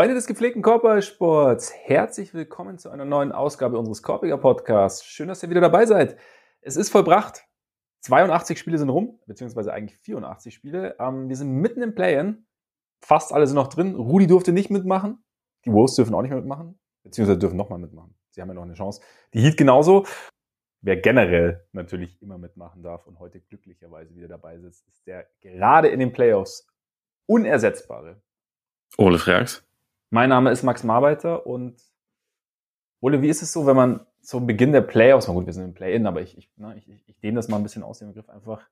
Freunde des gepflegten Körpersports, herzlich willkommen zu einer neuen Ausgabe unseres Korpiger Podcasts. Schön, dass ihr wieder dabei seid. Es ist vollbracht. 82 Spiele sind rum, beziehungsweise eigentlich 84 Spiele. Ähm, wir sind mitten im Play-In. Fast alle sind noch drin. Rudi durfte nicht mitmachen. Die Wolves dürfen auch nicht mehr mitmachen, beziehungsweise dürfen nochmal mitmachen. Sie haben ja noch eine Chance. Die Heat genauso. Wer generell natürlich immer mitmachen darf und heute glücklicherweise wieder dabei sitzt, ist der gerade in den Playoffs unersetzbare Ole Freaks. Mein Name ist Max Marbeiter und Ole, wie ist es so, wenn man zum Beginn der Playoffs, na gut, wir sind im Play-In, aber ich, ich, ne, ich, ich dehne das mal ein bisschen aus, den Begriff einfach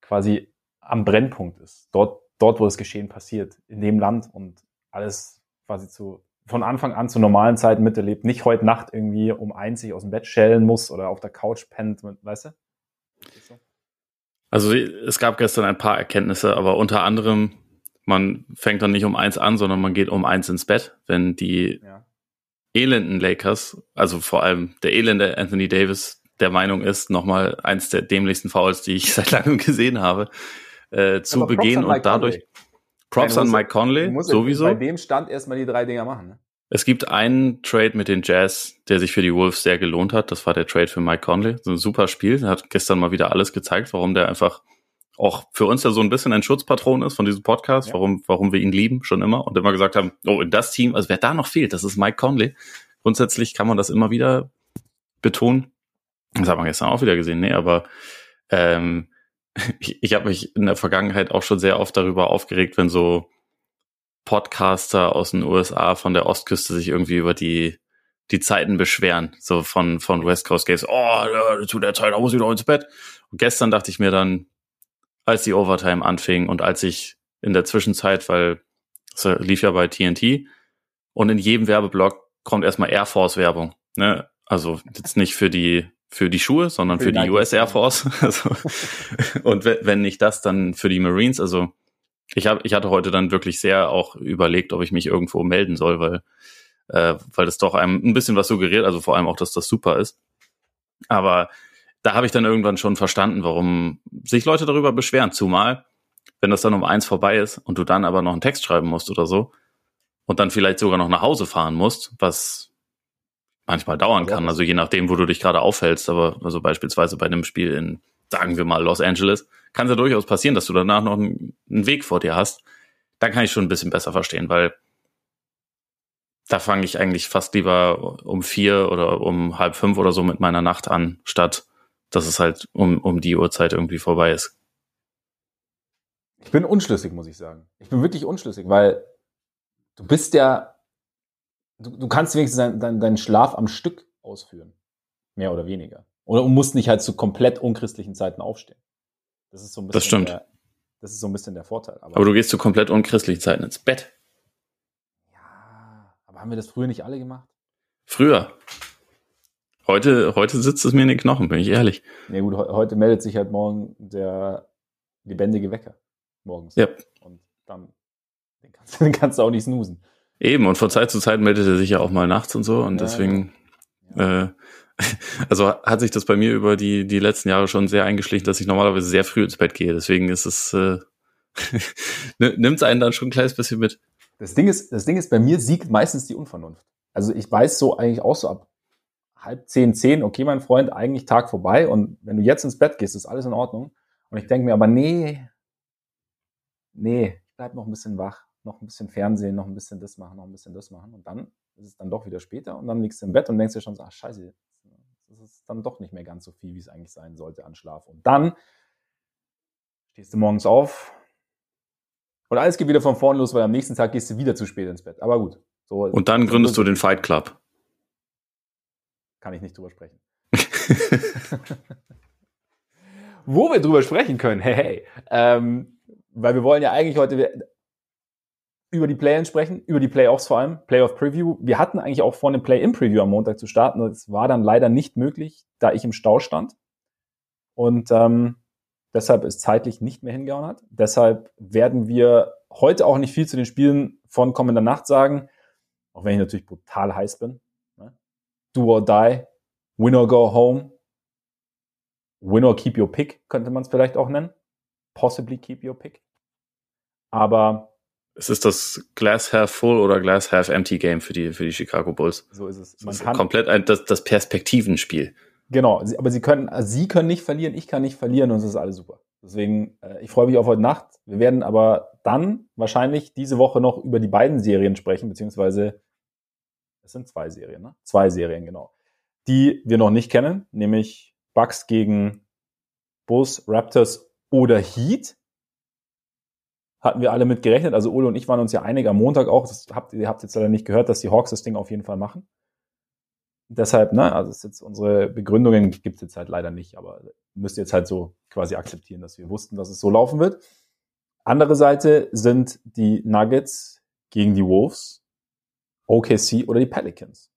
quasi am Brennpunkt ist. Dort, dort, wo das Geschehen passiert, in dem Land und alles quasi zu, von Anfang an zu normalen Zeiten miterlebt, nicht heute Nacht irgendwie um eins sich aus dem Bett schellen muss oder auf der Couch pennt, weißt du? Also es gab gestern ein paar Erkenntnisse, aber unter anderem man fängt dann nicht um eins an, sondern man geht um eins ins Bett, wenn die ja. elenden Lakers, also vor allem der elende Anthony Davis, der Meinung ist, nochmal eins der dämlichsten Fouls, die ich seit langem gesehen habe, äh, zu Aber begehen und dadurch Conley. Props an Mike Conley, sowieso. Bei dem Stand erstmal die drei Dinger machen. Ne? Es gibt einen Trade mit den Jazz, der sich für die Wolves sehr gelohnt hat. Das war der Trade für Mike Conley. So ein super Spiel. Er hat gestern mal wieder alles gezeigt, warum der einfach auch für uns ja so ein bisschen ein Schutzpatron ist von diesem Podcast, ja. warum, warum wir ihn lieben, schon immer und immer gesagt haben, oh, in das Team, also wer da noch fehlt, das ist Mike Conley. Grundsätzlich kann man das immer wieder betonen. Das hat man gestern auch wieder gesehen, nee, aber ähm, ich, ich habe mich in der Vergangenheit auch schon sehr oft darüber aufgeregt, wenn so Podcaster aus den USA von der Ostküste sich irgendwie über die die Zeiten beschweren, so von von West Coast Games. Oh, zu der Zeit da muss ich doch ins Bett. Und gestern dachte ich mir dann, als die Overtime anfing und als ich in der Zwischenzeit, weil es lief ja bei TNT und in jedem Werbeblock kommt erstmal Air Force Werbung. Ne? Also jetzt nicht für die für die Schuhe, sondern für, für die US Air Force. Also, und wenn nicht das, dann für die Marines. Also ich habe, ich hatte heute dann wirklich sehr auch überlegt, ob ich mich irgendwo melden soll, weil äh, weil das doch einem ein bisschen was suggeriert. Also vor allem auch, dass das super ist. Aber da habe ich dann irgendwann schon verstanden, warum sich Leute darüber beschweren. Zumal, wenn das dann um eins vorbei ist und du dann aber noch einen Text schreiben musst oder so und dann vielleicht sogar noch nach Hause fahren musst, was manchmal dauern kann, also je nachdem, wo du dich gerade aufhältst, aber also beispielsweise bei einem Spiel in, sagen wir mal, Los Angeles, kann es ja durchaus passieren, dass du danach noch einen, einen Weg vor dir hast. Dann kann ich schon ein bisschen besser verstehen, weil da fange ich eigentlich fast lieber um vier oder um halb fünf oder so mit meiner Nacht an, statt dass es halt um, um die Uhrzeit irgendwie vorbei ist. Ich bin unschlüssig, muss ich sagen. Ich bin wirklich unschlüssig, weil du bist ja, du, du kannst wenigstens deinen dein, deinen Schlaf am Stück ausführen. Mehr oder weniger. Oder du musst nicht halt zu komplett unchristlichen Zeiten aufstehen. Das ist so ein bisschen. Das stimmt. Der, das ist so ein bisschen der Vorteil. Aber, aber du gehst zu komplett unchristlichen Zeiten ins Bett. Ja, aber haben wir das früher nicht alle gemacht? Früher. Heute, heute sitzt es mir in den Knochen, bin ich ehrlich. Nee, gut, heute meldet sich halt morgen der lebendige Wecker morgens. Ja. Und dann den kannst, den kannst du auch nicht snoosen. Eben, und von Zeit zu Zeit meldet er sich ja auch mal nachts und so. Und ja, deswegen, ja. äh, also hat sich das bei mir über die, die letzten Jahre schon sehr eingeschlichen, dass ich normalerweise sehr früh ins Bett gehe. Deswegen ist es, äh, nimmt es einen dann schon ein kleines bisschen mit. Das Ding ist, das Ding ist, bei mir siegt meistens die Unvernunft. Also ich weiß so eigentlich auch so ab halb zehn, zehn, okay, mein Freund, eigentlich Tag vorbei und wenn du jetzt ins Bett gehst, ist alles in Ordnung. Und ich denke mir aber, nee, nee, ich bleib noch ein bisschen wach, noch ein bisschen Fernsehen, noch ein bisschen das machen, noch ein bisschen das machen. Und dann ist es dann doch wieder später und dann liegst du im Bett und denkst dir schon so, ach scheiße, das ist dann doch nicht mehr ganz so viel, wie es eigentlich sein sollte an Schlaf. Und dann stehst du morgens auf und alles geht wieder von vorn los, weil am nächsten Tag gehst du wieder zu spät ins Bett. Aber gut. So, und dann gründest du den Fight Club kann ich nicht drüber sprechen. Wo wir drüber sprechen können, hey, hey, ähm, weil wir wollen ja eigentlich heute über die Play-In sprechen, über die Playoffs vor allem, Playoff Preview. Wir hatten eigentlich auch vor, eine Play-In-Preview am Montag zu starten. Das war dann leider nicht möglich, da ich im Stau stand. Und ähm, deshalb ist zeitlich nicht mehr hingehauen hat. Deshalb werden wir heute auch nicht viel zu den Spielen von kommender Nacht sagen, auch wenn ich natürlich brutal heiß bin do or die, win or go home, win or keep your pick, könnte man es vielleicht auch nennen. Possibly keep your pick. Aber Es ist das Glass Half Full oder Glass Half Empty Game für die, für die Chicago Bulls. So ist es. Man kann komplett ein, das, das Perspektivenspiel. Genau, aber sie können, sie können nicht verlieren, ich kann nicht verlieren und es ist alles super. Deswegen, äh, ich freue mich auf heute Nacht. Wir werden aber dann wahrscheinlich diese Woche noch über die beiden Serien sprechen, beziehungsweise es sind zwei Serien, ne? Zwei Serien, genau. Die wir noch nicht kennen, nämlich Bucks gegen Bulls, Raptors oder Heat. Hatten wir alle mit gerechnet. Also Ole und ich waren uns ja einig am Montag auch. Das habt, ihr habt jetzt leider nicht gehört, dass die Hawks das Ding auf jeden Fall machen. Deshalb, ne, also ist jetzt unsere Begründungen gibt's jetzt halt leider nicht, aber müsst ihr jetzt halt so quasi akzeptieren, dass wir wussten, dass es so laufen wird. Andere Seite sind die Nuggets gegen die Wolves, OKC oder die Pelicans.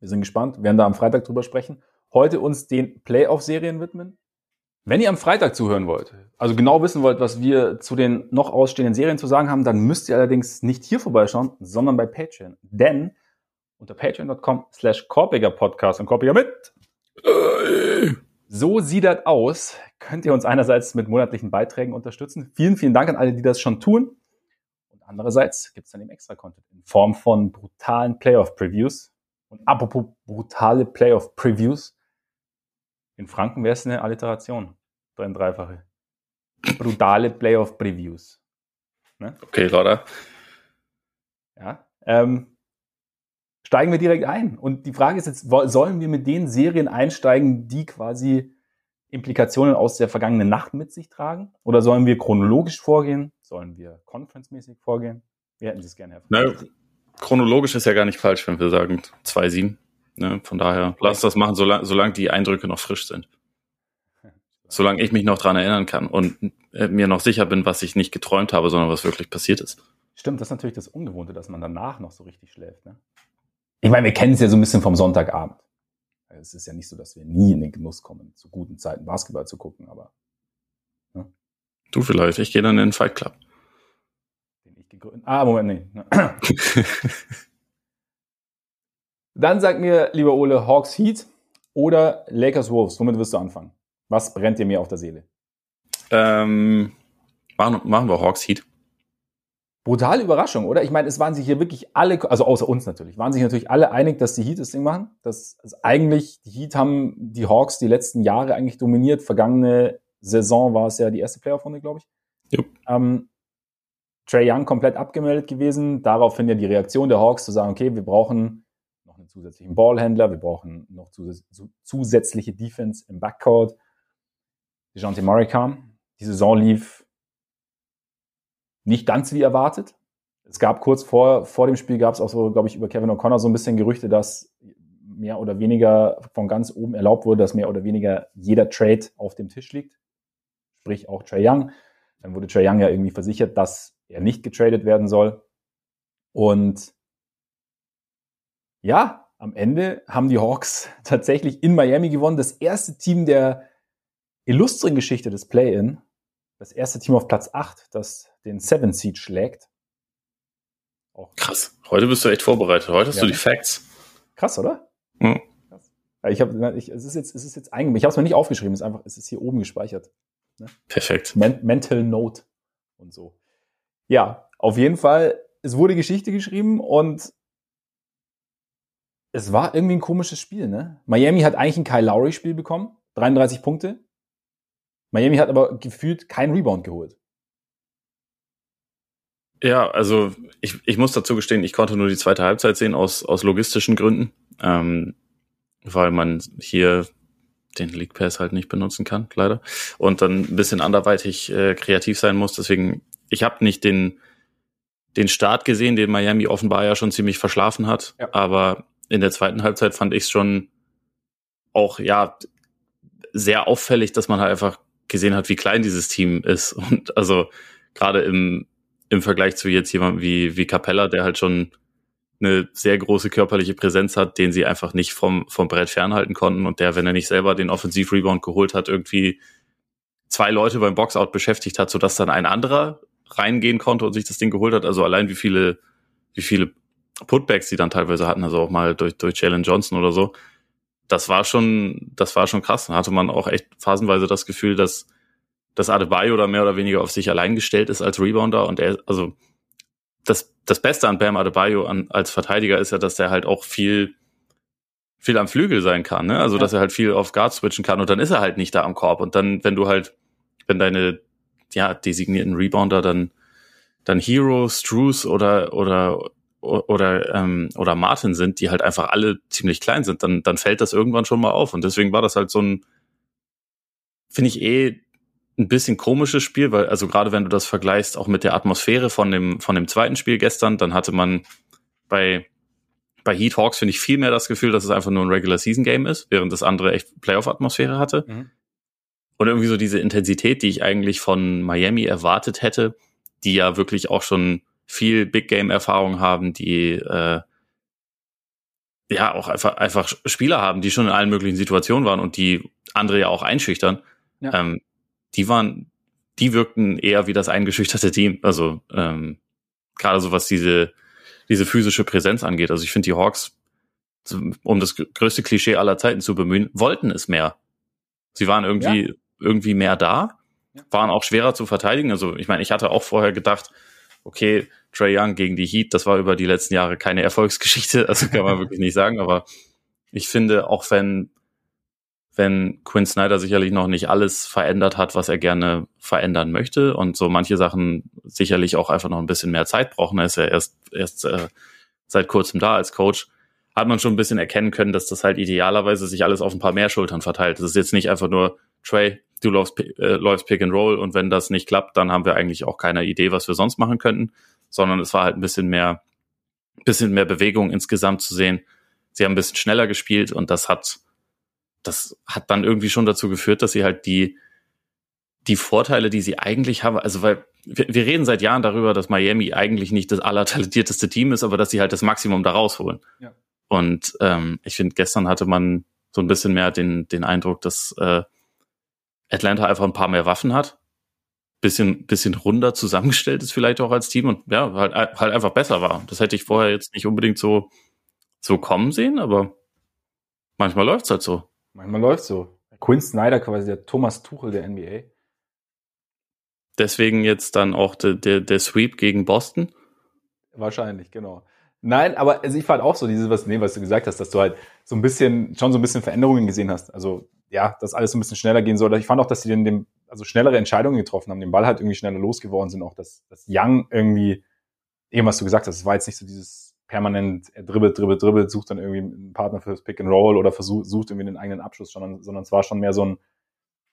Wir sind gespannt, werden da am Freitag drüber sprechen. Heute uns den Playoff-Serien widmen. Wenn ihr am Freitag zuhören wollt, also genau wissen wollt, was wir zu den noch ausstehenden Serien zu sagen haben, dann müsst ihr allerdings nicht hier vorbeischauen, sondern bei Patreon. Denn unter patreon.com slash Podcast und Korpiger mit. So sieht das aus. Könnt ihr uns einerseits mit monatlichen Beiträgen unterstützen. Vielen, vielen Dank an alle, die das schon tun. Andererseits gibt es dann eben extra Content in Form von brutalen Playoff-Previews. Und apropos brutale Playoff-Previews. In Franken wäre es eine Alliteration. Drin dreifache. Brutale Playoff-Previews. Ne? Okay, Lauder. Ja. Ähm, steigen wir direkt ein. Und die Frage ist jetzt, sollen wir mit den Serien einsteigen, die quasi Implikationen aus der vergangenen Nacht mit sich tragen? Oder sollen wir chronologisch vorgehen? Sollen wir conference-mäßig vorgehen? Wir hätten es gerne, Herr Na, Chronologisch ist ja gar nicht falsch, wenn wir sagen 2-7. Ne? Von daher, lass das machen, solange, die Eindrücke noch frisch sind. Solange ich mich noch dran erinnern kann und äh, mir noch sicher bin, was ich nicht geträumt habe, sondern was wirklich passiert ist. Stimmt, das ist natürlich das Ungewohnte, dass man danach noch so richtig schläft. Ne? Ich meine, wir kennen es ja so ein bisschen vom Sonntagabend. Es ist ja nicht so, dass wir nie in den Genuss kommen, zu guten Zeiten Basketball zu gucken, aber. Ne? Du vielleicht, ich gehe dann in den Fight Club. Den ich gegründet. Ah, Moment, nee. dann sag mir, lieber Ole, Hawks Heat oder Lakers Wolves. Womit wirst du anfangen? Was brennt dir mehr auf der Seele? Ähm, machen, machen wir Hawks Heat brutale Überraschung, oder? Ich meine, es waren sich hier wirklich alle, also außer uns natürlich, waren sich natürlich alle einig, dass die Heat das Ding machen. Dass also eigentlich, die Heat haben die Hawks die letzten Jahre eigentlich dominiert. Vergangene Saison war es ja die erste Playoff-Runde, glaube ich. Yep. Ähm, Trey Young komplett abgemeldet gewesen. Daraufhin ja die Reaktion der Hawks zu sagen, okay, wir brauchen noch einen zusätzlichen Ballhändler, wir brauchen noch zusätzliche Defense im Backcourt. DeJounte Murray kam. Die Saison lief nicht ganz wie erwartet. Es gab kurz vor, vor dem Spiel gab es auch so, glaube ich, über Kevin O'Connor so ein bisschen Gerüchte, dass mehr oder weniger von ganz oben erlaubt wurde, dass mehr oder weniger jeder Trade auf dem Tisch liegt. Sprich auch Trey Young. Dann wurde Trey Young ja irgendwie versichert, dass er nicht getradet werden soll. Und ja, am Ende haben die Hawks tatsächlich in Miami gewonnen. Das erste Team der illustren Geschichte des Play-In. Das erste Team auf Platz 8, das den Seven Seed schlägt. Auch Krass. Heute bist du echt vorbereitet. Heute hast ja. du die Facts. Krass, oder? Mhm. Krass. Ich habe, ich, es ist jetzt, es ist jetzt eingebaut. Ich habe es mir nicht aufgeschrieben. Es ist einfach, es ist hier oben gespeichert. Ne? Perfekt. Men Mental Note und so. Ja, auf jeden Fall. Es wurde Geschichte geschrieben und es war irgendwie ein komisches Spiel, ne? Miami hat eigentlich ein Kyle Lowry Spiel bekommen. 33 Punkte. Miami hat aber gefühlt keinen Rebound geholt. Ja, also ich, ich muss dazu gestehen, ich konnte nur die zweite Halbzeit sehen aus, aus logistischen Gründen, ähm, weil man hier den League Pass halt nicht benutzen kann, leider. Und dann ein bisschen anderweitig äh, kreativ sein muss. Deswegen, ich habe nicht den, den Start gesehen, den Miami offenbar ja schon ziemlich verschlafen hat. Ja. Aber in der zweiten Halbzeit fand ich es schon auch, ja, sehr auffällig, dass man halt einfach gesehen hat, wie klein dieses Team ist. Und also gerade im, im Vergleich zu jetzt jemandem wie, wie Capella, der halt schon eine sehr große körperliche Präsenz hat, den sie einfach nicht vom, vom Brett fernhalten konnten und der, wenn er nicht selber den Offensiv-Rebound geholt hat, irgendwie zwei Leute beim Boxout beschäftigt hat, sodass dann ein anderer reingehen konnte und sich das Ding geholt hat. Also allein wie viele, wie viele Putbacks sie dann teilweise hatten, also auch mal durch, durch Jalen Johnson oder so. Das war schon, das war schon krass. Da hatte man auch echt phasenweise das Gefühl, dass dass Adebayo da mehr oder weniger auf sich allein gestellt ist als Rebounder und er, also das, das Beste an Bam Adebayo an, als Verteidiger ist ja, dass der halt auch viel, viel am Flügel sein kann, ne? Also, ja. dass er halt viel auf Guard switchen kann und dann ist er halt nicht da am Korb. Und dann, wenn du halt, wenn deine, ja, designierten Rebounder dann, dann Hero, Struce oder, oder, oder, ähm, oder Martin sind, die halt einfach alle ziemlich klein sind, dann, dann fällt das irgendwann schon mal auf. Und deswegen war das halt so ein, finde ich eh ein bisschen komisches Spiel, weil, also gerade wenn du das vergleichst, auch mit der Atmosphäre von dem, von dem zweiten Spiel gestern, dann hatte man bei, bei Heat Hawks, finde ich, viel mehr das Gefühl, dass es einfach nur ein Regular Season Game ist, während das andere echt Playoff-Atmosphäre hatte. Mhm. Und irgendwie so diese Intensität, die ich eigentlich von Miami erwartet hätte, die ja wirklich auch schon viel Big Game Erfahrung haben, die äh, ja auch einfach einfach Spieler haben, die schon in allen möglichen Situationen waren und die andere ja auch einschüchtern. Ja. Ähm, die waren, die wirkten eher wie das eingeschüchterte Team. Also ähm, gerade so was diese diese physische Präsenz angeht. Also ich finde die Hawks, um das größte Klischee aller Zeiten zu bemühen, wollten es mehr. Sie waren irgendwie ja. irgendwie mehr da, waren auch schwerer zu verteidigen. Also ich meine, ich hatte auch vorher gedacht, okay, Trey Young gegen die Heat, das war über die letzten Jahre keine Erfolgsgeschichte, also kann man wirklich nicht sagen, aber ich finde, auch wenn, wenn Quinn Snyder sicherlich noch nicht alles verändert hat, was er gerne verändern möchte und so manche Sachen sicherlich auch einfach noch ein bisschen mehr Zeit brauchen, er ist ja erst, erst äh, seit kurzem da als Coach, hat man schon ein bisschen erkennen können, dass das halt idealerweise sich alles auf ein paar mehr Schultern verteilt. Das ist jetzt nicht einfach nur Trey, du läufst, äh, läufst Pick and Roll und wenn das nicht klappt, dann haben wir eigentlich auch keine Idee, was wir sonst machen könnten, sondern es war halt ein bisschen mehr, bisschen mehr Bewegung insgesamt zu sehen. Sie haben ein bisschen schneller gespielt und das hat, das hat dann irgendwie schon dazu geführt, dass sie halt die, die Vorteile, die sie eigentlich haben, also weil wir, wir reden seit Jahren darüber, dass Miami eigentlich nicht das allertalentierteste Team ist, aber dass sie halt das Maximum da rausholen. Ja. Und ähm, ich finde, gestern hatte man so ein bisschen mehr den, den Eindruck, dass äh, Atlanta einfach ein paar mehr Waffen hat, bisschen, bisschen runder zusammengestellt ist vielleicht auch als Team und ja, halt, halt einfach besser war. Das hätte ich vorher jetzt nicht unbedingt so, so kommen sehen, aber manchmal läuft's halt so. Manchmal läuft's so. Quinn Snyder quasi der Thomas Tuchel der NBA. Deswegen jetzt dann auch der, der, der Sweep gegen Boston? Wahrscheinlich, genau. Nein, aber also ich fand auch so dieses, was, nee, was du gesagt hast, dass du halt so ein bisschen, schon so ein bisschen Veränderungen gesehen hast. Also ja, dass alles so ein bisschen schneller gehen soll. Ich fand auch, dass sie den, dem, also schnellere Entscheidungen getroffen haben, den Ball halt irgendwie schneller losgeworden sind, auch dass, dass Young irgendwie, eben was du gesagt hast, es war jetzt nicht so dieses permanent, er dribbelt, dribbelt, dribbelt, sucht dann irgendwie einen Partner fürs Pick and Roll oder versucht, sucht irgendwie den eigenen Abschluss, sondern, sondern es war schon mehr so ein,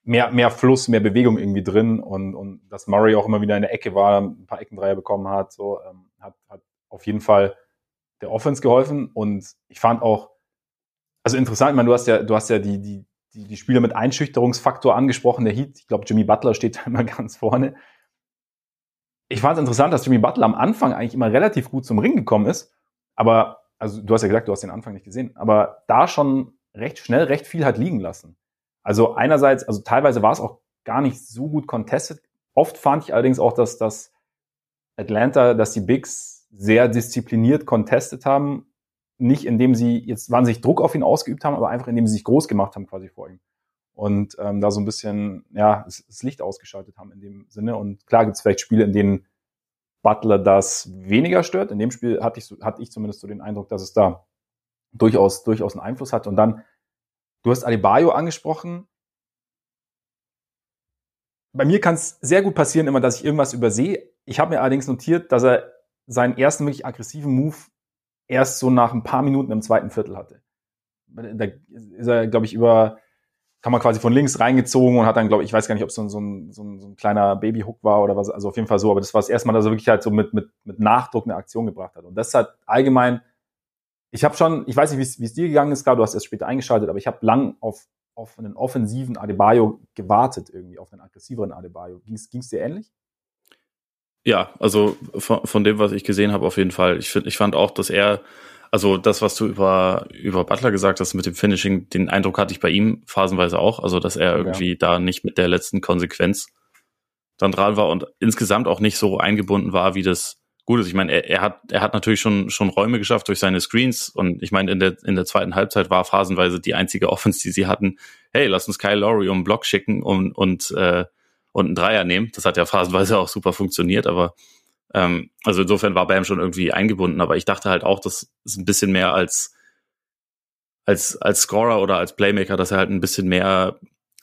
mehr, mehr Fluss, mehr Bewegung irgendwie drin und, und dass Murray auch immer wieder in der Ecke war, ein paar Eckendreier bekommen hat, so, ähm, hat, hat auf jeden Fall der Offense geholfen und ich fand auch, also interessant, ich meine, du hast ja, du hast ja die, die, die, die Spieler mit Einschüchterungsfaktor angesprochen, der Heat. Ich glaube, Jimmy Butler steht da immer ganz vorne. Ich fand es interessant, dass Jimmy Butler am Anfang eigentlich immer relativ gut zum Ring gekommen ist. Aber, also du hast ja gesagt, du hast den Anfang nicht gesehen, aber da schon recht schnell recht viel hat liegen lassen. Also einerseits, also teilweise war es auch gar nicht so gut contested. Oft fand ich allerdings auch, dass das Atlanta, dass die Bigs sehr diszipliniert contestet haben nicht indem sie jetzt wahnsinnig Druck auf ihn ausgeübt haben, aber einfach indem sie sich groß gemacht haben quasi vor ihm. Und ähm, da so ein bisschen, ja, das Licht ausgeschaltet haben in dem Sinne. Und klar gibt es vielleicht Spiele, in denen Butler das weniger stört. In dem Spiel hatte ich, hatte ich zumindest so den Eindruck, dass es da durchaus, durchaus einen Einfluss hat. Und dann, du hast Alibayo angesprochen. Bei mir kann es sehr gut passieren, immer, dass ich irgendwas übersehe. Ich habe mir allerdings notiert, dass er seinen ersten wirklich aggressiven Move erst so nach ein paar Minuten im zweiten Viertel hatte. Da ist er, glaube ich, über, kann man quasi von links reingezogen und hat dann, glaube ich, weiß gar nicht, ob es so, so, ein, so, ein, so ein kleiner Babyhook war oder was, also auf jeden Fall so, aber das war das erste Mal, dass er wirklich halt so mit, mit, mit Nachdruck eine Aktion gebracht hat. Und das hat allgemein, ich habe schon, ich weiß nicht, wie es dir gegangen ist, gerade du hast erst später eingeschaltet, aber ich habe lang auf, auf einen offensiven Adebayo gewartet, irgendwie, auf einen aggressiveren Adebayo. Ging es dir ähnlich? Ja, also von, von dem, was ich gesehen habe, auf jeden Fall. Ich, find, ich fand auch, dass er, also das, was du über, über Butler gesagt hast mit dem Finishing, den Eindruck hatte ich bei ihm phasenweise auch, also dass er irgendwie ja. da nicht mit der letzten Konsequenz dann dran war und insgesamt auch nicht so eingebunden war, wie das gut ist. Ich meine, er, er hat, er hat natürlich schon, schon Räume geschafft durch seine Screens und ich meine, in der, in der zweiten Halbzeit war phasenweise die einzige Offense, die sie hatten, hey, lass uns Kyle Lowry um einen Block schicken und, und äh, und einen Dreier nehmen. Das hat ja phasenweise auch super funktioniert, aber Ähm, also insofern war Bam schon irgendwie eingebunden, aber ich dachte halt auch, das ist ein bisschen mehr als, als, als Scorer oder als Playmaker, dass er halt ein bisschen mehr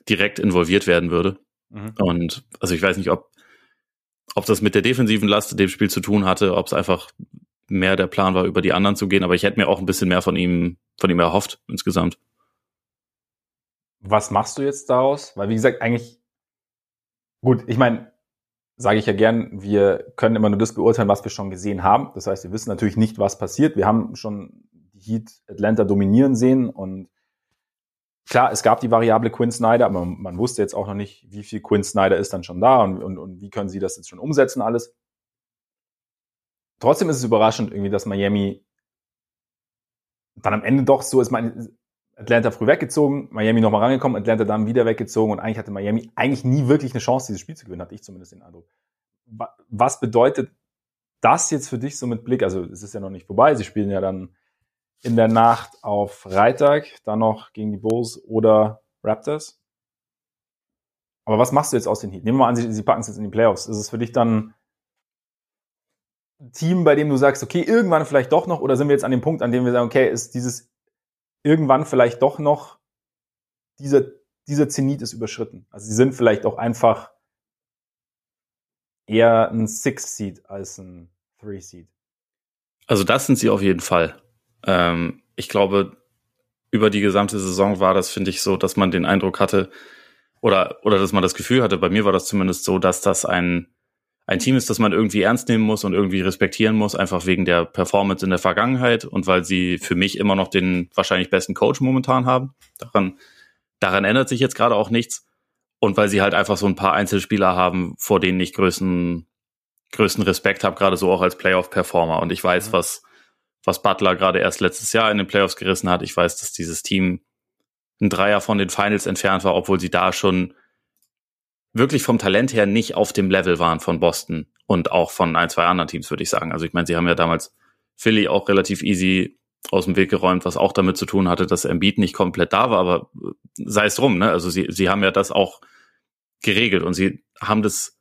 direkt involviert werden würde. Mhm. Und also ich weiß nicht, ob, ob das mit der defensiven Last in dem Spiel zu tun hatte, ob es einfach mehr der Plan war, über die anderen zu gehen, aber ich hätte mir auch ein bisschen mehr von ihm, von ihm erhofft insgesamt. Was machst du jetzt daraus? Weil, wie gesagt, eigentlich, gut, ich meine, sage ich ja gern, wir können immer nur das beurteilen, was wir schon gesehen haben. Das heißt, wir wissen natürlich nicht, was passiert. Wir haben schon die Heat Atlanta dominieren sehen und klar, es gab die Variable Quinn Snyder, aber man wusste jetzt auch noch nicht, wie viel Quinn Snyder ist dann schon da und, und, und wie können sie das jetzt schon umsetzen alles. Trotzdem ist es überraschend irgendwie, dass Miami dann am Ende doch so ist. Man, Atlanta früh weggezogen, Miami nochmal rangekommen, Atlanta dann wieder weggezogen und eigentlich hatte Miami eigentlich nie wirklich eine Chance, dieses Spiel zu gewinnen, hatte ich zumindest den Eindruck. Was bedeutet das jetzt für dich so mit Blick? Also es ist ja noch nicht vorbei, sie spielen ja dann in der Nacht auf Freitag, dann noch gegen die Bulls oder Raptors. Aber was machst du jetzt aus den Heat? Nehmen wir mal an, sie, sie packen es jetzt in die Playoffs. Ist es für dich dann ein Team, bei dem du sagst, okay, irgendwann vielleicht doch noch, oder sind wir jetzt an dem Punkt, an dem wir sagen, okay, ist dieses irgendwann vielleicht doch noch dieser, dieser Zenit ist überschritten. Also sie sind vielleicht auch einfach eher ein Six-Seed als ein Three-Seed. Also das sind sie auf jeden Fall. Ähm, ich glaube, über die gesamte Saison war das, finde ich, so, dass man den Eindruck hatte, oder, oder dass man das Gefühl hatte, bei mir war das zumindest so, dass das ein ein Team ist, das man irgendwie ernst nehmen muss und irgendwie respektieren muss, einfach wegen der Performance in der Vergangenheit und weil sie für mich immer noch den wahrscheinlich besten Coach momentan haben. Daran, daran ändert sich jetzt gerade auch nichts. Und weil sie halt einfach so ein paar Einzelspieler haben, vor denen ich größten, größten Respekt habe, gerade so auch als Playoff-Performer. Und ich weiß, mhm. was, was Butler gerade erst letztes Jahr in den Playoffs gerissen hat. Ich weiß, dass dieses Team ein Dreier von den Finals entfernt war, obwohl sie da schon wirklich vom Talent her nicht auf dem Level waren von Boston und auch von ein, zwei anderen Teams, würde ich sagen. Also ich meine, sie haben ja damals Philly auch relativ easy aus dem Weg geräumt, was auch damit zu tun hatte, dass Embiid nicht komplett da war, aber sei es drum, ne? Also sie, sie haben ja das auch geregelt und sie haben das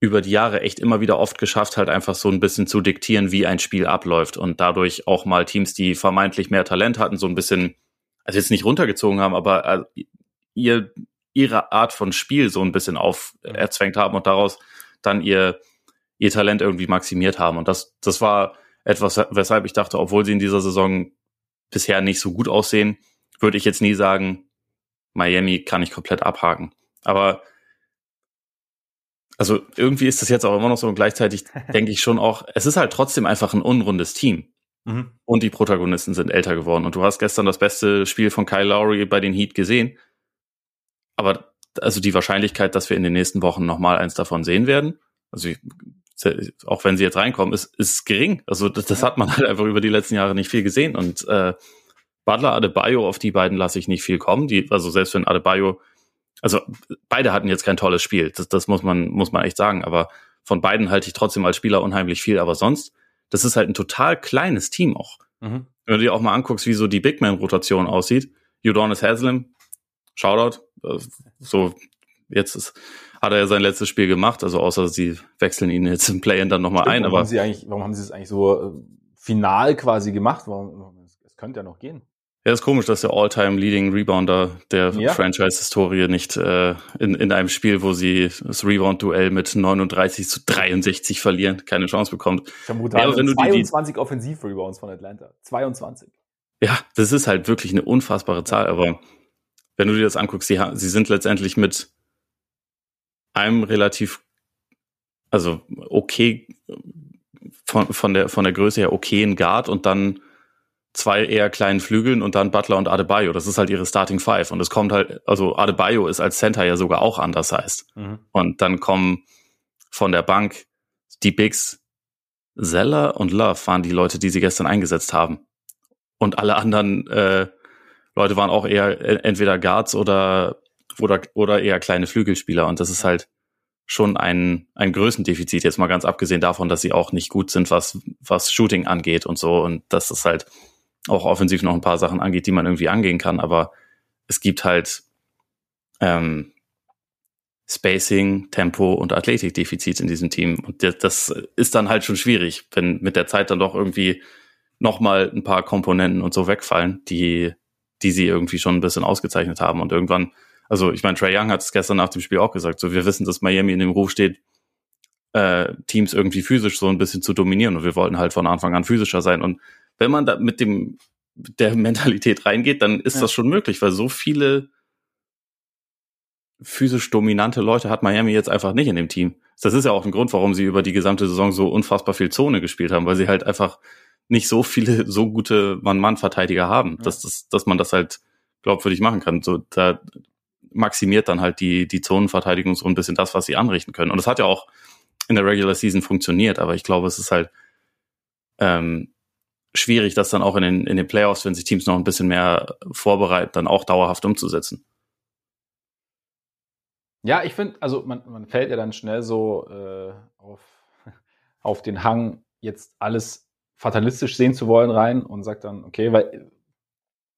über die Jahre echt immer wieder oft geschafft, halt einfach so ein bisschen zu diktieren, wie ein Spiel abläuft und dadurch auch mal Teams, die vermeintlich mehr Talent hatten, so ein bisschen, also jetzt nicht runtergezogen haben, aber äh, ihr ihre Art von Spiel so ein bisschen auferzwängt haben und daraus dann ihr, ihr Talent irgendwie maximiert haben. Und das, das war etwas, weshalb ich dachte, obwohl sie in dieser Saison bisher nicht so gut aussehen, würde ich jetzt nie sagen, Miami kann ich komplett abhaken. Aber also irgendwie ist das jetzt auch immer noch so und gleichzeitig denke ich schon auch, es ist halt trotzdem einfach ein unrundes Team. Mhm. Und die Protagonisten sind älter geworden. Und du hast gestern das beste Spiel von Kyle Lowry bei den Heat gesehen. Aber also die Wahrscheinlichkeit, dass wir in den nächsten Wochen nochmal eins davon sehen werden, also auch wenn sie jetzt reinkommen, ist, ist gering. Also das, das hat man halt einfach über die letzten Jahre nicht viel gesehen. Und äh, Butler, Adebayo, auf die beiden lasse ich nicht viel kommen. Die, also selbst wenn Adebayo, also beide hatten jetzt kein tolles Spiel, das, das muss man, muss man echt sagen. Aber von beiden halte ich trotzdem als Spieler unheimlich viel. Aber sonst, das ist halt ein total kleines Team auch. Mhm. Wenn du dir auch mal anguckst, wie so die Big Man-Rotation aussieht, Udonis Haslam, Shoutout. So, jetzt ist, hat er ja sein letztes Spiel gemacht, also außer sie wechseln ihn jetzt im Play-In dann nochmal ein. Warum aber haben sie eigentlich, warum haben sie es eigentlich so äh, final quasi gemacht? Warum, es könnte ja noch gehen. Ja, ist komisch, dass der All-Time Leading Rebounder der ja. Franchise-Historie nicht äh, in, in einem Spiel, wo sie das Rebound-Duell mit 39 zu 63 verlieren, keine Chance bekommt. Ich habe ja, wenn 22 Offensiv-Rebounds von Atlanta. 22. Ja, das ist halt wirklich eine unfassbare Zahl, aber wenn du dir das anguckst, sie, sie sind letztendlich mit einem relativ, also okay, von, von, der, von der Größe her okayen Guard und dann zwei eher kleinen Flügeln und dann Butler und Adebayo. Das ist halt ihre Starting Five. Und es kommt halt, also Adebayo ist als Center ja sogar auch anders heißt. Mhm. Und dann kommen von der Bank die Bigs Zeller und Love waren die Leute, die sie gestern eingesetzt haben. Und alle anderen äh, Leute waren auch eher entweder Guards oder, oder, oder eher kleine Flügelspieler. Und das ist halt schon ein, ein Größendefizit, jetzt mal ganz abgesehen davon, dass sie auch nicht gut sind, was, was Shooting angeht und so. Und dass es halt auch offensiv noch ein paar Sachen angeht, die man irgendwie angehen kann. Aber es gibt halt, ähm, Spacing, Tempo und Athletikdefizit in diesem Team. Und das ist dann halt schon schwierig, wenn mit der Zeit dann doch irgendwie nochmal ein paar Komponenten und so wegfallen, die, die sie irgendwie schon ein bisschen ausgezeichnet haben. Und irgendwann, also ich meine, Trey Young hat es gestern nach dem Spiel auch gesagt, so wir wissen, dass Miami in dem Ruf steht, äh, Teams irgendwie physisch so ein bisschen zu dominieren und wir wollten halt von Anfang an physischer sein. Und wenn man da mit dem der Mentalität reingeht, dann ist ja. das schon möglich, weil so viele physisch dominante Leute hat Miami jetzt einfach nicht in dem Team. Das ist ja auch ein Grund, warum sie über die gesamte Saison so unfassbar viel Zone gespielt haben, weil sie halt einfach nicht so viele so gute Mann-Mann-Verteidiger haben, ja. dass, dass, dass man das halt glaubwürdig machen kann. So, da maximiert dann halt die, die Zonenverteidigung so ein bisschen das, was sie anrichten können. Und das hat ja auch in der Regular Season funktioniert, aber ich glaube, es ist halt ähm, schwierig, das dann auch in den, in den Playoffs, wenn sich Teams noch ein bisschen mehr vorbereiten, dann auch dauerhaft umzusetzen. Ja, ich finde, also man, man fällt ja dann schnell so äh, auf, auf den Hang, jetzt alles fatalistisch sehen zu wollen rein und sagt dann, okay, weil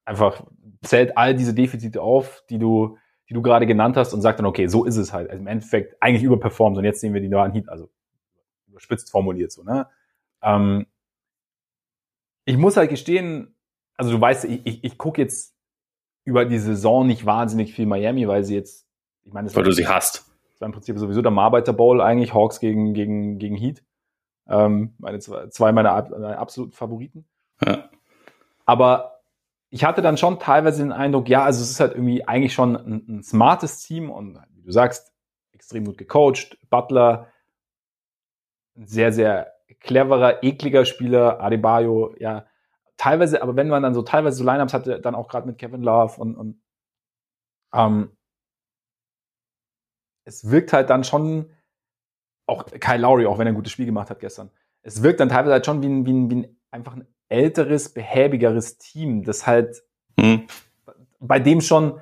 einfach zählt all diese Defizite auf, die du, die du gerade genannt hast und sagt dann, okay, so ist es halt. Also im Endeffekt eigentlich überperformt und jetzt sehen wir die neuen Heat, also überspitzt formuliert so, ne? Ähm, ich muss halt gestehen, also du weißt, ich, ich, ich gucke jetzt über die Saison nicht wahnsinnig viel Miami, weil sie jetzt, ich meine, weil du sie hast. Das war im Prinzip sowieso der Marbeiter Bowl eigentlich, Hawks gegen, gegen, gegen Heat. Ähm, meine zwei, zwei meiner, meiner absoluten Favoriten. Ja. Aber ich hatte dann schon teilweise den Eindruck, ja, also es ist halt irgendwie eigentlich schon ein, ein smartes Team und wie du sagst, extrem gut gecoacht. Butler, ein sehr, sehr cleverer, ekliger Spieler, Adebayo, ja, teilweise, aber wenn man dann so teilweise so Lineups hatte, dann auch gerade mit Kevin Love und, und ähm, es wirkt halt dann schon, auch Kyle Lowry, auch wenn er ein gutes Spiel gemacht hat gestern, es wirkt dann teilweise halt schon wie ein, wie ein, wie ein einfach ein älteres, behäbigeres Team, das halt mhm. bei dem schon,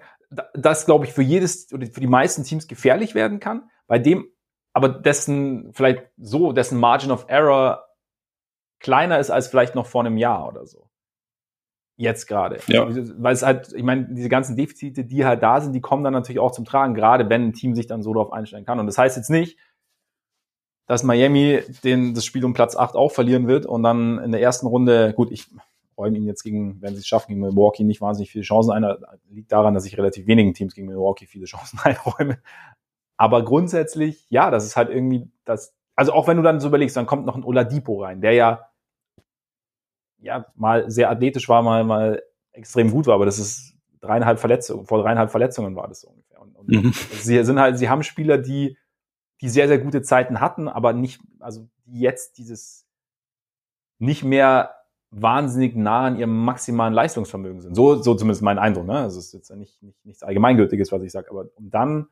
das glaube ich für jedes oder für die meisten Teams gefährlich werden kann, bei dem aber dessen vielleicht so, dessen Margin of Error kleiner ist als vielleicht noch vor einem Jahr oder so. Jetzt gerade. Ja. Weil es halt, ich meine, diese ganzen Defizite, die halt da sind, die kommen dann natürlich auch zum Tragen, gerade wenn ein Team sich dann so darauf einstellen kann. Und das heißt jetzt nicht, dass Miami den, das Spiel um Platz 8 auch verlieren wird und dann in der ersten Runde, gut, ich räume ihn jetzt gegen, wenn sie es schaffen, gegen Milwaukee nicht wahnsinnig viele Chancen ein. Liegt daran, dass ich relativ wenigen Teams gegen Milwaukee viele Chancen einräume. Aber grundsätzlich, ja, das ist halt irgendwie das, also auch wenn du dann so überlegst, dann kommt noch ein Oladipo rein, der ja, ja, mal sehr athletisch war, mal, mal extrem gut war, aber das ist dreieinhalb Verletzungen, vor dreieinhalb Verletzungen war das so ungefähr. Und, und mhm. sie sind halt, sie haben Spieler, die, die sehr, sehr gute Zeiten hatten, aber nicht, also jetzt dieses nicht mehr wahnsinnig nah an ihrem maximalen Leistungsvermögen sind. So, so zumindest mein Eindruck. Ne? Das ist jetzt nicht, nicht nichts Allgemeingültiges, was ich sage. Aber um dann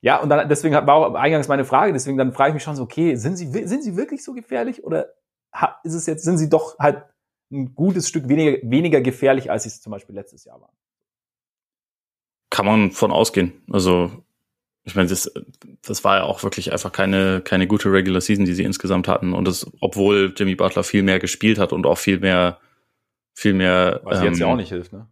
ja, und dann, deswegen war auch eingangs meine Frage, deswegen dann frage ich mich schon so, okay, sind sie, sind sie wirklich so gefährlich oder ist es jetzt, sind sie doch halt ein gutes Stück weniger, weniger gefährlich, als sie es zum Beispiel letztes Jahr waren? Kann man von ausgehen. Also, ich meine, das, das war ja auch wirklich einfach keine, keine gute Regular Season, die sie insgesamt hatten. Und das, obwohl Jimmy Butler viel mehr gespielt hat und auch viel mehr, viel mehr. Was ähm, jetzt ja auch nicht hilft, ne?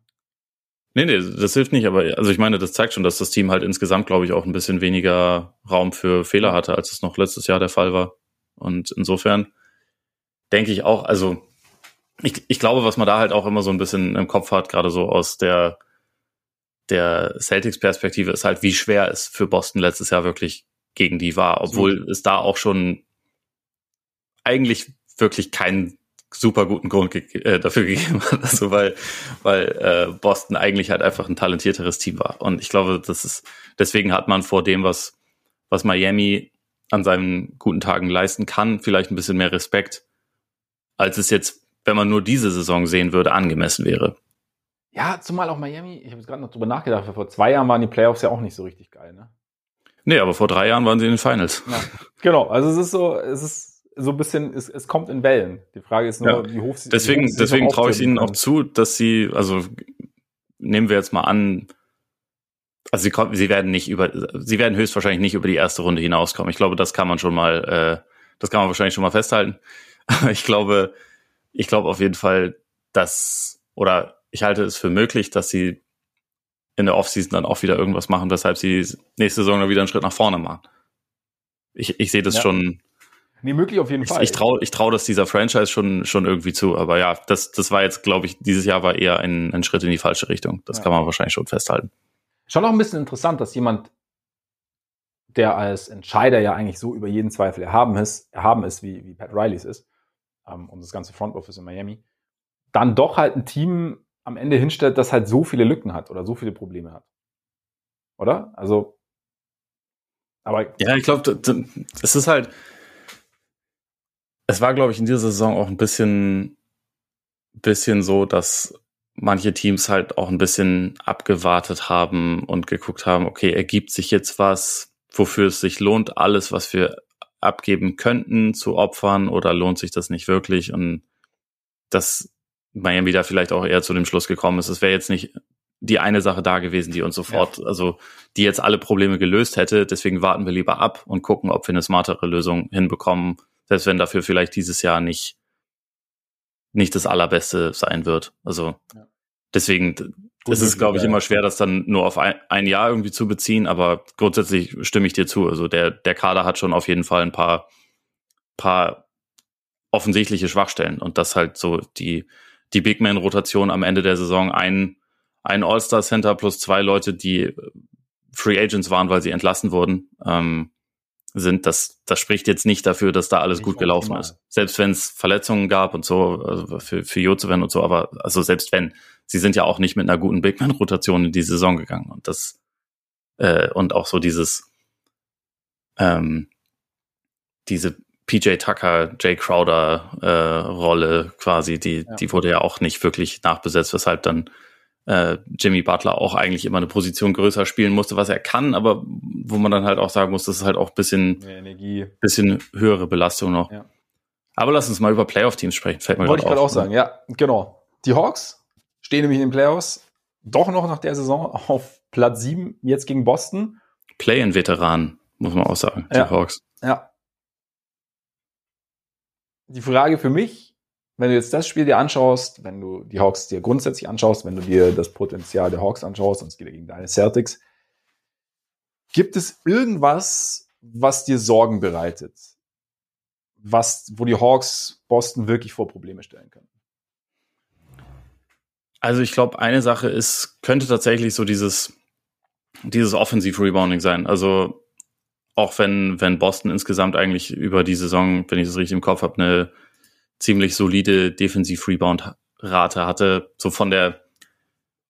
Nee, nee, das hilft nicht, aber also ich meine, das zeigt schon, dass das Team halt insgesamt, glaube ich, auch ein bisschen weniger Raum für Fehler hatte, als es noch letztes Jahr der Fall war. Und insofern denke ich auch, also ich, ich glaube, was man da halt auch immer so ein bisschen im Kopf hat, gerade so aus der, der Celtics-Perspektive, ist halt, wie schwer es für Boston letztes Jahr wirklich gegen die war, obwohl es da auch schon eigentlich wirklich keinen super guten Grund ge äh, dafür gegeben hat, also weil, weil äh, Boston eigentlich halt einfach ein talentierteres Team war. Und ich glaube, das ist, deswegen hat man vor dem, was, was Miami an seinen guten Tagen leisten kann, vielleicht ein bisschen mehr Respekt, als es jetzt, wenn man nur diese Saison sehen würde, angemessen wäre. Ja, zumal auch Miami, ich habe jetzt gerade noch drüber nachgedacht, vor zwei Jahren waren die Playoffs ja auch nicht so richtig geil, ne? Nee, aber vor drei Jahren waren sie in den Finals. Ja, genau, also es ist so, es ist so ein bisschen, es, es kommt in Wellen. Die Frage ist nur, ja. wie hoch sie Deswegen, hoch sie deswegen traue ich ihnen auch zu, dass sie, also nehmen wir jetzt mal an, also sie, kommen, sie werden nicht über, sie werden höchstwahrscheinlich nicht über die erste Runde hinauskommen. Ich glaube, das kann man schon mal, äh, das kann man wahrscheinlich schon mal festhalten. Ich glaube, ich glaube auf jeden Fall, dass, oder ich halte es für möglich, dass sie in der Offseason dann auch wieder irgendwas machen, weshalb sie nächste Saison dann wieder einen Schritt nach vorne machen. Ich, ich sehe das ja. schon. Nee, möglich auf jeden ich, Fall. Ich traue ich trau das dieser Franchise schon, schon irgendwie zu. Aber ja, das, das war jetzt, glaube ich, dieses Jahr war eher ein, ein Schritt in die falsche Richtung. Das ja. kann man wahrscheinlich schon festhalten. Schon auch ein bisschen interessant, dass jemand, der als Entscheider ja eigentlich so über jeden Zweifel erhaben ist, erhaben ist wie, wie Pat Riley ist, ähm, und das ganze Front Office in Miami, dann doch halt ein Team am Ende hinstellt, das halt so viele Lücken hat oder so viele Probleme hat. Oder? Also, aber. Ja, ich glaube, es ist halt, es war, glaube ich, in dieser Saison auch ein bisschen, bisschen so, dass manche Teams halt auch ein bisschen abgewartet haben und geguckt haben, okay, ergibt sich jetzt was, wofür es sich lohnt, alles, was wir abgeben könnten, zu opfern oder lohnt sich das nicht wirklich? Und dass Miami da vielleicht auch eher zu dem Schluss gekommen ist, es wäre jetzt nicht die eine Sache da gewesen, die uns sofort, ja. also die jetzt alle Probleme gelöst hätte. Deswegen warten wir lieber ab und gucken, ob wir eine smartere Lösung hinbekommen, selbst wenn dafür vielleicht dieses Jahr nicht nicht das allerbeste sein wird. Also ja. deswegen ist es, glaube ich, immer schwer, das dann nur auf ein, ein, Jahr irgendwie zu beziehen, aber grundsätzlich stimme ich dir zu. Also der, der Kader hat schon auf jeden Fall ein paar, paar offensichtliche Schwachstellen und das halt so die, die Big Man-Rotation am Ende der Saison ein, ein All-Star-Center plus zwei Leute, die Free Agents waren, weil sie entlassen wurden. Ähm, sind, das, das spricht jetzt nicht dafür, dass da alles nicht gut gelaufen ist. Selbst wenn es Verletzungen gab und so, also für, für Jozeven und so, aber also selbst wenn, sie sind ja auch nicht mit einer guten Big Man-Rotation in die Saison gegangen. Und das, äh, und auch so dieses, ähm, diese PJ Tucker, Jay Crowder äh, Rolle quasi, die, ja. die wurde ja auch nicht wirklich nachbesetzt, weshalb dann äh, Jimmy Butler auch eigentlich immer eine Position größer spielen musste, was er kann, aber wo man dann halt auch sagen muss, das ist halt auch bisschen, Energie. bisschen höhere Belastung noch. Ja. Aber lass uns mal über Playoff-Teams sprechen. Fällt mir Wollte ich gerade auch sagen, ja, genau. Die Hawks stehen nämlich in den Playoffs doch noch nach der Saison auf Platz 7, jetzt gegen Boston. Play-in-Veteran, muss man auch sagen, die ja. Hawks. Ja. Die Frage für mich, wenn du jetzt das Spiel dir anschaust, wenn du die Hawks dir grundsätzlich anschaust, wenn du dir das Potenzial der Hawks anschaust, und es geht ja gegen deine Celtics, gibt es irgendwas, was dir Sorgen bereitet? Was, wo die Hawks Boston wirklich vor Probleme stellen können? Also ich glaube, eine Sache ist, könnte tatsächlich so dieses, dieses Offensive-Rebounding sein. Also auch wenn, wenn Boston insgesamt eigentlich über die Saison, wenn ich das richtig im Kopf habe, eine ziemlich solide Defensiv-Rebound-Rate hatte. So von der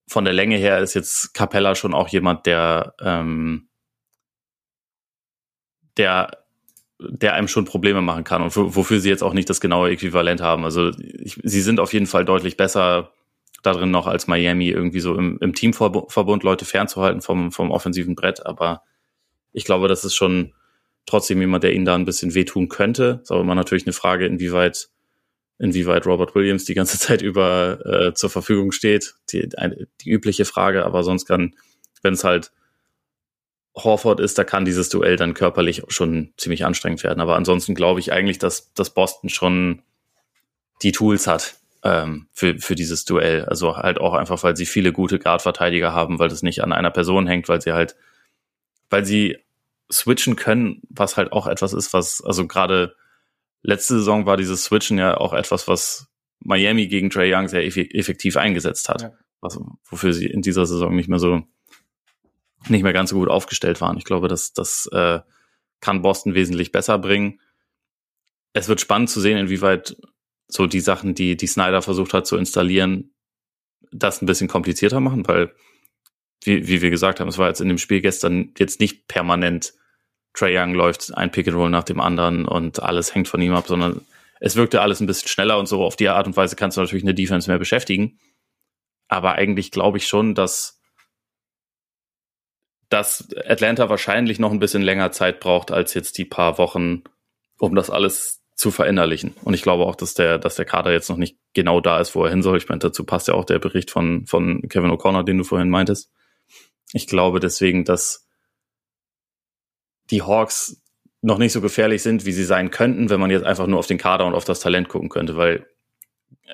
von der Länge her ist jetzt Capella schon auch jemand, der ähm, der der einem schon Probleme machen kann und wofür sie jetzt auch nicht das genaue Äquivalent haben. Also ich, sie sind auf jeden Fall deutlich besser darin noch als Miami irgendwie so im, im Teamverbund Leute fernzuhalten vom, vom offensiven Brett. Aber ich glaube, das ist schon trotzdem jemand, der ihnen da ein bisschen wehtun könnte. Ist aber immer natürlich eine Frage, inwieweit inwieweit Robert Williams die ganze Zeit über äh, zur Verfügung steht. Die, die übliche Frage, aber sonst kann, wenn es halt Horford ist, da kann dieses Duell dann körperlich schon ziemlich anstrengend werden. Aber ansonsten glaube ich eigentlich, dass, dass Boston schon die Tools hat ähm, für, für dieses Duell. Also halt auch einfach, weil sie viele gute Guard-Verteidiger haben, weil das nicht an einer Person hängt, weil sie halt, weil sie switchen können, was halt auch etwas ist, was, also gerade letzte Saison war dieses Switchen ja auch etwas, was Miami gegen Trey Young sehr effektiv eingesetzt hat. Ja. Was, wofür sie in dieser Saison nicht mehr so, nicht mehr ganz so gut aufgestellt waren. Ich glaube, das, das äh, kann Boston wesentlich besser bringen. Es wird spannend zu sehen, inwieweit so die Sachen, die, die Snyder versucht hat zu installieren, das ein bisschen komplizierter machen, weil, wie, wie wir gesagt haben, es war jetzt in dem Spiel gestern jetzt nicht permanent Trey Young läuft ein Pick and Roll nach dem anderen und alles hängt von ihm ab, sondern es wirkte alles ein bisschen schneller und so. Auf die Art und Weise kannst du natürlich eine Defense mehr beschäftigen. Aber eigentlich glaube ich schon, dass, dass Atlanta wahrscheinlich noch ein bisschen länger Zeit braucht als jetzt die paar Wochen, um das alles zu verinnerlichen. Und ich glaube auch, dass der, dass der Kader jetzt noch nicht genau da ist, wo er hin soll. Ich meine, dazu passt ja auch der Bericht von, von Kevin O'Connor, den du vorhin meintest. Ich glaube deswegen, dass die Hawks noch nicht so gefährlich sind, wie sie sein könnten, wenn man jetzt einfach nur auf den Kader und auf das Talent gucken könnte, weil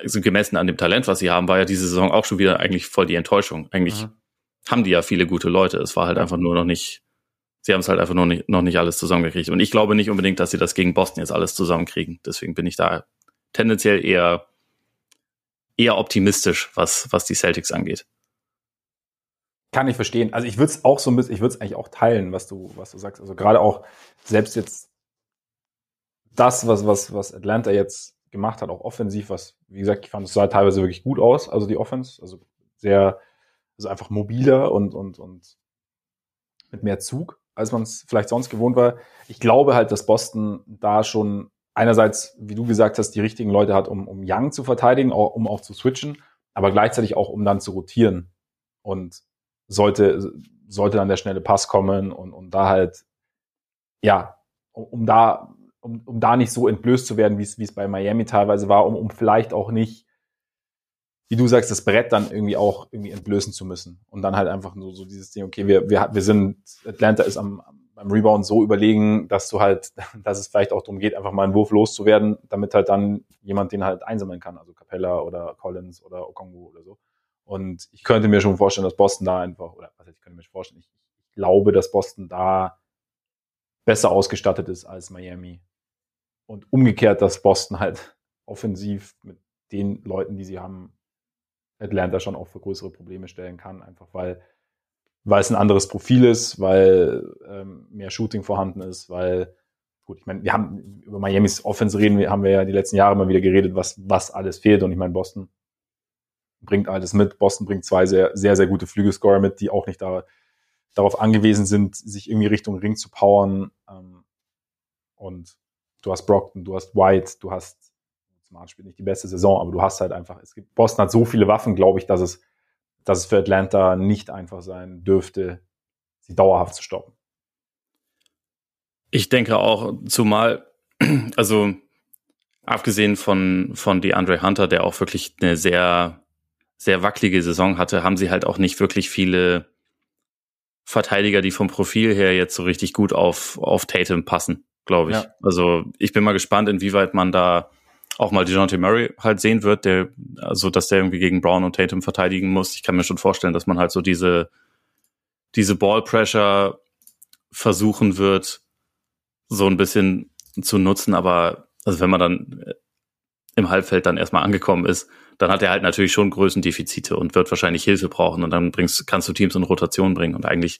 also gemessen an dem Talent, was sie haben, war ja diese Saison auch schon wieder eigentlich voll die Enttäuschung. Eigentlich mhm. haben die ja viele gute Leute. Es war halt einfach nur noch nicht, sie haben es halt einfach noch nicht, noch nicht alles zusammengekriegt. Und ich glaube nicht unbedingt, dass sie das gegen Boston jetzt alles zusammenkriegen. Deswegen bin ich da tendenziell eher, eher optimistisch, was, was die Celtics angeht. Kann ich verstehen. Also ich würde es auch so ein bisschen, ich würde es eigentlich auch teilen, was du, was du sagst. Also gerade auch selbst jetzt das, was, was, was Atlanta jetzt gemacht hat, auch offensiv, was, wie gesagt, ich fand, es sah teilweise wirklich gut aus, also die Offense, also sehr, also einfach mobiler und, und, und mit mehr Zug, als man es vielleicht sonst gewohnt war. Ich glaube halt, dass Boston da schon einerseits, wie du gesagt hast, die richtigen Leute hat, um, um Young zu verteidigen, auch, um auch zu switchen, aber gleichzeitig auch, um dann zu rotieren. Und sollte, sollte dann der schnelle Pass kommen und, und da halt, ja, um, um da, um, um da nicht so entblößt zu werden, wie es, wie es bei Miami teilweise war, um, um vielleicht auch nicht, wie du sagst, das Brett dann irgendwie auch irgendwie entblößen zu müssen. Und dann halt einfach nur so dieses Ding, okay, wir, wir, wir sind, Atlanta ist am, beim Rebound so überlegen, dass du halt, dass es vielleicht auch darum geht, einfach mal einen Wurf loszuwerden, damit halt dann jemand den halt einsammeln kann, also Capella oder Collins oder Okongu oder so. Und ich könnte mir schon vorstellen, dass Boston da einfach, oder was ich könnte mir vorstellen, ich, ich glaube, dass Boston da besser ausgestattet ist als Miami. Und umgekehrt, dass Boston halt offensiv mit den Leuten, die sie haben, Atlanta schon auch für größere Probleme stellen kann, einfach weil, weil es ein anderes Profil ist, weil ähm, mehr Shooting vorhanden ist, weil, gut, ich meine, wir haben über Miamis Offense reden, haben wir ja die letzten Jahre immer wieder geredet, was, was alles fehlt. Und ich meine, Boston bringt alles mit. Boston bringt zwei sehr, sehr, sehr gute Flügelscorer mit, die auch nicht da, darauf angewiesen sind, sich irgendwie Richtung Ring zu powern. Ähm, und du hast Brockton, du hast White, du hast, Smart spielt nicht die beste Saison, aber du hast halt einfach, es gibt, Boston hat so viele Waffen, glaube ich, dass es, dass es für Atlanta nicht einfach sein dürfte, sie dauerhaft zu stoppen. Ich denke auch, zumal, also abgesehen von, von die Andre Hunter, der auch wirklich eine sehr sehr wackelige Saison hatte, haben sie halt auch nicht wirklich viele Verteidiger, die vom Profil her jetzt so richtig gut auf, auf Tatum passen, glaube ich. Ja. Also ich bin mal gespannt, inwieweit man da auch mal DeJounte Murray halt sehen wird, der, also dass der irgendwie gegen Brown und Tatum verteidigen muss. Ich kann mir schon vorstellen, dass man halt so diese, diese Ball Pressure versuchen wird, so ein bisschen zu nutzen, aber also wenn man dann im Halbfeld dann erstmal angekommen ist, dann hat er halt natürlich schon Größendefizite und wird wahrscheinlich Hilfe brauchen und dann bringst, kannst du Teams in Rotation bringen. Und eigentlich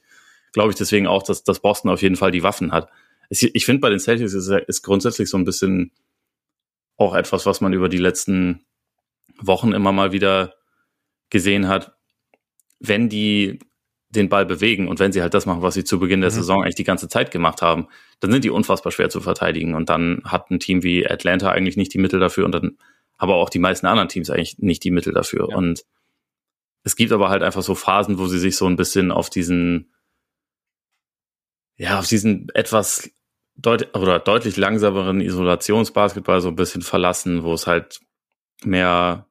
glaube ich deswegen auch, dass, dass Boston auf jeden Fall die Waffen hat. Ich finde bei den Celtics ist, ist grundsätzlich so ein bisschen auch etwas, was man über die letzten Wochen immer mal wieder gesehen hat. Wenn die den Ball bewegen und wenn sie halt das machen, was sie zu Beginn der mhm. Saison eigentlich die ganze Zeit gemacht haben, dann sind die unfassbar schwer zu verteidigen. Und dann hat ein Team wie Atlanta eigentlich nicht die Mittel dafür und dann aber auch die meisten anderen Teams eigentlich nicht die Mittel dafür. Ja. Und es gibt aber halt einfach so Phasen, wo sie sich so ein bisschen auf diesen, ja, auf diesen etwas deut oder deutlich langsameren Isolationsbasketball so ein bisschen verlassen, wo es halt mehr,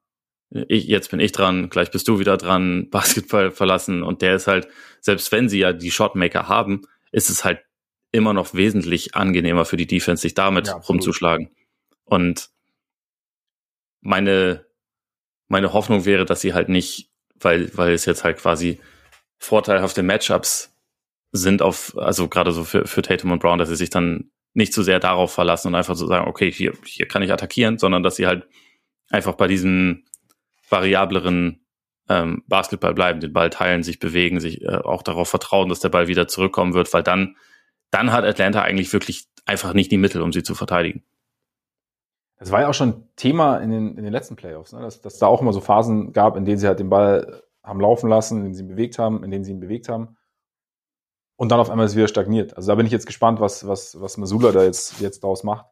ich, jetzt bin ich dran, gleich bist du wieder dran, Basketball verlassen und der ist halt, selbst wenn sie ja die Shotmaker haben, ist es halt immer noch wesentlich angenehmer für die Defense, sich damit ja, rumzuschlagen. Und meine, meine Hoffnung wäre, dass sie halt nicht, weil, weil es jetzt halt quasi vorteilhafte Matchups sind auf, also gerade so für, für Tatum und Brown, dass sie sich dann nicht zu sehr darauf verlassen und einfach so sagen, okay, hier, hier kann ich attackieren, sondern dass sie halt einfach bei diesem variableren ähm, Basketball bleiben, den Ball teilen, sich bewegen, sich äh, auch darauf vertrauen, dass der Ball wieder zurückkommen wird, weil dann, dann hat Atlanta eigentlich wirklich einfach nicht die Mittel, um sie zu verteidigen. Das war ja auch schon Thema in den, in den letzten Playoffs, ne? dass, dass da auch immer so Phasen gab, in denen sie halt den Ball haben laufen lassen, in denen sie ihn bewegt haben, in denen sie ihn bewegt haben. Und dann auf einmal ist es wieder stagniert. Also da bin ich jetzt gespannt, was, was, was Masula da jetzt, jetzt daraus macht.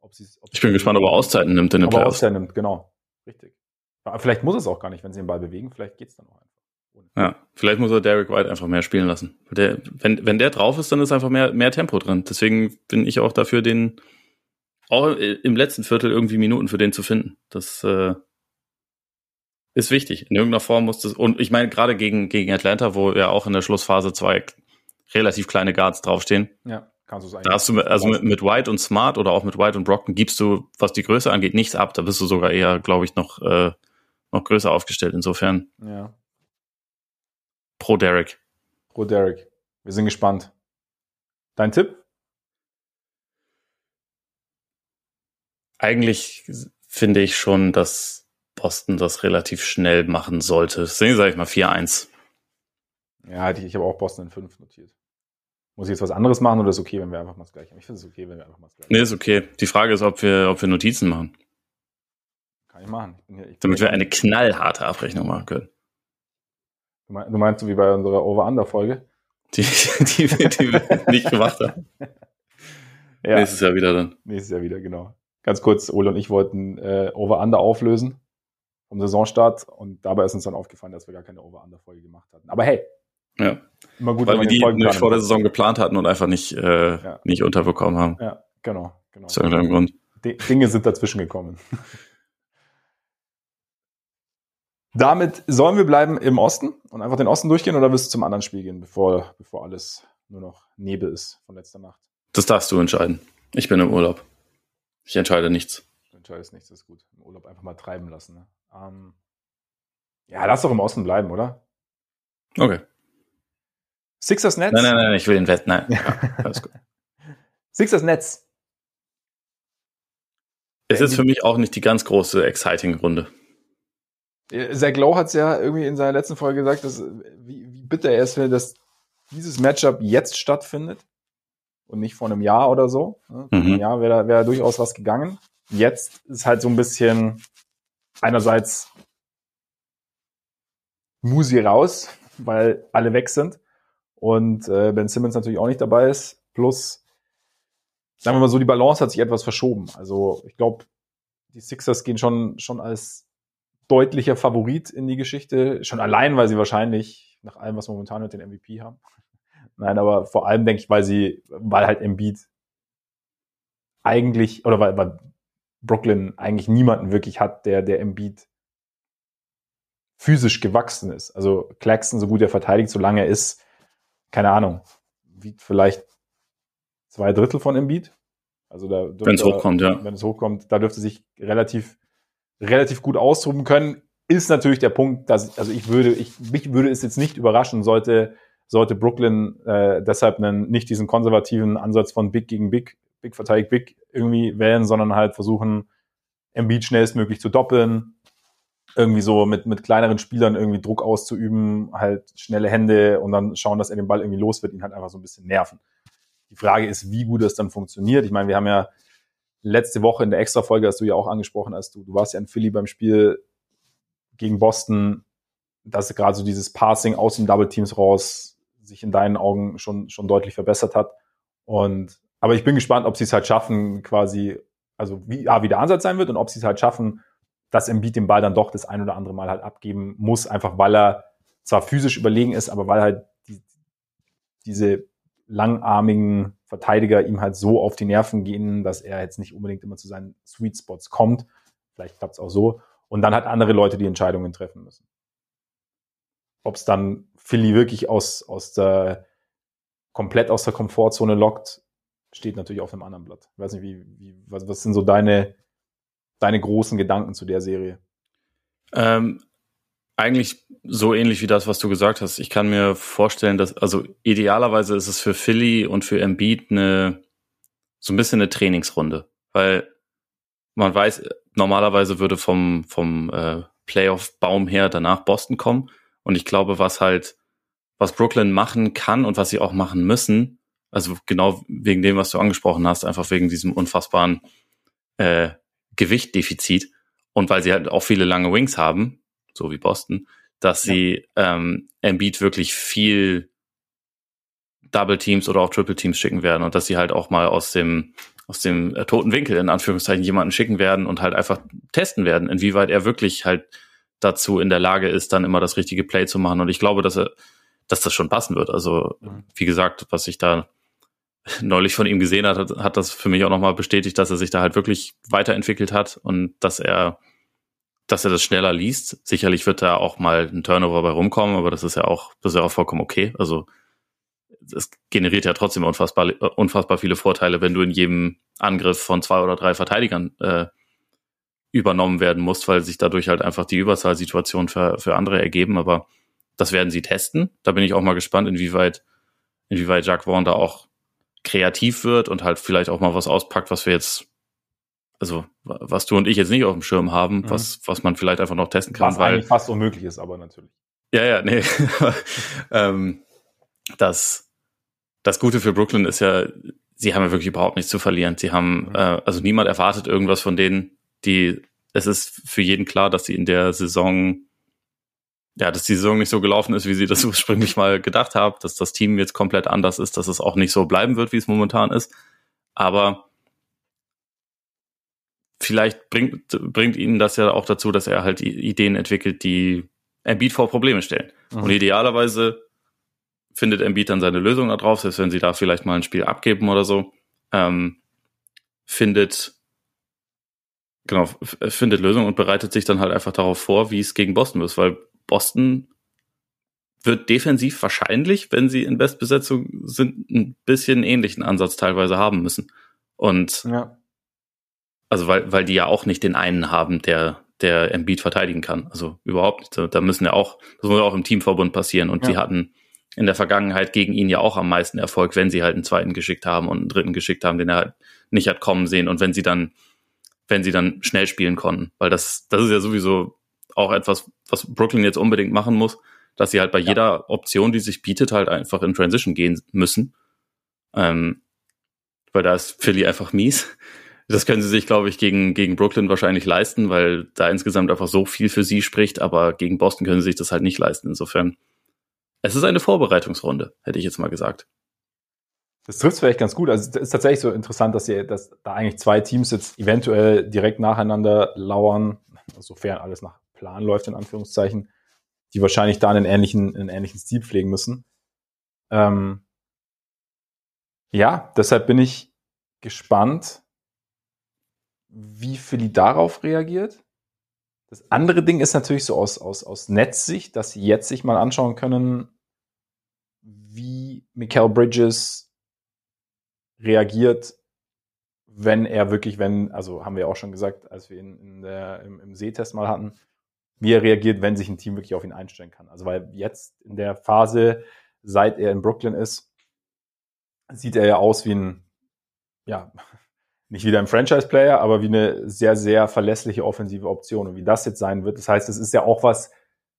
Ob ob ich bin gespannt, ob er Auszeiten nimmt in den Playoffs. Auszeiten nimmt, genau. Richtig. Aber vielleicht muss es auch gar nicht, wenn sie den Ball bewegen. Vielleicht geht es dann auch einfach. Ja, vielleicht muss er Derek White einfach mehr spielen lassen. Der, wenn, wenn der drauf ist, dann ist einfach mehr, mehr Tempo drin. Deswegen bin ich auch dafür, den, auch im letzten Viertel irgendwie Minuten für den zu finden. Das äh, ist wichtig. In irgendeiner Form muss das, und ich meine, gerade gegen, gegen Atlanta, wo ja auch in der Schlussphase zwei relativ kleine Guards draufstehen. Ja, kannst du sagen. Da hast du, also mit, mit White und Smart oder auch mit White und Brockton gibst du, was die Größe angeht, nichts ab. Da bist du sogar eher, glaube ich, noch, äh, noch größer aufgestellt insofern. Ja. pro Derek. Pro Derek. Wir sind gespannt. Dein Tipp? Eigentlich finde ich schon, dass Boston das relativ schnell machen sollte. Deswegen sage ich mal 4-1. Ja, ich, ich habe auch Boston in 5 notiert. Muss ich jetzt was anderes machen oder ist es okay, wenn wir einfach mal das gleiche haben? Ich finde es okay, wenn wir einfach mal das gleiche haben. Nee, ist okay. Die Frage ist, ob wir, ob wir Notizen machen. Kann ich machen. Ich hier, ich Damit wir eine knallharte Abrechnung machen können. Du meinst, du meinst wie bei unserer Over-Under-Folge? Die, die, die, die wir nicht gemacht haben. Ja. Nächstes Jahr wieder dann. Nächstes Jahr wieder, genau. Ganz kurz, Ole und ich wollten äh, Over-Under auflösen vom Saisonstart und dabei ist uns dann aufgefallen, dass wir gar keine Over-Under-Folge gemacht hatten. Aber hey, ja. Immer gut, Weil wir die nicht vor der Saison geplant hatten und einfach nicht, äh, ja. nicht unterbekommen haben. Ja, genau. genau. Aus irgendeinem Grund. D Dinge sind dazwischen gekommen. Damit sollen wir bleiben im Osten und einfach den Osten durchgehen oder wirst du zum anderen Spiel gehen, bevor, bevor alles nur noch Nebel ist von letzter Nacht? Das darfst du entscheiden. Ich bin im Urlaub. Ich entscheide nichts. Du entscheidest nichts, das ist gut. Im Urlaub einfach mal treiben lassen. Ne? Ähm, ja, lass doch im Osten bleiben, oder? Okay. Sixers Netz? Nein, nein, nein, ich will den Wett. Nein. Ja, alles gut. Sixers Netz. Es ist für mich auch nicht die ganz große exciting Runde. Zach Lowe hat es ja irgendwie in seiner letzten Folge gesagt, dass, wie, wie bitter er ist, dass dieses Matchup jetzt stattfindet und nicht vor einem Jahr oder so. Ne? Vor einem mhm. Jahr wäre da, wär da durchaus was gegangen. Jetzt ist halt so ein bisschen einerseits Musi raus, weil alle weg sind und äh, Ben Simmons natürlich auch nicht dabei ist. Plus, sagen wir mal so, die Balance hat sich etwas verschoben. Also ich glaube, die Sixers gehen schon, schon als deutlicher Favorit in die Geschichte. Schon allein, weil sie wahrscheinlich, nach allem, was momentan mit den MVP haben. Nein, aber vor allem denke ich, weil sie, weil halt Embiid eigentlich, oder weil, weil Brooklyn eigentlich niemanden wirklich hat, der, der Embiid physisch gewachsen ist. Also Claxton, so gut er verteidigt, solange er ist, keine Ahnung, wiegt vielleicht zwei Drittel von Embiid. Also da wenn es hochkommt, ja. Wenn es hochkommt, da dürfte sich relativ, relativ gut austoben können. Ist natürlich der Punkt, dass, also ich würde, ich, mich würde es jetzt nicht überraschen, sollte, sollte Brooklyn äh, deshalb einen, nicht diesen konservativen Ansatz von Big gegen Big, Big verteidigt Big irgendwie wählen, sondern halt versuchen, Embiid schnellstmöglich zu doppeln, irgendwie so mit, mit kleineren Spielern irgendwie Druck auszuüben, halt schnelle Hände und dann schauen, dass er den Ball irgendwie los wird, ihn halt einfach so ein bisschen nerven. Die Frage ist, wie gut das dann funktioniert. Ich meine, wir haben ja letzte Woche in der Extra-Folge, hast du ja auch angesprochen, als du, du warst ja in Philly beim Spiel gegen Boston, dass gerade so dieses Passing aus den Double Teams raus sich in deinen Augen schon, schon deutlich verbessert hat. Und, aber ich bin gespannt, ob sie es halt schaffen, quasi, also wie, ah, wie der Ansatz sein wird und ob sie es halt schaffen, dass Embiid den Ball dann doch das ein oder andere Mal halt abgeben muss, einfach weil er zwar physisch überlegen ist, aber weil halt die, diese langarmigen Verteidiger ihm halt so auf die Nerven gehen, dass er jetzt nicht unbedingt immer zu seinen Sweet Spots kommt. Vielleicht klappt es auch so. Und dann hat andere Leute die Entscheidungen treffen müssen. Ob es dann Philly wirklich aus, aus der, komplett aus der Komfortzone lockt, steht natürlich auf einem anderen Blatt. Ich weiß nicht, wie, wie was, was sind so deine, deine großen Gedanken zu der Serie? Ähm, eigentlich so ähnlich wie das, was du gesagt hast. Ich kann mir vorstellen, dass, also idealerweise ist es für Philly und für Embiid eine, so ein bisschen eine Trainingsrunde, weil man weiß, normalerweise würde vom, vom äh, Playoff-Baum her danach Boston kommen. Und ich glaube, was halt, was Brooklyn machen kann und was sie auch machen müssen, also genau wegen dem, was du angesprochen hast, einfach wegen diesem unfassbaren äh, Gewichtdefizit und weil sie halt auch viele lange Wings haben, so wie Boston, dass ja. sie ähm, Embiid wirklich viel Double Teams oder auch Triple Teams schicken werden und dass sie halt auch mal aus dem aus dem äh, toten Winkel in Anführungszeichen jemanden schicken werden und halt einfach testen werden, inwieweit er wirklich halt dazu in der Lage ist, dann immer das richtige Play zu machen. Und ich glaube, dass er, dass das schon passen wird. Also mhm. wie gesagt, was ich da neulich von ihm gesehen hat, hat das für mich auch nochmal bestätigt, dass er sich da halt wirklich weiterentwickelt hat und dass er, dass er das schneller liest. Sicherlich wird da auch mal ein Turnover bei rumkommen, aber das ist ja auch, das ist ja auch vollkommen okay. Also es generiert ja trotzdem unfassbar, unfassbar viele Vorteile, wenn du in jedem Angriff von zwei oder drei Verteidigern äh, übernommen werden musst, weil sich dadurch halt einfach die Überzahlsituation für, für andere ergeben. Aber das werden sie testen. Da bin ich auch mal gespannt, inwieweit, inwieweit Jacques Vaughn da auch kreativ wird und halt vielleicht auch mal was auspackt, was wir jetzt, also was du und ich jetzt nicht auf dem Schirm haben, mhm. was, was man vielleicht einfach noch testen kann. Was weil, eigentlich fast unmöglich ist, aber natürlich. Ja, ja, nee. ähm, das, das Gute für Brooklyn ist ja, sie haben ja wirklich überhaupt nichts zu verlieren. Sie haben, mhm. äh, also niemand erwartet irgendwas von denen, die, es ist für jeden klar, dass sie in der Saison, ja, dass die Saison nicht so gelaufen ist, wie sie das ursprünglich mal gedacht haben, dass das Team jetzt komplett anders ist, dass es auch nicht so bleiben wird, wie es momentan ist. Aber vielleicht bringt, bringt ihnen das ja auch dazu, dass er halt Ideen entwickelt, die Embiid vor Probleme stellen. Mhm. Und idealerweise findet Embiid dann seine Lösung da drauf, selbst wenn sie da vielleicht mal ein Spiel abgeben oder so. Ähm, findet genau, findet Lösung und bereitet sich dann halt einfach darauf vor, wie es gegen Boston ist, weil Boston wird defensiv wahrscheinlich, wenn sie in Bestbesetzung sind, ein bisschen ähnlichen Ansatz teilweise haben müssen. Und ja. also weil, weil die ja auch nicht den einen haben, der, der Embiid verteidigen kann. Also überhaupt nicht. Da müssen ja auch, das muss ja auch im Teamverbund passieren. Und ja. die hatten in der Vergangenheit gegen ihn ja auch am meisten Erfolg, wenn sie halt einen zweiten geschickt haben und einen dritten geschickt haben, den er halt nicht hat kommen sehen. Und wenn sie dann wenn sie dann schnell spielen konnten. Weil das, das ist ja sowieso auch etwas, was Brooklyn jetzt unbedingt machen muss, dass sie halt bei ja. jeder Option, die sich bietet, halt einfach in Transition gehen müssen. Ähm, weil da ist Philly einfach mies. Das können sie sich, glaube ich, gegen, gegen Brooklyn wahrscheinlich leisten, weil da insgesamt einfach so viel für sie spricht, aber gegen Boston können sie sich das halt nicht leisten. Insofern, es ist eine Vorbereitungsrunde, hätte ich jetzt mal gesagt. Das trifft vielleicht ganz gut. Also es ist tatsächlich so interessant, dass, ihr, dass da eigentlich zwei Teams jetzt eventuell direkt nacheinander lauern, sofern alles nach Plan läuft, in Anführungszeichen, die wahrscheinlich da einen ähnlichen, einen ähnlichen Stil pflegen müssen. Ähm, ja, deshalb bin ich gespannt, wie Philly darauf reagiert. Das andere Ding ist natürlich so aus, aus, aus Netzsicht, dass sie jetzt sich mal anschauen können, wie Michael Bridges reagiert, wenn er wirklich, wenn, also haben wir auch schon gesagt, als wir ihn in der, im, im Sehtest mal hatten, wie er reagiert, wenn sich ein Team wirklich auf ihn einstellen kann. Also weil jetzt in der Phase, seit er in Brooklyn ist, sieht er ja aus wie ein, ja, nicht wieder ein Franchise-Player, aber wie eine sehr, sehr verlässliche offensive Option. Und wie das jetzt sein wird, das heißt, es ist ja auch was,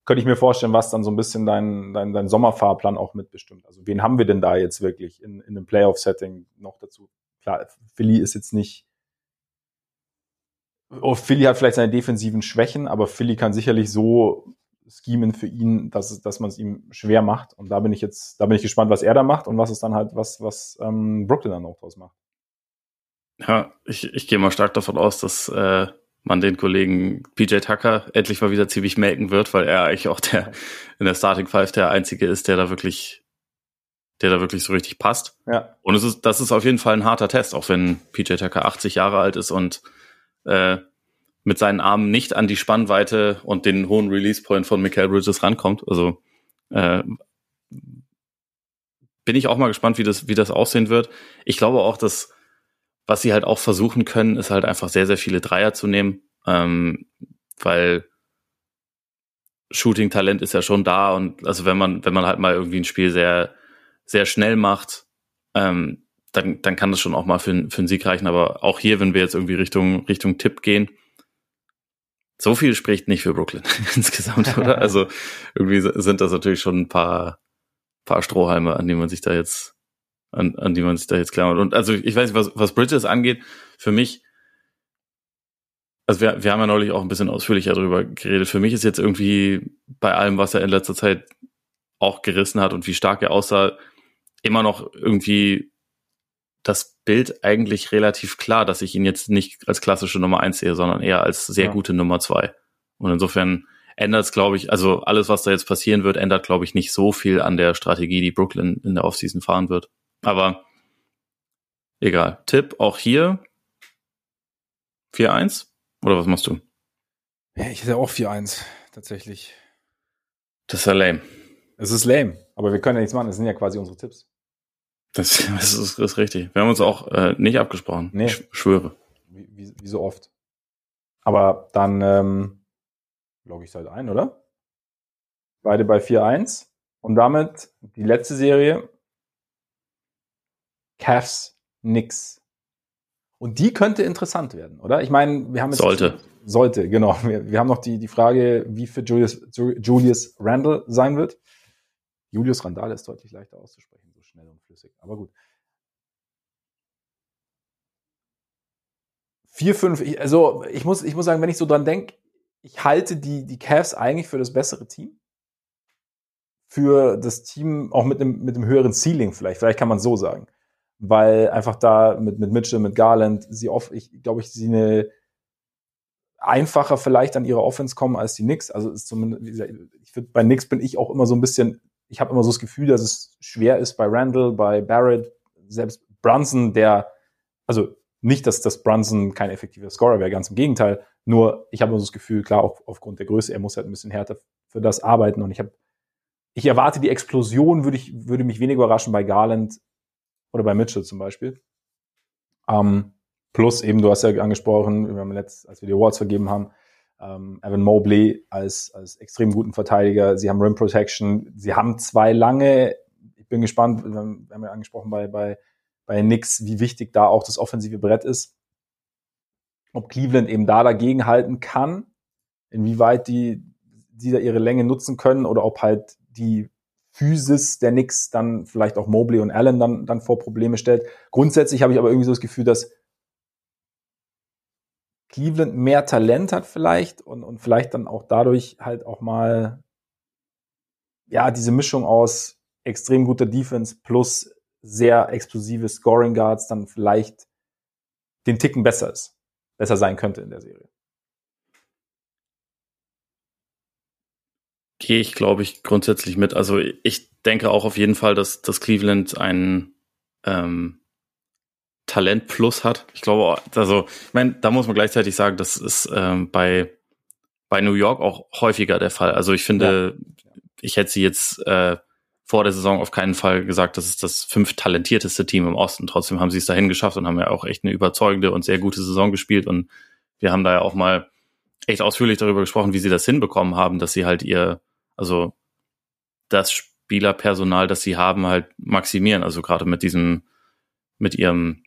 könnte ich mir vorstellen, was dann so ein bisschen dein, dein, dein Sommerfahrplan auch mitbestimmt. Also wen haben wir denn da jetzt wirklich in, in einem Playoff-Setting noch dazu? Klar, Philly ist jetzt nicht. Oh, Philly hat vielleicht seine defensiven Schwächen, aber Philly kann sicherlich so schemen für ihn, dass, dass man es ihm schwer macht. Und da bin ich jetzt, da bin ich gespannt, was er da macht und was es dann halt, was, was ähm, Brooklyn dann noch draus macht. Ja, ich, ich gehe mal stark davon aus, dass äh, man den Kollegen PJ Tucker endlich mal wieder ziemlich melken wird, weil er eigentlich auch der in der Starting Five der einzige ist, der da wirklich, der da wirklich so richtig passt. Ja. Und es ist, das ist auf jeden Fall ein harter Test, auch wenn PJ Tucker 80 Jahre alt ist und äh, mit seinen Armen nicht an die Spannweite und den hohen Release Point von Michael Bridges rankommt. Also äh, bin ich auch mal gespannt, wie das, wie das aussehen wird. Ich glaube auch, dass was sie halt auch versuchen können, ist halt einfach sehr, sehr viele Dreier zu nehmen, ähm, weil Shooting-Talent ist ja schon da und also wenn man, wenn man halt mal irgendwie ein Spiel sehr, sehr schnell macht, ähm, dann, dann kann das schon auch mal für, für einen Sieg reichen. Aber auch hier, wenn wir jetzt irgendwie Richtung, Richtung Tipp gehen, so viel spricht nicht für Brooklyn insgesamt, oder? Also irgendwie sind das natürlich schon ein paar, paar Strohhalme, an die man sich da jetzt an, an die man sich da jetzt klammert. Und also ich weiß nicht, was, was Bridges angeht, für mich, also wir, wir haben ja neulich auch ein bisschen ausführlicher darüber geredet. Für mich ist jetzt irgendwie bei allem, was er in letzter Zeit auch gerissen hat und wie stark er aussah, immer noch irgendwie das Bild eigentlich relativ klar, dass ich ihn jetzt nicht als klassische Nummer eins sehe, sondern eher als sehr ja. gute Nummer zwei. Und insofern ändert es, glaube ich, also alles, was da jetzt passieren wird, ändert, glaube ich, nicht so viel an der Strategie, die Brooklyn in der Offseason fahren wird. Aber egal. Tipp auch hier 4-1? Oder was machst du? Ja, ich hätte auch 4-1, tatsächlich. Das ist ja lame. Es ist lame, aber wir können ja nichts machen, das sind ja quasi unsere Tipps. Das, das, ist, das ist richtig. Wir haben uns auch äh, nicht abgesprochen. Nee. Ich schwöre. Wie, wie, wie so oft. Aber dann ähm, logge ich es halt ein, oder? beide bei 4-1. Und damit die letzte Serie. Cavs, Nix. Und die könnte interessant werden, oder? Ich meine, wir haben jetzt. Sollte. Sollte, genau. Wir, wir haben noch die, die Frage, wie für Julius, Julius Randall sein wird. Julius Randall ist deutlich leichter auszusprechen, so schnell und flüssig. Aber gut. 4, 5, also ich muss, ich muss sagen, wenn ich so dran denke, ich halte die, die Cavs eigentlich für das bessere Team. Für das Team auch mit einem, mit einem höheren Ceiling vielleicht. Vielleicht kann man so sagen. Weil einfach da mit, mit Mitchell, mit Garland, sie oft, ich glaube ich, sie eine einfacher vielleicht an ihre Offense kommen als die Knicks. Also ist zumindest, ich finde, bei Knicks bin ich auch immer so ein bisschen, ich habe immer so das Gefühl, dass es schwer ist bei Randall, bei Barrett, selbst Brunson, der, also nicht, dass das Brunson kein effektiver Scorer wäre, ganz im Gegenteil. Nur ich habe immer so das Gefühl, klar, auch aufgrund der Größe, er muss halt ein bisschen härter für das arbeiten. Und ich habe, ich erwarte die Explosion, würde ich, würde mich weniger überraschen bei Garland oder bei Mitchell zum Beispiel. Ähm, plus eben, du hast ja angesprochen, wir haben letzt, als wir die Awards vergeben haben, ähm, Evan Mobley als, als extrem guten Verteidiger. Sie haben Rim Protection. Sie haben zwei lange, ich bin gespannt, wir haben, ja angesprochen bei, bei bei Nix, wie wichtig da auch das offensive Brett ist. Ob Cleveland eben da dagegen halten kann, inwieweit die, die da ihre Länge nutzen können oder ob halt die Physis der Knicks dann vielleicht auch Mobley und Allen dann, dann vor Probleme stellt. Grundsätzlich habe ich aber irgendwie so das Gefühl, dass Cleveland mehr Talent hat vielleicht und, und vielleicht dann auch dadurch halt auch mal ja diese Mischung aus extrem guter Defense plus sehr explosive Scoring Guards dann vielleicht den Ticken besser ist, besser sein könnte in der Serie. Gehe ich, glaube ich, grundsätzlich mit. Also ich denke auch auf jeden Fall, dass, dass Cleveland ein ähm, Talent plus hat. Ich glaube, also, ich meine, da muss man gleichzeitig sagen, das ist ähm, bei, bei New York auch häufiger der Fall. Also ich finde, ja. ich hätte sie jetzt äh, vor der Saison auf keinen Fall gesagt, das ist das fünf talentierteste Team im Osten. Trotzdem haben sie es dahin geschafft und haben ja auch echt eine überzeugende und sehr gute Saison gespielt. Und wir haben da ja auch mal echt ausführlich darüber gesprochen, wie sie das hinbekommen haben, dass sie halt ihr, also das Spielerpersonal, das sie haben, halt maximieren. Also gerade mit diesem, mit ihrem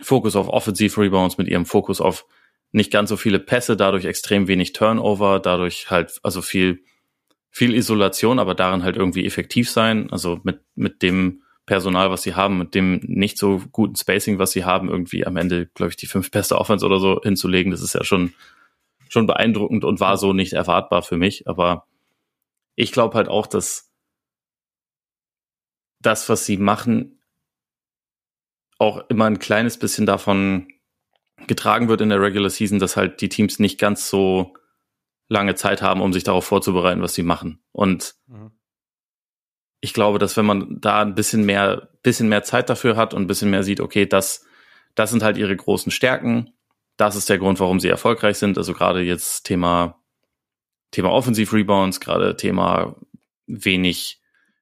Fokus auf Offensive Rebounds, mit ihrem Fokus auf nicht ganz so viele Pässe, dadurch extrem wenig Turnover, dadurch halt also viel viel Isolation, aber darin halt irgendwie effektiv sein. Also mit, mit dem Personal, was sie haben, mit dem nicht so guten Spacing, was sie haben, irgendwie am Ende, glaube ich, die fünf beste Offense oder so hinzulegen, das ist ja schon, schon beeindruckend und war so nicht erwartbar für mich. Aber ich glaube halt auch, dass das, was sie machen, auch immer ein kleines bisschen davon getragen wird in der Regular Season, dass halt die Teams nicht ganz so lange Zeit haben, um sich darauf vorzubereiten, was sie machen. Und mhm. ich glaube, dass wenn man da ein bisschen mehr, bisschen mehr Zeit dafür hat und ein bisschen mehr sieht, okay, das, das sind halt ihre großen Stärken. Das ist der Grund, warum sie erfolgreich sind. Also gerade jetzt Thema, Thema Offensive Rebounds, gerade Thema wenig,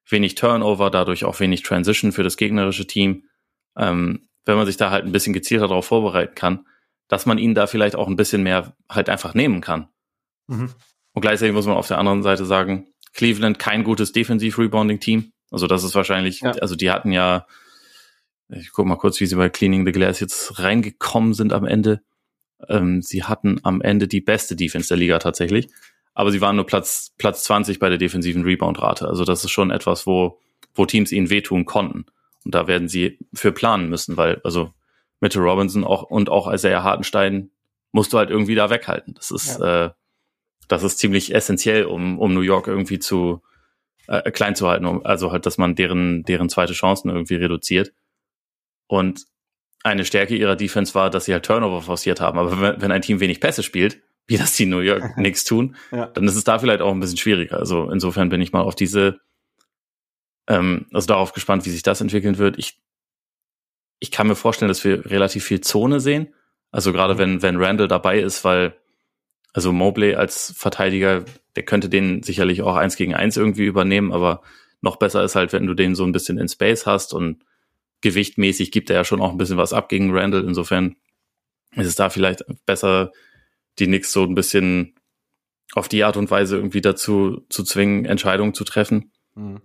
wenig Turnover, dadurch auch wenig Transition für das gegnerische Team. Ähm, wenn man sich da halt ein bisschen gezielter darauf vorbereiten kann, dass man ihnen da vielleicht auch ein bisschen mehr halt einfach nehmen kann. Mhm. Und gleichzeitig muss man auf der anderen Seite sagen, Cleveland kein gutes Defensiv-Rebounding-Team. Also das ist wahrscheinlich, ja. also die hatten ja, ich guck mal kurz, wie sie bei Cleaning the Glass jetzt reingekommen sind am Ende. Ähm, sie hatten am Ende die beste Defense der Liga tatsächlich. Aber sie waren nur Platz, Platz 20 bei der defensiven Rebound-Rate. Also das ist schon etwas, wo, wo Teams ihnen wehtun konnten. Und da werden sie für planen müssen, weil, also Mitchell Robinson auch und auch Isaiah Hartenstein musst du halt irgendwie da weghalten. Das ist, ja. äh, das ist ziemlich essentiell, um, um New York irgendwie zu äh, klein zu halten. Um, also halt, dass man deren, deren zweite Chancen irgendwie reduziert. Und eine Stärke ihrer Defense war, dass sie halt Turnover forciert haben. Aber wenn, wenn ein Team wenig Pässe spielt, wie das die New York nichts tun, ja. dann ist es da vielleicht auch ein bisschen schwieriger. Also insofern bin ich mal auf diese, ähm, also darauf gespannt, wie sich das entwickeln wird. Ich, ich kann mir vorstellen, dass wir relativ viel Zone sehen. Also gerade mhm. wenn, wenn Randall dabei ist, weil also Mobley als Verteidiger, der könnte den sicherlich auch eins gegen eins irgendwie übernehmen, aber noch besser ist halt, wenn du den so ein bisschen in Space hast und gewichtmäßig gibt er ja schon auch ein bisschen was ab gegen Randall. Insofern ist es da vielleicht besser, die Knicks so ein bisschen auf die Art und Weise irgendwie dazu zu zwingen, Entscheidungen zu treffen. Mhm.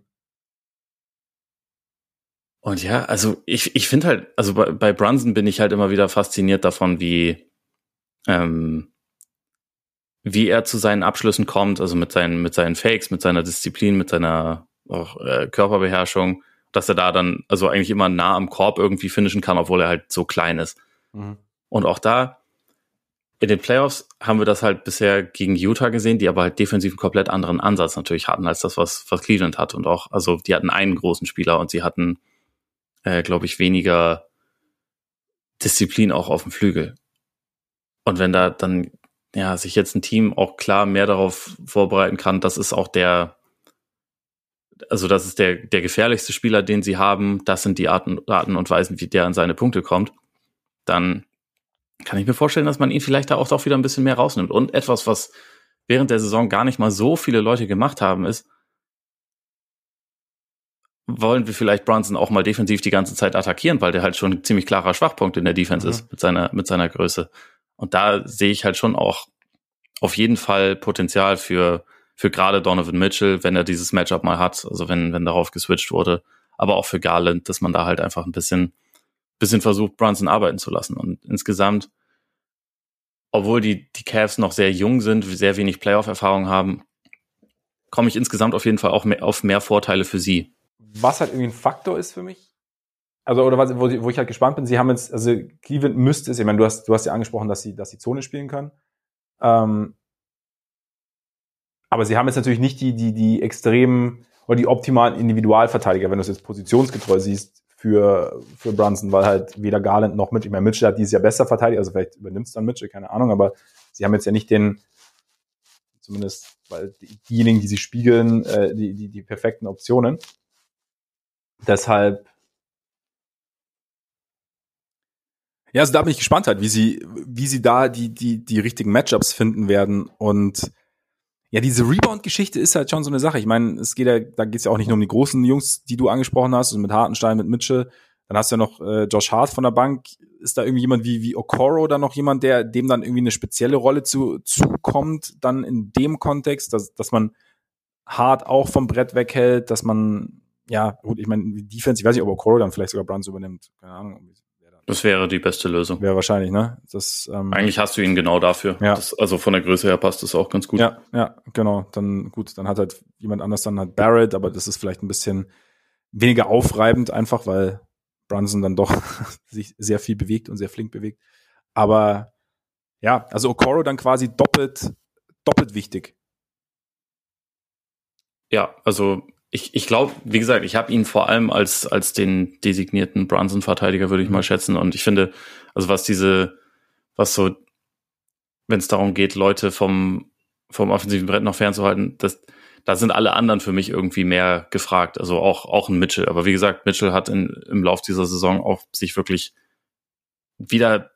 Und ja, also ich, ich finde halt, also bei, bei Brunson bin ich halt immer wieder fasziniert davon, wie, ähm, wie er zu seinen Abschlüssen kommt, also mit seinen, mit seinen Fakes, mit seiner Disziplin, mit seiner auch, äh, Körperbeherrschung, dass er da dann also eigentlich immer nah am Korb irgendwie finishen kann, obwohl er halt so klein ist. Mhm. Und auch da, in den Playoffs haben wir das halt bisher gegen Utah gesehen, die aber halt defensiv einen komplett anderen Ansatz natürlich hatten als das, was, was Cleveland hat. Und auch, also die hatten einen großen Spieler und sie hatten, äh, glaube ich, weniger Disziplin auch auf dem Flügel. Und wenn da dann ja sich jetzt ein Team auch klar mehr darauf vorbereiten kann, das ist auch der, also das ist der, der gefährlichste Spieler, den sie haben, das sind die Arten, Arten und Weisen, wie der an seine Punkte kommt, dann kann ich mir vorstellen, dass man ihn vielleicht da auch doch wieder ein bisschen mehr rausnimmt. Und etwas, was während der Saison gar nicht mal so viele Leute gemacht haben, ist, wollen wir vielleicht Brunson auch mal defensiv die ganze Zeit attackieren, weil der halt schon ein ziemlich klarer Schwachpunkt in der Defense mhm. ist mit seiner, mit seiner Größe. Und da sehe ich halt schon auch auf jeden Fall Potenzial für, für gerade Donovan Mitchell, wenn er dieses Matchup mal hat, also wenn, wenn darauf geswitcht wurde, aber auch für Garland, dass man da halt einfach ein bisschen, bisschen versucht, Brunson arbeiten zu lassen. Und insgesamt, obwohl die, die Cavs noch sehr jung sind, sehr wenig Playoff-Erfahrung haben, komme ich insgesamt auf jeden Fall auch mehr, auf mehr Vorteile für sie. Was halt irgendwie ein Faktor ist für mich, also oder was, wo, wo ich halt gespannt bin, sie haben jetzt, also Cleveland müsste es, ich meine, du hast, du hast ja angesprochen, dass sie, dass sie Zone spielen können. Ähm, aber sie haben jetzt natürlich nicht die, die, die extremen oder die optimalen Individualverteidiger, wenn du es jetzt positionsgetreu siehst, für, für Brunson, weil halt weder Garland noch Mitchell, ich meine, Mitchell hat dieses Jahr besser verteidigt, also vielleicht übernimmt es dann Mitchell, keine Ahnung, aber sie haben jetzt ja nicht den, zumindest, weil diejenigen, die sie spiegeln, äh, die, die, die perfekten Optionen. Deshalb, ja, also da bin ich gespannt halt, wie sie, wie sie da die, die, die richtigen Matchups finden werden und ja, diese Rebound-Geschichte ist halt schon so eine Sache. Ich meine, es geht ja, da geht es ja auch nicht nur um die großen Jungs, die du angesprochen hast, also mit Hartenstein, mit Mitchell. Dann hast du ja noch äh, Josh Hart von der Bank. Ist da irgendwie jemand wie, wie Okoro da noch jemand, der dem dann irgendwie eine spezielle Rolle zu, zukommt, dann in dem Kontext, dass, dass man Hart auch vom Brett weghält, dass man, ja, gut, ich meine, Defense, ich weiß nicht, ob Okoro dann vielleicht sogar Bruns übernimmt. Keine Ahnung. Das wäre die beste Lösung. Wäre wahrscheinlich, ne? Das, ähm, Eigentlich hast du ihn genau dafür. Ja. Das, also von der Größe her passt das auch ganz gut. Ja, ja, genau. Dann gut, dann hat halt jemand anders dann halt Barrett, aber das ist vielleicht ein bisschen weniger aufreibend, einfach weil Brunson dann doch sich sehr viel bewegt und sehr flink bewegt. Aber ja, also Okoro dann quasi doppelt, doppelt wichtig. Ja, also ich, ich glaube, wie gesagt, ich habe ihn vor allem als, als den designierten Brunson-Verteidiger, würde ich mal schätzen. Und ich finde, also was diese, was so, wenn es darum geht, Leute vom, vom offensiven Brett noch fernzuhalten, das, da sind alle anderen für mich irgendwie mehr gefragt. Also auch, auch ein Mitchell. Aber wie gesagt, Mitchell hat in, im Lauf dieser Saison auch sich wirklich wieder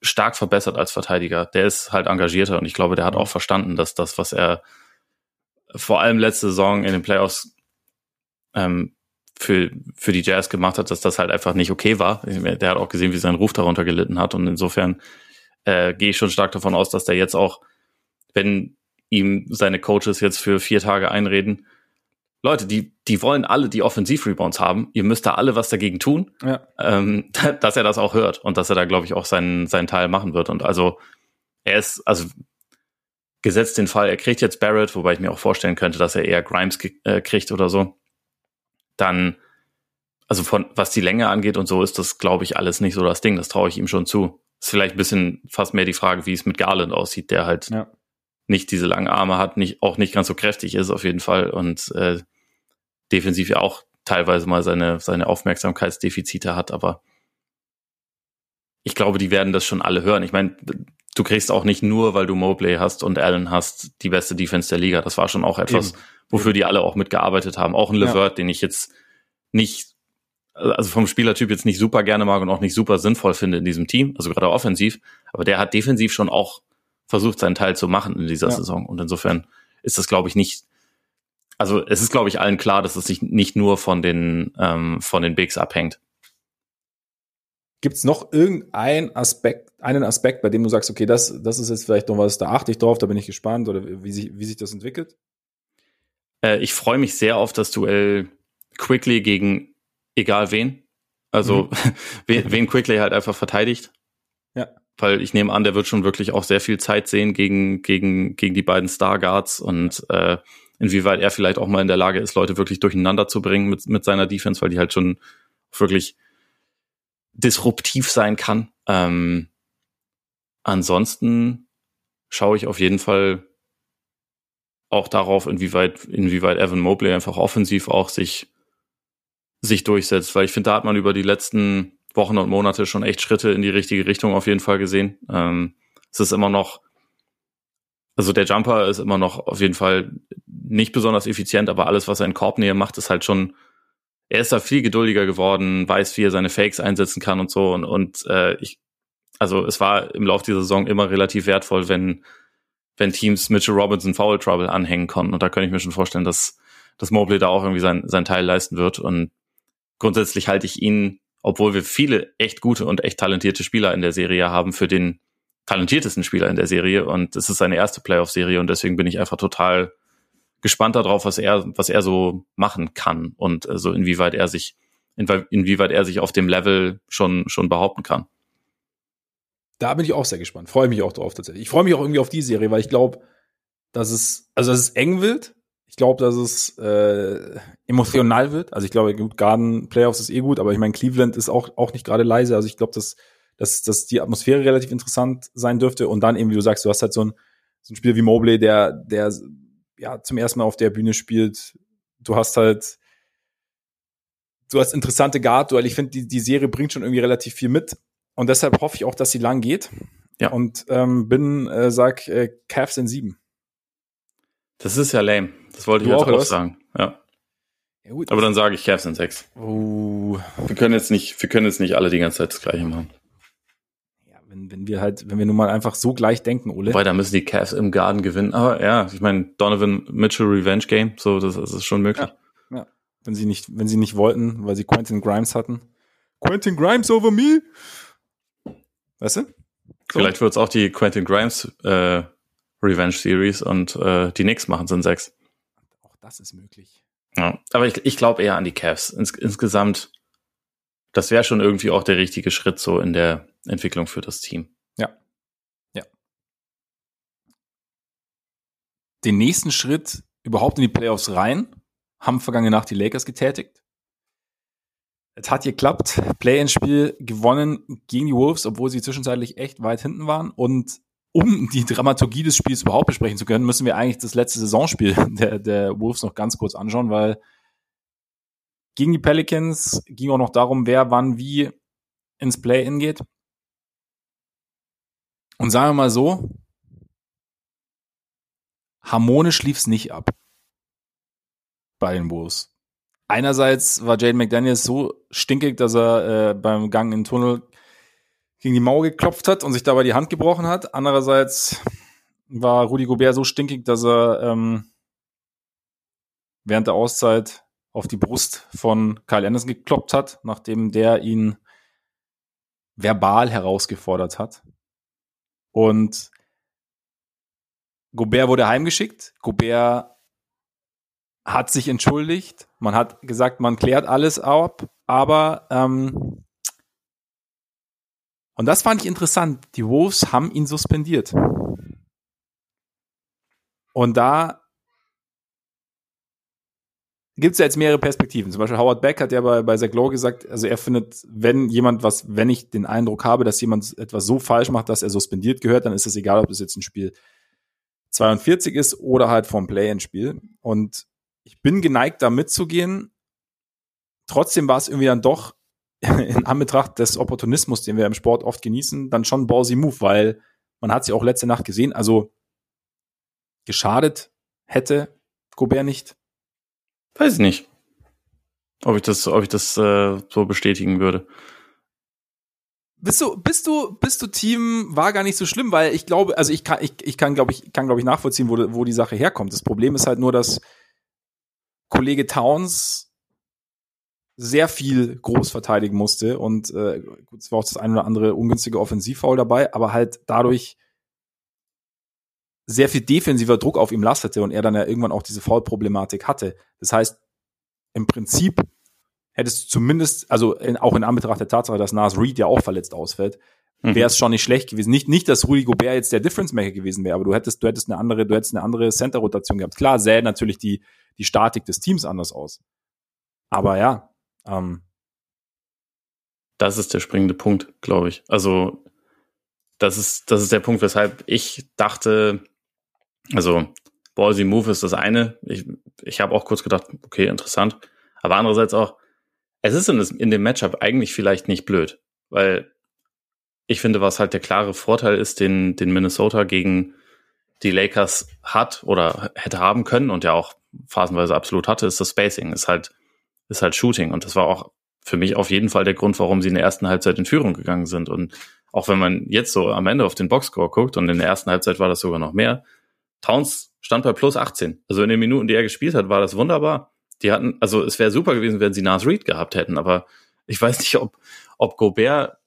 stark verbessert als Verteidiger. Der ist halt engagierter und ich glaube, der hat auch verstanden, dass das, was er vor allem letzte Saison in den Playoffs ähm, für, für die Jazz gemacht hat, dass das halt einfach nicht okay war. Der hat auch gesehen, wie sein Ruf darunter gelitten hat. Und insofern äh, gehe ich schon stark davon aus, dass der jetzt auch, wenn ihm seine Coaches jetzt für vier Tage einreden, Leute, die, die wollen alle die Offensiv-Rebounds haben. Ihr müsst da alle was dagegen tun, ja. ähm, dass er das auch hört und dass er da, glaube ich, auch seinen, seinen Teil machen wird. Und also, er ist, also gesetzt den Fall, er kriegt jetzt Barrett, wobei ich mir auch vorstellen könnte, dass er eher Grimes äh, kriegt oder so dann, also von was die Länge angeht und so, ist das, glaube ich, alles nicht so das Ding. Das traue ich ihm schon zu. Ist vielleicht ein bisschen fast mehr die Frage, wie es mit Garland aussieht, der halt ja. nicht diese langen Arme hat, nicht, auch nicht ganz so kräftig ist auf jeden Fall und äh, defensiv ja auch teilweise mal seine, seine Aufmerksamkeitsdefizite hat, aber ich glaube, die werden das schon alle hören. Ich meine, du kriegst auch nicht nur, weil du Mobley hast und Allen hast, die beste Defense der Liga. Das war schon auch etwas, Eben wofür die alle auch mitgearbeitet haben. Auch ein Levert, ja. den ich jetzt nicht, also vom Spielertyp jetzt nicht super gerne mag und auch nicht super sinnvoll finde in diesem Team, also gerade offensiv, aber der hat defensiv schon auch versucht, seinen Teil zu machen in dieser ja. Saison. Und insofern ist das, glaube ich, nicht, also es ist, glaube ich, allen klar, dass es sich nicht nur von den, ähm, von den Bigs abhängt. Gibt es noch irgendeinen Aspekt, einen Aspekt, bei dem du sagst, okay, das, das ist jetzt vielleicht noch was, da achte ich drauf, da bin ich gespannt oder wie sich, wie sich das entwickelt? Äh, ich freue mich sehr auf das Duell Quickly gegen egal wen. Also mhm. wen, wen Quickly halt einfach verteidigt. Ja. Weil ich nehme an, der wird schon wirklich auch sehr viel Zeit sehen gegen, gegen, gegen die beiden Starguards und äh, inwieweit er vielleicht auch mal in der Lage ist, Leute wirklich durcheinander zu bringen mit, mit seiner Defense, weil die halt schon wirklich disruptiv sein kann. Ähm, ansonsten schaue ich auf jeden Fall auch darauf, inwieweit, inwieweit Evan Mobley einfach offensiv auch sich, sich durchsetzt, weil ich finde, da hat man über die letzten Wochen und Monate schon echt Schritte in die richtige Richtung auf jeden Fall gesehen. Ähm, es ist immer noch, also der Jumper ist immer noch auf jeden Fall nicht besonders effizient, aber alles, was er in Korbnähe macht, ist halt schon er ist da viel geduldiger geworden, weiß, wie er seine Fakes einsetzen kann und so. Und, und äh, ich, also es war im Laufe dieser Saison immer relativ wertvoll, wenn, wenn Teams Mitchell Robinson Foul Trouble anhängen konnten. Und da könnte ich mir schon vorstellen, dass, dass Mobley da auch irgendwie sein, sein Teil leisten wird. Und grundsätzlich halte ich ihn, obwohl wir viele echt gute und echt talentierte Spieler in der Serie haben, für den talentiertesten Spieler in der Serie. Und es ist seine erste Playoff-Serie und deswegen bin ich einfach total gespannt darauf, was er, was er so machen kann und äh, so inwieweit er sich, inwieweit er sich auf dem Level schon, schon behaupten kann. Da bin ich auch sehr gespannt. Freue mich auch drauf tatsächlich. Ich freue mich auch irgendwie auf die Serie, weil ich glaube, dass es, also dass es eng wird. Ich glaube, dass es äh, emotional wird. Also ich glaube, gut, Garden Playoffs ist eh gut, aber ich meine, Cleveland ist auch, auch nicht gerade leise. Also ich glaube, dass, dass, dass die Atmosphäre relativ interessant sein dürfte. Und dann eben, wie du sagst, du hast halt so ein, so ein Spiel wie Mobley, der, der ja, zum ersten Mal auf der Bühne spielt. Du hast halt, du hast interessante Guard-Duell. Ich finde, die, die Serie bringt schon irgendwie relativ viel mit. Und deshalb hoffe ich auch, dass sie lang geht. Ja. Und ähm, bin, äh, sag, äh, Cavs in sieben. Das ist ja lame. Das wollte ich du jetzt auch, auch sagen. Ja. ja gut, Aber dann sage ich Cavs in sechs. Oh. Wir können jetzt nicht, wir können jetzt nicht alle die ganze Zeit das Gleiche machen wenn, wenn wir halt, wenn wir nun mal einfach so gleich denken, Ole. Weil da müssen die Cavs im Garden gewinnen. Aber ja, ich meine, Donovan Mitchell Revenge Game, so, das, das ist schon möglich. Ja, ja. Wenn sie nicht, wenn sie nicht wollten, weil sie Quentin Grimes hatten. Quentin Grimes over me! Weißt du? So. Vielleicht wird es auch die Quentin Grimes äh, Revenge Series und äh, die Knicks machen es in sechs. Auch das ist möglich. Ja, aber ich, ich glaube eher an die Cavs. Ins, insgesamt, das wäre schon irgendwie auch der richtige Schritt so in der Entwicklung für das Team. Ja. Ja. Den nächsten Schritt überhaupt in die Playoffs rein haben vergangene Nacht die Lakers getätigt. Es hat geklappt. Play-in-Spiel gewonnen gegen die Wolves, obwohl sie zwischenzeitlich echt weit hinten waren. Und um die Dramaturgie des Spiels überhaupt besprechen zu können, müssen wir eigentlich das letzte Saisonspiel der, der Wolves noch ganz kurz anschauen, weil gegen die Pelicans ging auch noch darum, wer wann wie ins Play-in geht. Und sagen wir mal so, harmonisch lief's nicht ab bei den Wolves. Einerseits war Jaden McDaniels so stinkig, dass er äh, beim Gang in den Tunnel gegen die Mauer geklopft hat und sich dabei die Hand gebrochen hat. Andererseits war Rudy Gobert so stinkig, dass er ähm, während der Auszeit auf die Brust von Kyle Anderson gekloppt hat, nachdem der ihn verbal herausgefordert hat. Und Gobert wurde heimgeschickt. Gobert hat sich entschuldigt. Man hat gesagt, man klärt alles ab. Aber ähm, und das fand ich interessant. Die Wolves haben ihn suspendiert. Und da gibt es ja jetzt mehrere Perspektiven. Zum Beispiel Howard Beck hat ja bei, bei Zach Lowe gesagt, also er findet, wenn jemand was, wenn ich den Eindruck habe, dass jemand etwas so falsch macht, dass er suspendiert gehört, dann ist es egal, ob das jetzt ein Spiel 42 ist oder halt vom Play-in-Spiel. Und ich bin geneigt, da mitzugehen. Trotzdem war es irgendwie dann doch in Anbetracht des Opportunismus, den wir im Sport oft genießen, dann schon ballsy Move, weil man hat sie auch letzte Nacht gesehen. Also geschadet hätte Gobert nicht. Weiß ich nicht. Ob ich das, ob ich das äh, so bestätigen würde. Bist du, bist du, bist du Team, war gar nicht so schlimm, weil ich glaube, also ich kann, ich, ich kann, glaube ich, kann, glaube ich, nachvollziehen, wo, wo die Sache herkommt. Das Problem ist halt nur, dass Kollege Towns sehr viel groß verteidigen musste und äh, gut, es war auch das ein oder andere ungünstige Offensivfoul dabei, aber halt dadurch sehr viel defensiver Druck auf ihm lastete und er dann ja irgendwann auch diese Foul-Problematik hatte. Das heißt, im Prinzip hättest du zumindest, also in, auch in Anbetracht der Tatsache, dass Nas Reed ja auch verletzt ausfällt. Wäre es schon nicht schlecht gewesen. Nicht, nicht, dass Rudy Gobert jetzt der Difference Maker gewesen wäre, aber du hättest, du hättest eine andere, du hättest eine andere Center-Rotation gehabt. Klar, sähe natürlich die, die Statik des Teams anders aus. Aber ja, ähm, das ist der springende Punkt, glaube ich. Also, das ist, das ist der Punkt, weshalb ich dachte, also Ballsy Move ist das eine. Ich, ich habe auch kurz gedacht, okay, interessant. Aber andererseits auch, es ist in, in dem Matchup eigentlich vielleicht nicht blöd, weil ich finde, was halt der klare Vorteil ist, den, den Minnesota gegen die Lakers hat oder hätte haben können und ja auch phasenweise absolut hatte, ist das Spacing, ist halt, ist halt Shooting. Und das war auch für mich auf jeden Fall der Grund, warum sie in der ersten Halbzeit in Führung gegangen sind. Und auch wenn man jetzt so am Ende auf den Boxscore guckt und in der ersten Halbzeit war das sogar noch mehr, Towns stand bei plus 18. Also in den Minuten, die er gespielt hat, war das wunderbar. Die hatten, also es wäre super gewesen, wenn sie Nas Reed gehabt hätten, aber ich weiß nicht, ob, ob Gobert,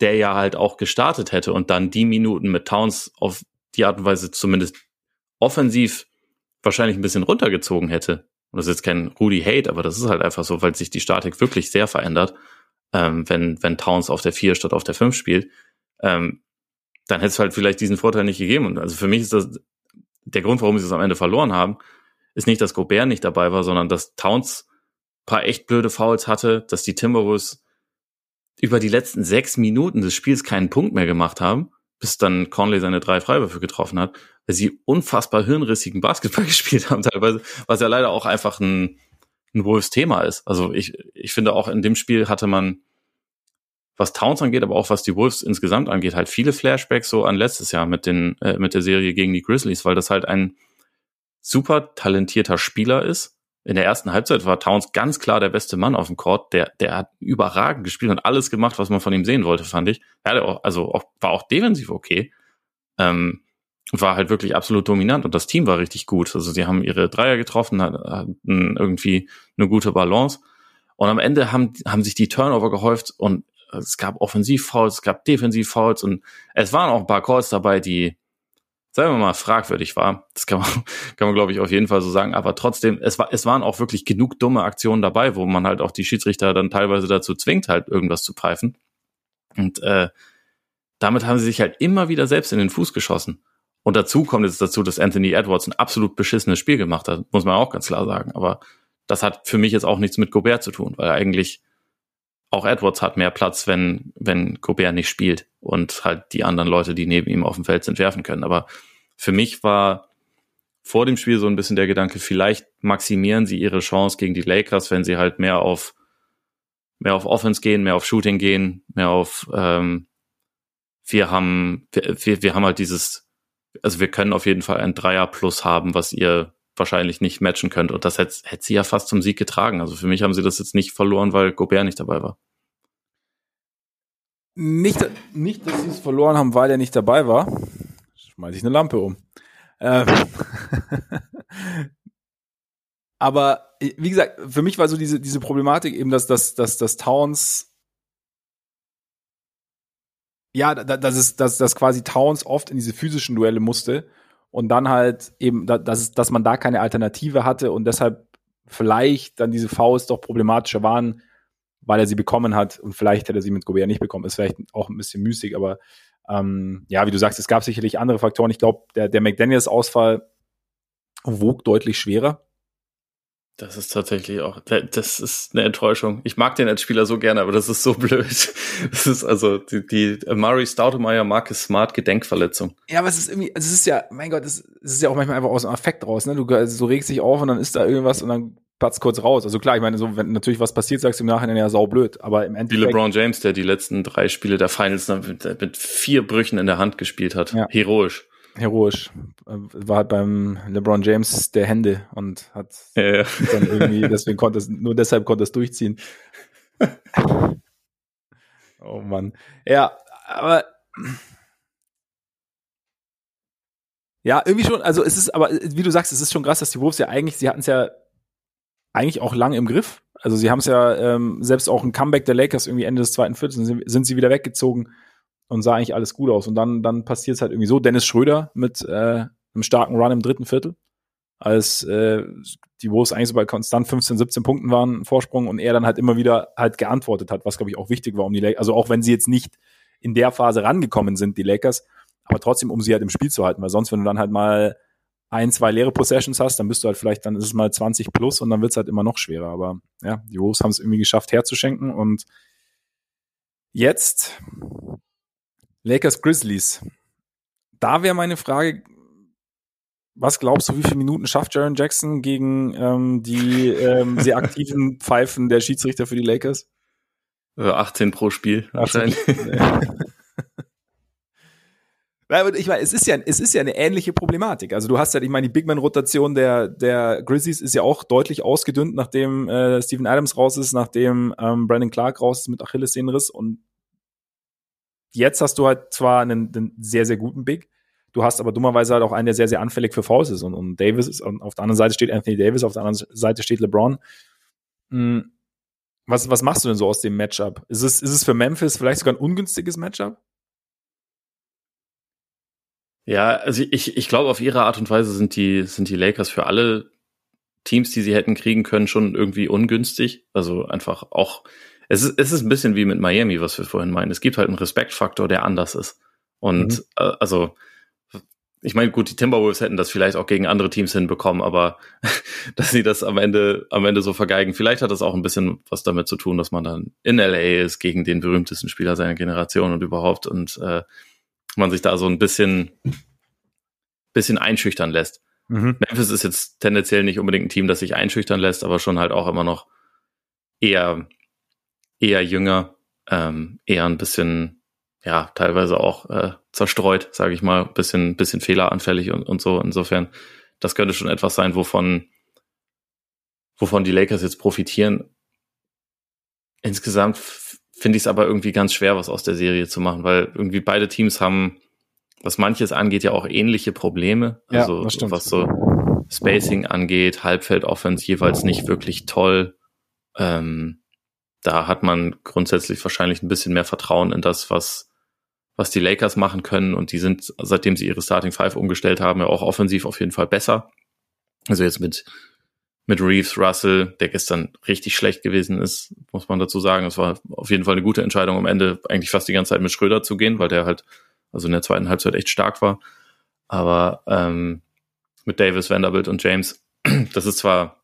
der ja halt auch gestartet hätte und dann die Minuten mit Towns auf die Art und Weise zumindest offensiv wahrscheinlich ein bisschen runtergezogen hätte. Und das ist jetzt kein Rudy Hate, aber das ist halt einfach so, weil sich die Statik wirklich sehr verändert, ähm, wenn, wenn Towns auf der 4 statt auf der 5 spielt. Ähm, dann hätte es halt vielleicht diesen Vorteil nicht gegeben. Und also für mich ist das der Grund, warum sie es am Ende verloren haben, ist nicht, dass Gobert nicht dabei war, sondern dass Towns paar echt blöde Fouls hatte, dass die Timberwolves über die letzten sechs Minuten des Spiels keinen Punkt mehr gemacht haben, bis dann Conley seine drei Freiwürfe getroffen hat, weil sie unfassbar hirnrissigen Basketball gespielt haben teilweise, was ja leider auch einfach ein, ein Wolves Thema ist. Also ich, ich finde auch in dem Spiel hatte man, was Towns angeht, aber auch was die Wolves insgesamt angeht, halt viele Flashbacks so an letztes Jahr mit den, äh, mit der Serie gegen die Grizzlies, weil das halt ein super talentierter Spieler ist. In der ersten Halbzeit war Towns ganz klar der beste Mann auf dem Court. Der, der hat überragend gespielt und alles gemacht, was man von ihm sehen wollte, fand ich. Er hatte auch, also auch, war auch defensiv okay. Ähm, war halt wirklich absolut dominant und das Team war richtig gut. Also sie haben ihre Dreier getroffen, hatten irgendwie eine gute Balance. Und am Ende haben, haben sich die Turnover gehäuft und es gab Offensivfouls, es gab Defensivfouls und es waren auch ein paar Calls dabei, die, sagen wir mal, fragwürdig war. Das kann man, kann man glaube ich, auf jeden Fall so sagen. Aber trotzdem, es, war, es waren auch wirklich genug dumme Aktionen dabei, wo man halt auch die Schiedsrichter dann teilweise dazu zwingt, halt irgendwas zu pfeifen. Und äh, damit haben sie sich halt immer wieder selbst in den Fuß geschossen. Und dazu kommt jetzt dazu, dass Anthony Edwards ein absolut beschissenes Spiel gemacht hat, muss man auch ganz klar sagen. Aber das hat für mich jetzt auch nichts mit Gobert zu tun, weil er eigentlich auch Edwards hat mehr Platz, wenn, wenn Gobert nicht spielt und halt die anderen Leute, die neben ihm auf dem Feld sind, werfen können. Aber für mich war vor dem Spiel so ein bisschen der Gedanke, vielleicht maximieren sie ihre Chance gegen die Lakers, wenn sie halt mehr auf mehr auf Offense gehen, mehr auf Shooting gehen, mehr auf ähm, wir haben wir, wir haben halt dieses also wir können auf jeden Fall ein Dreier plus haben, was ihr wahrscheinlich nicht matchen könnt. Und das hätte, hätte sie ja fast zum Sieg getragen. Also für mich haben sie das jetzt nicht verloren, weil Gobert nicht dabei war. Nicht, nicht dass sie es verloren haben, weil er nicht dabei war. Schmeiß ich eine Lampe um. Ähm Aber wie gesagt, für mich war so diese, diese Problematik eben, dass, dass, dass, dass Towns ja, dass es, dass, dass quasi Towns oft in diese physischen Duelle musste und dann halt eben, dass, dass man da keine Alternative hatte und deshalb vielleicht dann diese Fouls doch problematischer waren, weil er sie bekommen hat und vielleicht hätte er sie mit Gobert nicht bekommen. Ist vielleicht auch ein bisschen müßig, aber ähm, ja, wie du sagst, es gab sicherlich andere Faktoren. Ich glaube, der, der McDaniels-Ausfall wog deutlich schwerer. Das ist tatsächlich auch, das ist eine Enttäuschung. Ich mag den als Spieler so gerne, aber das ist so blöd. Das ist also die, die Murray Staudemeyer Marcus Smart Gedenkverletzung. Ja, aber es ist irgendwie, also es ist ja, mein Gott, es, ist ja auch manchmal einfach aus dem Affekt raus, ne? Du also so regst dich auf und dann ist da irgendwas und dann platzt kurz raus. Also klar, ich meine, so, wenn natürlich was passiert, sagst du im Nachhinein ja saublöd, aber im Endeffekt. Wie LeBron James, der die letzten drei Spiele der Finals mit, mit vier Brüchen in der Hand gespielt hat. Ja. Heroisch heroisch. War halt beim LeBron James der Hände und hat ja, ja. dann irgendwie, deswegen konnte es, nur deshalb konnte es durchziehen. oh Mann. Ja, aber ja, irgendwie schon, also es ist, aber wie du sagst, es ist schon krass, dass die Wolves ja eigentlich, sie hatten es ja eigentlich auch lang im Griff. Also sie haben es ja ähm, selbst auch ein Comeback der Lakers irgendwie Ende des zweiten Viertels sind, sind sie wieder weggezogen und sah eigentlich alles gut aus. Und dann, dann passiert es halt irgendwie so. Dennis Schröder mit äh, einem starken Run im dritten Viertel, als äh, die Wolves eigentlich so bei konstant 15, 17 Punkten waren, Vorsprung, und er dann halt immer wieder halt geantwortet hat, was glaube ich auch wichtig war, um die Lakers, also auch wenn sie jetzt nicht in der Phase rangekommen sind, die Lakers, aber trotzdem, um sie halt im Spiel zu halten, weil sonst, wenn du dann halt mal ein, zwei leere Possessions hast, dann bist du halt vielleicht, dann ist es mal 20 plus und dann wird es halt immer noch schwerer. Aber ja, die Wolves haben es irgendwie geschafft herzuschenken und jetzt Lakers Grizzlies. Da wäre meine Frage, was glaubst du, wie viele Minuten schafft Jaron Jackson gegen ähm, die ähm, sehr aktiven Pfeifen der Schiedsrichter für die Lakers? 18 pro Spiel 18. wahrscheinlich. ich meine, es ist ja, es ist ja eine ähnliche Problematik. Also du hast ja, ich meine, die Bigman-Rotation der, der Grizzlies ist ja auch deutlich ausgedünnt, nachdem äh, Steven Adams raus ist, nachdem ähm, Brandon Clark raus ist mit Achillessehnenriss und jetzt hast du halt zwar einen, einen sehr, sehr guten Big, du hast aber dummerweise halt auch einen, der sehr, sehr anfällig für Fouls ist und, und Davis ist, und auf der anderen Seite steht Anthony Davis, auf der anderen Seite steht LeBron. Hm. Was, was machst du denn so aus dem Matchup? Ist es, ist es für Memphis vielleicht sogar ein ungünstiges Matchup? Ja, also ich, ich glaube, auf ihre Art und Weise sind die, sind die Lakers für alle Teams, die sie hätten kriegen können, schon irgendwie ungünstig. Also einfach auch, es ist, es ist ein bisschen wie mit Miami, was wir vorhin meinen. Es gibt halt einen Respektfaktor, der anders ist. Und mhm. äh, also, ich meine, gut, die Timberwolves hätten das vielleicht auch gegen andere Teams hinbekommen, aber dass sie das am Ende, am Ende so vergeigen, vielleicht hat das auch ein bisschen was damit zu tun, dass man dann in LA ist gegen den berühmtesten Spieler seiner Generation und überhaupt und äh, man sich da so ein bisschen, bisschen einschüchtern lässt. Mhm. Memphis ist jetzt tendenziell nicht unbedingt ein Team, das sich einschüchtern lässt, aber schon halt auch immer noch eher, eher jünger, ähm, eher ein bisschen, ja, teilweise auch äh, zerstreut, sage ich mal, bisschen, bisschen fehleranfällig und, und so. Insofern, das könnte schon etwas sein, wovon, wovon die Lakers jetzt profitieren. Insgesamt finde ich es aber irgendwie ganz schwer, was aus der Serie zu machen, weil irgendwie beide Teams haben, was manches angeht, ja auch ähnliche Probleme. Also ja, was so Spacing angeht, Halbfeld-Offense jeweils nicht wirklich toll. Ähm, da hat man grundsätzlich wahrscheinlich ein bisschen mehr Vertrauen in das, was, was die Lakers machen können. Und die sind, seitdem sie ihre Starting Five umgestellt haben, ja auch offensiv auf jeden Fall besser. Also jetzt mit mit Reeves, Russell, der gestern richtig schlecht gewesen ist, muss man dazu sagen. Es war auf jeden Fall eine gute Entscheidung, am Ende eigentlich fast die ganze Zeit mit Schröder zu gehen, weil der halt also in der zweiten Halbzeit echt stark war. Aber ähm, mit Davis, Vanderbilt und James, das ist zwar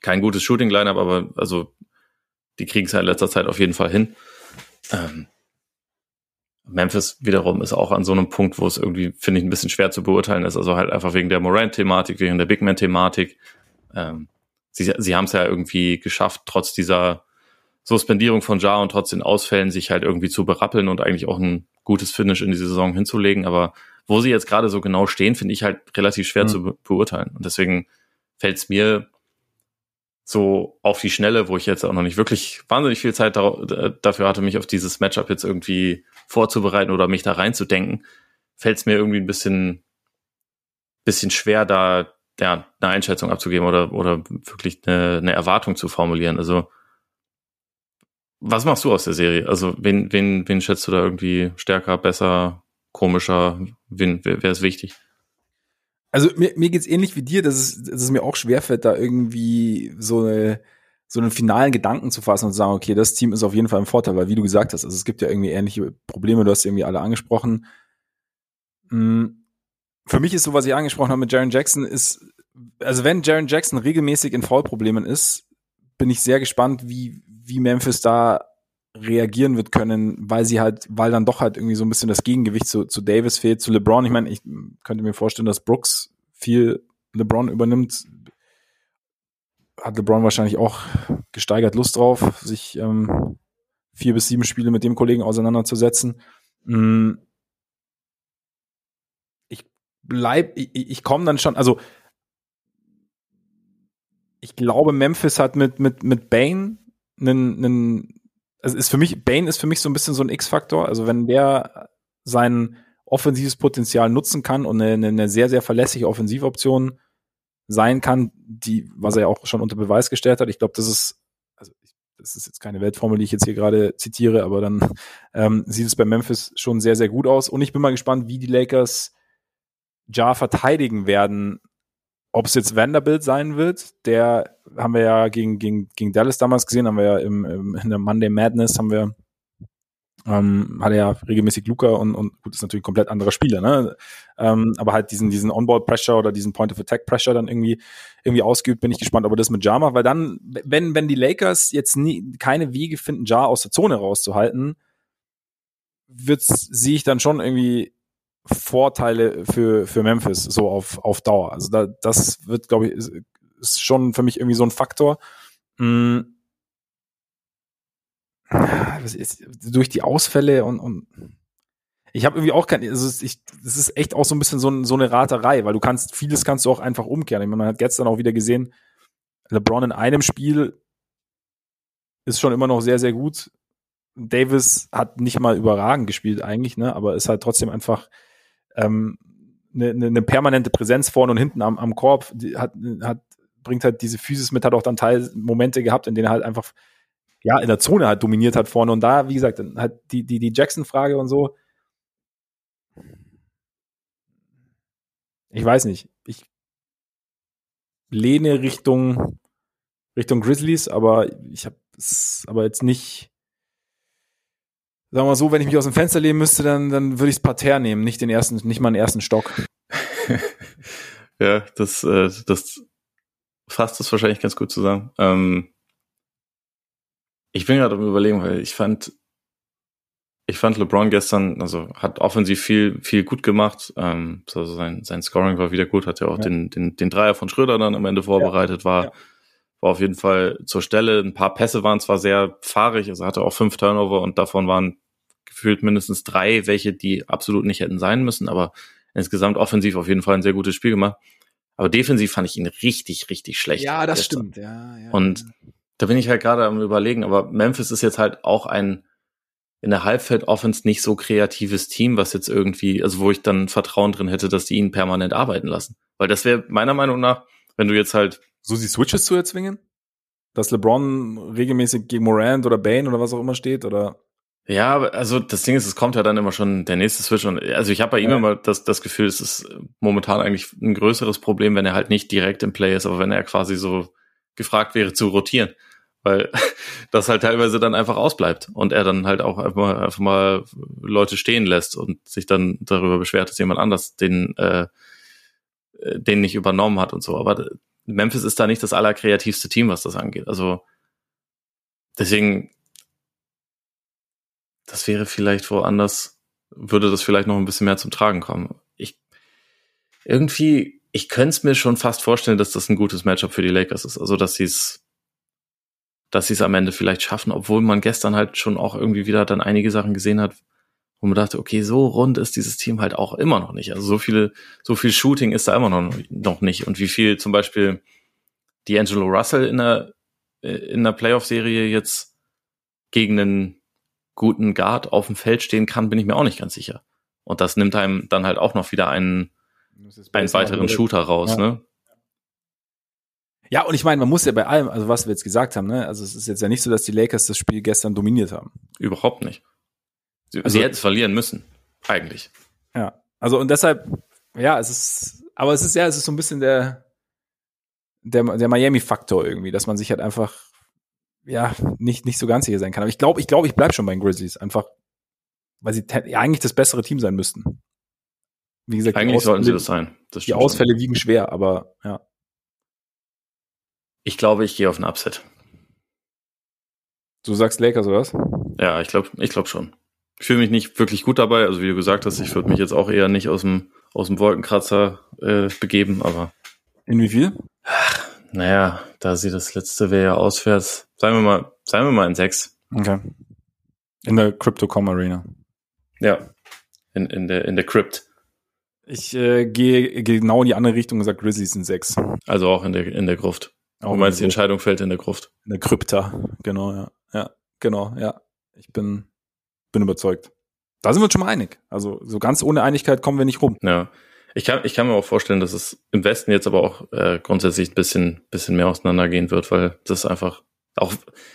kein gutes Shooting-Lineup, aber also die kriegen es ja in letzter Zeit auf jeden Fall hin. Ähm, Memphis wiederum ist auch an so einem Punkt, wo es irgendwie, finde ich, ein bisschen schwer zu beurteilen ist. Also halt einfach wegen der Morant-Thematik, wegen der Big Man-Thematik ähm, sie, sie haben es ja irgendwie geschafft, trotz dieser Suspendierung von Ja und trotz den Ausfällen sich halt irgendwie zu berappeln und eigentlich auch ein gutes Finish in die Saison hinzulegen. Aber wo sie jetzt gerade so genau stehen, finde ich halt relativ schwer mhm. zu be beurteilen. Und deswegen fällt es mir so auf die Schnelle, wo ich jetzt auch noch nicht wirklich wahnsinnig viel Zeit dafür hatte, mich auf dieses Matchup jetzt irgendwie vorzubereiten oder mich da reinzudenken, fällt es mir irgendwie ein bisschen, bisschen schwer, da ja, eine Einschätzung abzugeben oder, oder wirklich eine, eine Erwartung zu formulieren. Also, was machst du aus der Serie? Also, wen, wen, wen schätzt du da irgendwie stärker, besser, komischer? Wen, wer, wer ist wichtig? Also, mir, mir geht's ähnlich wie dir, dass es, dass es mir auch schwerfällt, da irgendwie so eine, so einen finalen Gedanken zu fassen und zu sagen, okay, das Team ist auf jeden Fall im Vorteil, weil wie du gesagt hast, also es gibt ja irgendwie ähnliche Probleme, du hast irgendwie alle angesprochen. Hm für mich ist so, was ich angesprochen habe mit Jaron Jackson, ist, also wenn Jaron Jackson regelmäßig in Foulproblemen ist, bin ich sehr gespannt, wie, wie Memphis da reagieren wird können, weil sie halt, weil dann doch halt irgendwie so ein bisschen das Gegengewicht zu, zu Davis fehlt, zu LeBron. Ich meine, ich könnte mir vorstellen, dass Brooks viel LeBron übernimmt. Hat LeBron wahrscheinlich auch gesteigert Lust drauf, sich ähm, vier bis sieben Spiele mit dem Kollegen auseinanderzusetzen. Mm bleib, ich, ich komme dann schon, also ich glaube, Memphis hat mit, mit, mit Bane einen, einen, also ist für mich, Bane ist für mich so ein bisschen so ein X-Faktor. Also wenn der sein offensives Potenzial nutzen kann und eine, eine sehr, sehr verlässliche Offensivoption sein kann, die, was er ja auch schon unter Beweis gestellt hat. Ich glaube, das ist, also das ist jetzt keine Weltformel, die ich jetzt hier gerade zitiere, aber dann ähm, sieht es bei Memphis schon sehr, sehr gut aus. Und ich bin mal gespannt, wie die Lakers Ja verteidigen werden. Ob es jetzt Vanderbilt sein wird, der haben wir ja gegen, gegen, gegen Dallas damals gesehen, haben wir ja im, im in der Monday Madness haben wir ähm, hat er ja regelmäßig Luca und, und gut, ist natürlich ein komplett anderer Spieler, ne? Ähm, aber halt diesen, diesen On-Ball-Pressure oder diesen Point-of-Attack-Pressure dann irgendwie, irgendwie ausgeübt, bin ich gespannt, ob er das mit Jama, weil dann, wenn, wenn die Lakers jetzt nie, keine Wege finden, Jar aus der Zone rauszuhalten, wird's, sehe ich dann schon irgendwie Vorteile für, für Memphis, so auf, auf Dauer. Also da, das wird, glaube ich, ist, ist schon für mich irgendwie so ein Faktor. Mhm durch die Ausfälle und, und ich habe irgendwie auch kein, also ich, das ist echt auch so ein bisschen so, so eine Raterei, weil du kannst, vieles kannst du auch einfach umkehren. Ich meine, man hat gestern auch wieder gesehen, LeBron in einem Spiel ist schon immer noch sehr, sehr gut. Davis hat nicht mal überragend gespielt eigentlich, ne, aber ist halt trotzdem einfach ähm, eine, eine, eine permanente Präsenz vorne und hinten am, am Korb, die hat, hat, bringt halt diese Physis mit, hat auch dann Teil Momente gehabt, in denen er halt einfach ja, in der Zone halt dominiert hat vorne. Und da, wie gesagt, halt die, die, die Jackson-Frage und so. Ich weiß nicht. Ich lehne Richtung, Richtung Grizzlies, aber ich habe aber jetzt nicht. Sagen wir mal so, wenn ich mich aus dem Fenster lehnen müsste, dann, dann würde ich das Parterre nehmen, nicht den ersten, nicht mal den ersten Stock. ja, das, äh, das fasst es wahrscheinlich ganz gut zusammen. Ähm, ich bin gerade am überlegen, weil ich fand, ich fand LeBron gestern, also hat offensiv viel, viel gut gemacht. Ähm, so sein, sein Scoring war wieder gut, hat ja auch ja. Den, den, den Dreier von Schröder dann am Ende vorbereitet, war, ja. war auf jeden Fall zur Stelle. Ein paar Pässe waren zwar sehr fahrig, also hatte auch fünf Turnover und davon waren gefühlt mindestens drei, welche die absolut nicht hätten sein müssen, aber insgesamt offensiv auf jeden Fall ein sehr gutes Spiel gemacht. Aber defensiv fand ich ihn richtig, richtig schlecht. Ja, das gestern. stimmt, ja. ja und da bin ich halt gerade am überlegen, aber Memphis ist jetzt halt auch ein in der Halbfeld-Offense nicht so kreatives Team, was jetzt irgendwie, also wo ich dann Vertrauen drin hätte, dass die ihn permanent arbeiten lassen. Weil das wäre meiner Meinung nach, wenn du jetzt halt. So die Switches zu erzwingen? Dass LeBron regelmäßig gegen Morant oder Bane oder was auch immer steht, oder? Ja, also das Ding ist, es kommt ja dann immer schon der nächste Switch und also ich habe bei ihm immer das, das Gefühl, es ist momentan eigentlich ein größeres Problem, wenn er halt nicht direkt im Play ist, aber wenn er quasi so gefragt wäre zu rotieren weil das halt teilweise dann einfach ausbleibt und er dann halt auch einfach mal, einfach mal Leute stehen lässt und sich dann darüber beschwert, dass jemand anders den, äh, den nicht übernommen hat und so. Aber Memphis ist da nicht das allerkreativste Team, was das angeht. Also deswegen, das wäre vielleicht woanders, würde das vielleicht noch ein bisschen mehr zum Tragen kommen. Ich irgendwie, ich könnte es mir schon fast vorstellen, dass das ein gutes Matchup für die Lakers ist. Also dass sie es dass sie es am Ende vielleicht schaffen, obwohl man gestern halt schon auch irgendwie wieder dann einige Sachen gesehen hat, wo man dachte, okay, so rund ist dieses Team halt auch immer noch nicht. Also so viele, so viel Shooting ist da immer noch, noch nicht. Und wie viel zum Beispiel D'Angelo Russell in der, in der Playoff-Serie jetzt gegen einen guten Guard auf dem Feld stehen kann, bin ich mir auch nicht ganz sicher. Und das nimmt einem dann halt auch noch wieder einen, einen weiteren Shooter raus, ja. ne? Ja, und ich meine, man muss ja bei allem, also was wir jetzt gesagt haben, ne, also es ist jetzt ja nicht so, dass die Lakers das Spiel gestern dominiert haben. Überhaupt nicht. Sie, also, sie hätten es verlieren müssen, eigentlich. Ja, also und deshalb, ja, es ist, aber es ist ja, es ist so ein bisschen der, der, der Miami-Faktor irgendwie, dass man sich halt einfach, ja, nicht, nicht so ganz sicher sein kann. Aber ich glaube, ich glaube, ich bleib schon bei den Grizzlies, einfach, weil sie ja, eigentlich das bessere Team sein müssten. Wie gesagt, eigentlich sollten sie das sein. Das die Ausfälle wiegen schwer, aber ja. Ich glaube, ich gehe auf ein Upset. Du sagst Lakers oder was? Ja, ich glaube, ich glaube schon. Ich fühle mich nicht wirklich gut dabei. Also wie du gesagt hast, ich würde mich jetzt auch eher nicht aus dem aus dem Wolkenkratzer äh, begeben, aber in wie viel? Ach, naja, da sie das letzte wäre ja auswärts. Sagen wir mal, sagen wir mal in sechs. Okay. In der Crypto.com Arena. Ja. In, in der in der Crypt. Ich äh, gehe genau in die andere Richtung und sage Grizzlies in sechs. Also auch in der in der Gruft. Auch du meinst, die Entscheidung fällt in der Gruft. In der Krypta, genau, ja. Ja, genau, ja. Ich bin, bin überzeugt. Da sind wir uns schon mal einig. Also so ganz ohne Einigkeit kommen wir nicht rum. Ja. Ich kann, ich kann mir auch vorstellen, dass es im Westen jetzt aber auch äh, grundsätzlich ein bisschen, bisschen mehr auseinandergehen wird, weil das einfach auch,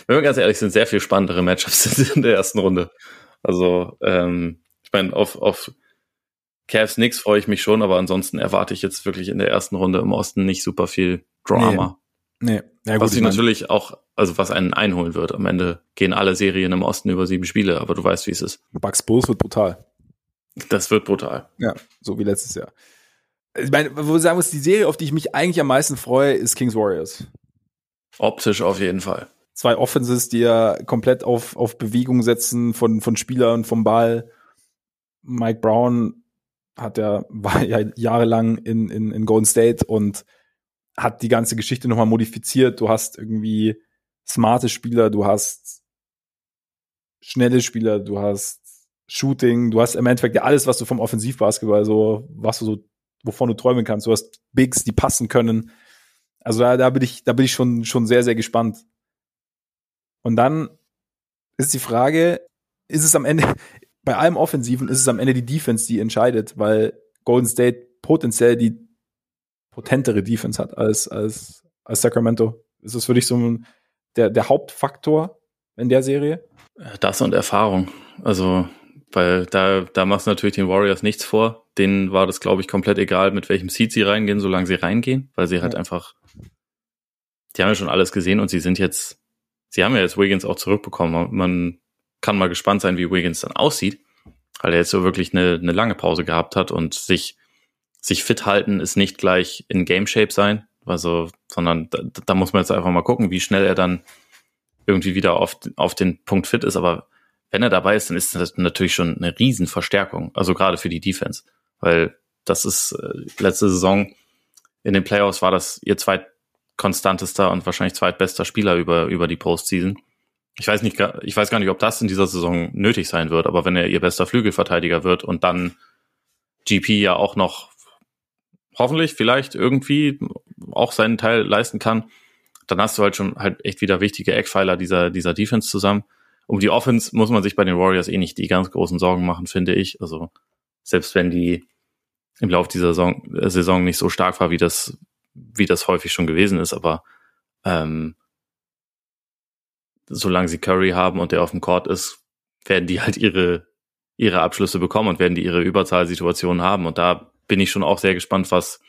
wenn wir ganz ehrlich sind, sehr viel spannendere Matchups sind in der ersten Runde. Also, ähm, ich meine, auf, auf Cavs nix freue ich mich schon, aber ansonsten erwarte ich jetzt wirklich in der ersten Runde im Osten nicht super viel Drama. Nee. nee. Ja, gut, was ich natürlich auch, also was einen einholen wird. Am Ende gehen alle Serien im Osten über sieben Spiele, aber du weißt, wie es ist. Bucks Bulls wird brutal. Das wird brutal. Ja, so wie letztes Jahr. Ich meine, wo ich sagen muss, die Serie, auf die ich mich eigentlich am meisten freue, ist Kings Warriors. Optisch auf jeden Fall. Zwei Offenses, die ja komplett auf, auf Bewegung setzen von, von Spielern, vom Ball. Mike Brown hat ja, war ja jahrelang in, in, in Golden State und hat die ganze Geschichte nochmal modifiziert. Du hast irgendwie smarte Spieler, du hast schnelle Spieler, du hast Shooting, du hast im Endeffekt ja alles, was du vom Offensivbasketball so, was du so, wovon du träumen kannst. Du hast Bigs, die passen können. Also da, da bin ich, da bin ich schon, schon sehr, sehr gespannt. Und dann ist die Frage, ist es am Ende, bei allem Offensiven ist es am Ende die Defense, die entscheidet, weil Golden State potenziell die potentere Defense hat als, als, als Sacramento. Ist das für dich so ein, der, der Hauptfaktor in der Serie? Das und Erfahrung. Also weil da, da machst du natürlich den Warriors nichts vor. Denen war das, glaube ich, komplett egal, mit welchem Seed sie reingehen, solange sie reingehen, weil sie halt ja. einfach, die haben ja schon alles gesehen und sie sind jetzt, sie haben ja jetzt Wiggins auch zurückbekommen. Man kann mal gespannt sein, wie Wiggins dann aussieht, weil er jetzt so wirklich eine, eine lange Pause gehabt hat und sich, sich fit halten ist nicht gleich in Game Shape sein, also, sondern da, da muss man jetzt einfach mal gucken, wie schnell er dann irgendwie wieder auf, auf den Punkt fit ist, aber wenn er dabei ist, dann ist das natürlich schon eine Riesenverstärkung. Also gerade für die Defense. Weil das ist äh, letzte Saison in den Playoffs war das ihr zweitkonstantester und wahrscheinlich zweitbester Spieler über, über die Postseason. Ich weiß nicht, ich weiß gar nicht, ob das in dieser Saison nötig sein wird, aber wenn er ihr bester Flügelverteidiger wird und dann GP ja auch noch hoffentlich vielleicht irgendwie auch seinen Teil leisten kann, dann hast du halt schon halt echt wieder wichtige Eckpfeiler dieser, dieser Defense zusammen um die Offense muss man sich bei den Warriors eh nicht die ganz großen Sorgen machen, finde ich. Also selbst wenn die im Laufe dieser Saison, äh, Saison nicht so stark war, wie das, wie das häufig schon gewesen ist, aber ähm, solange sie Curry haben und der auf dem Court ist, werden die halt ihre, ihre Abschlüsse bekommen und werden die ihre Überzahlsituationen haben. Und da bin ich schon auch sehr gespannt, was,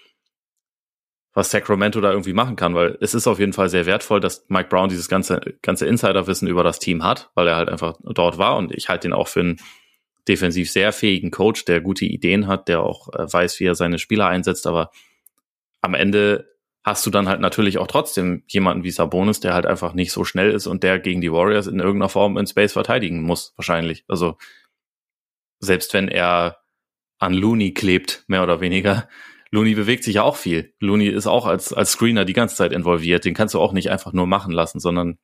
was Sacramento da irgendwie machen kann, weil es ist auf jeden Fall sehr wertvoll, dass Mike Brown dieses ganze, ganze Insiderwissen über das Team hat, weil er halt einfach dort war und ich halte ihn auch für einen defensiv sehr fähigen Coach, der gute Ideen hat, der auch äh, weiß, wie er seine Spieler einsetzt, aber am Ende hast du dann halt natürlich auch trotzdem jemanden wie Sabonis, der halt einfach nicht so schnell ist und der gegen die Warriors in irgendeiner Form in Space verteidigen muss, wahrscheinlich. Also selbst wenn er an Looney klebt, mehr oder weniger, Looney bewegt sich ja auch viel. Looney ist auch als, als Screener die ganze Zeit involviert. Den kannst du auch nicht einfach nur machen lassen, sondern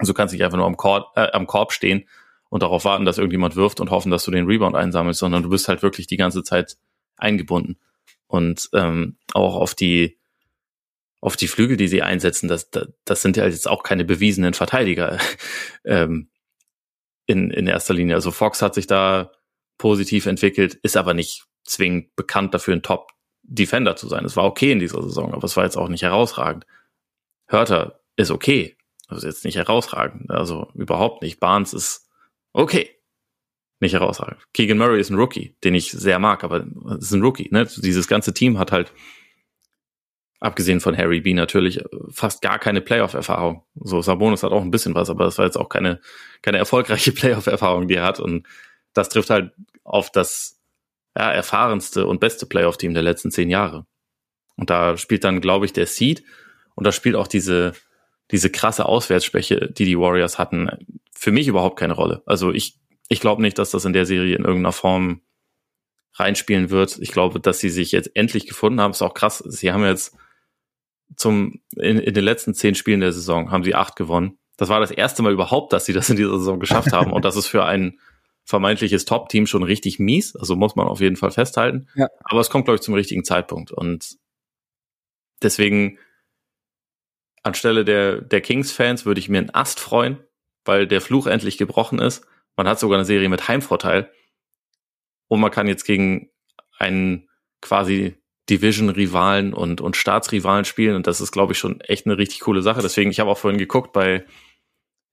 du kannst nicht einfach nur am Korb, äh, am Korb stehen und darauf warten, dass irgendjemand wirft und hoffen, dass du den Rebound einsammelst, sondern du bist halt wirklich die ganze Zeit eingebunden. Und ähm, auch auf die auf die Flügel, die sie einsetzen, das, das, das sind ja jetzt auch keine bewiesenen Verteidiger ähm, in, in erster Linie. Also Fox hat sich da positiv entwickelt, ist aber nicht zwingend bekannt dafür, ein Top Defender zu sein. Es war okay in dieser Saison, aber es war jetzt auch nicht herausragend. Hörter ist okay. Also jetzt nicht herausragend. Also überhaupt nicht. Barnes ist okay. Nicht herausragend. Keegan Murray ist ein Rookie, den ich sehr mag, aber es ist ein Rookie. Ne? Dieses ganze Team hat halt, abgesehen von Harry B natürlich, fast gar keine Playoff-Erfahrung. So, Sabonis hat auch ein bisschen was, aber das war jetzt auch keine, keine erfolgreiche Playoff-Erfahrung, die er hat. Und das trifft halt auf das ja, erfahrenste und beste Playoff-Team der letzten zehn Jahre. Und da spielt dann, glaube ich, der Seed und da spielt auch diese, diese krasse Auswärtsschwäche, die die Warriors hatten, für mich überhaupt keine Rolle. Also ich, ich glaube nicht, dass das in der Serie in irgendeiner Form reinspielen wird. Ich glaube, dass sie sich jetzt endlich gefunden haben. Ist auch krass. Sie haben jetzt zum, in, in den letzten zehn Spielen der Saison haben sie acht gewonnen. Das war das erste Mal überhaupt, dass sie das in dieser Saison geschafft haben. Und das ist für einen vermeintliches Top-Team schon richtig mies. Also muss man auf jeden Fall festhalten. Ja. Aber es kommt, glaube ich, zum richtigen Zeitpunkt. Und deswegen anstelle der, der Kings-Fans würde ich mir einen Ast freuen, weil der Fluch endlich gebrochen ist. Man hat sogar eine Serie mit Heimvorteil. Und man kann jetzt gegen einen quasi Division-Rivalen und, und Staatsrivalen spielen. Und das ist, glaube ich, schon echt eine richtig coole Sache. Deswegen, ich habe auch vorhin geguckt, bei,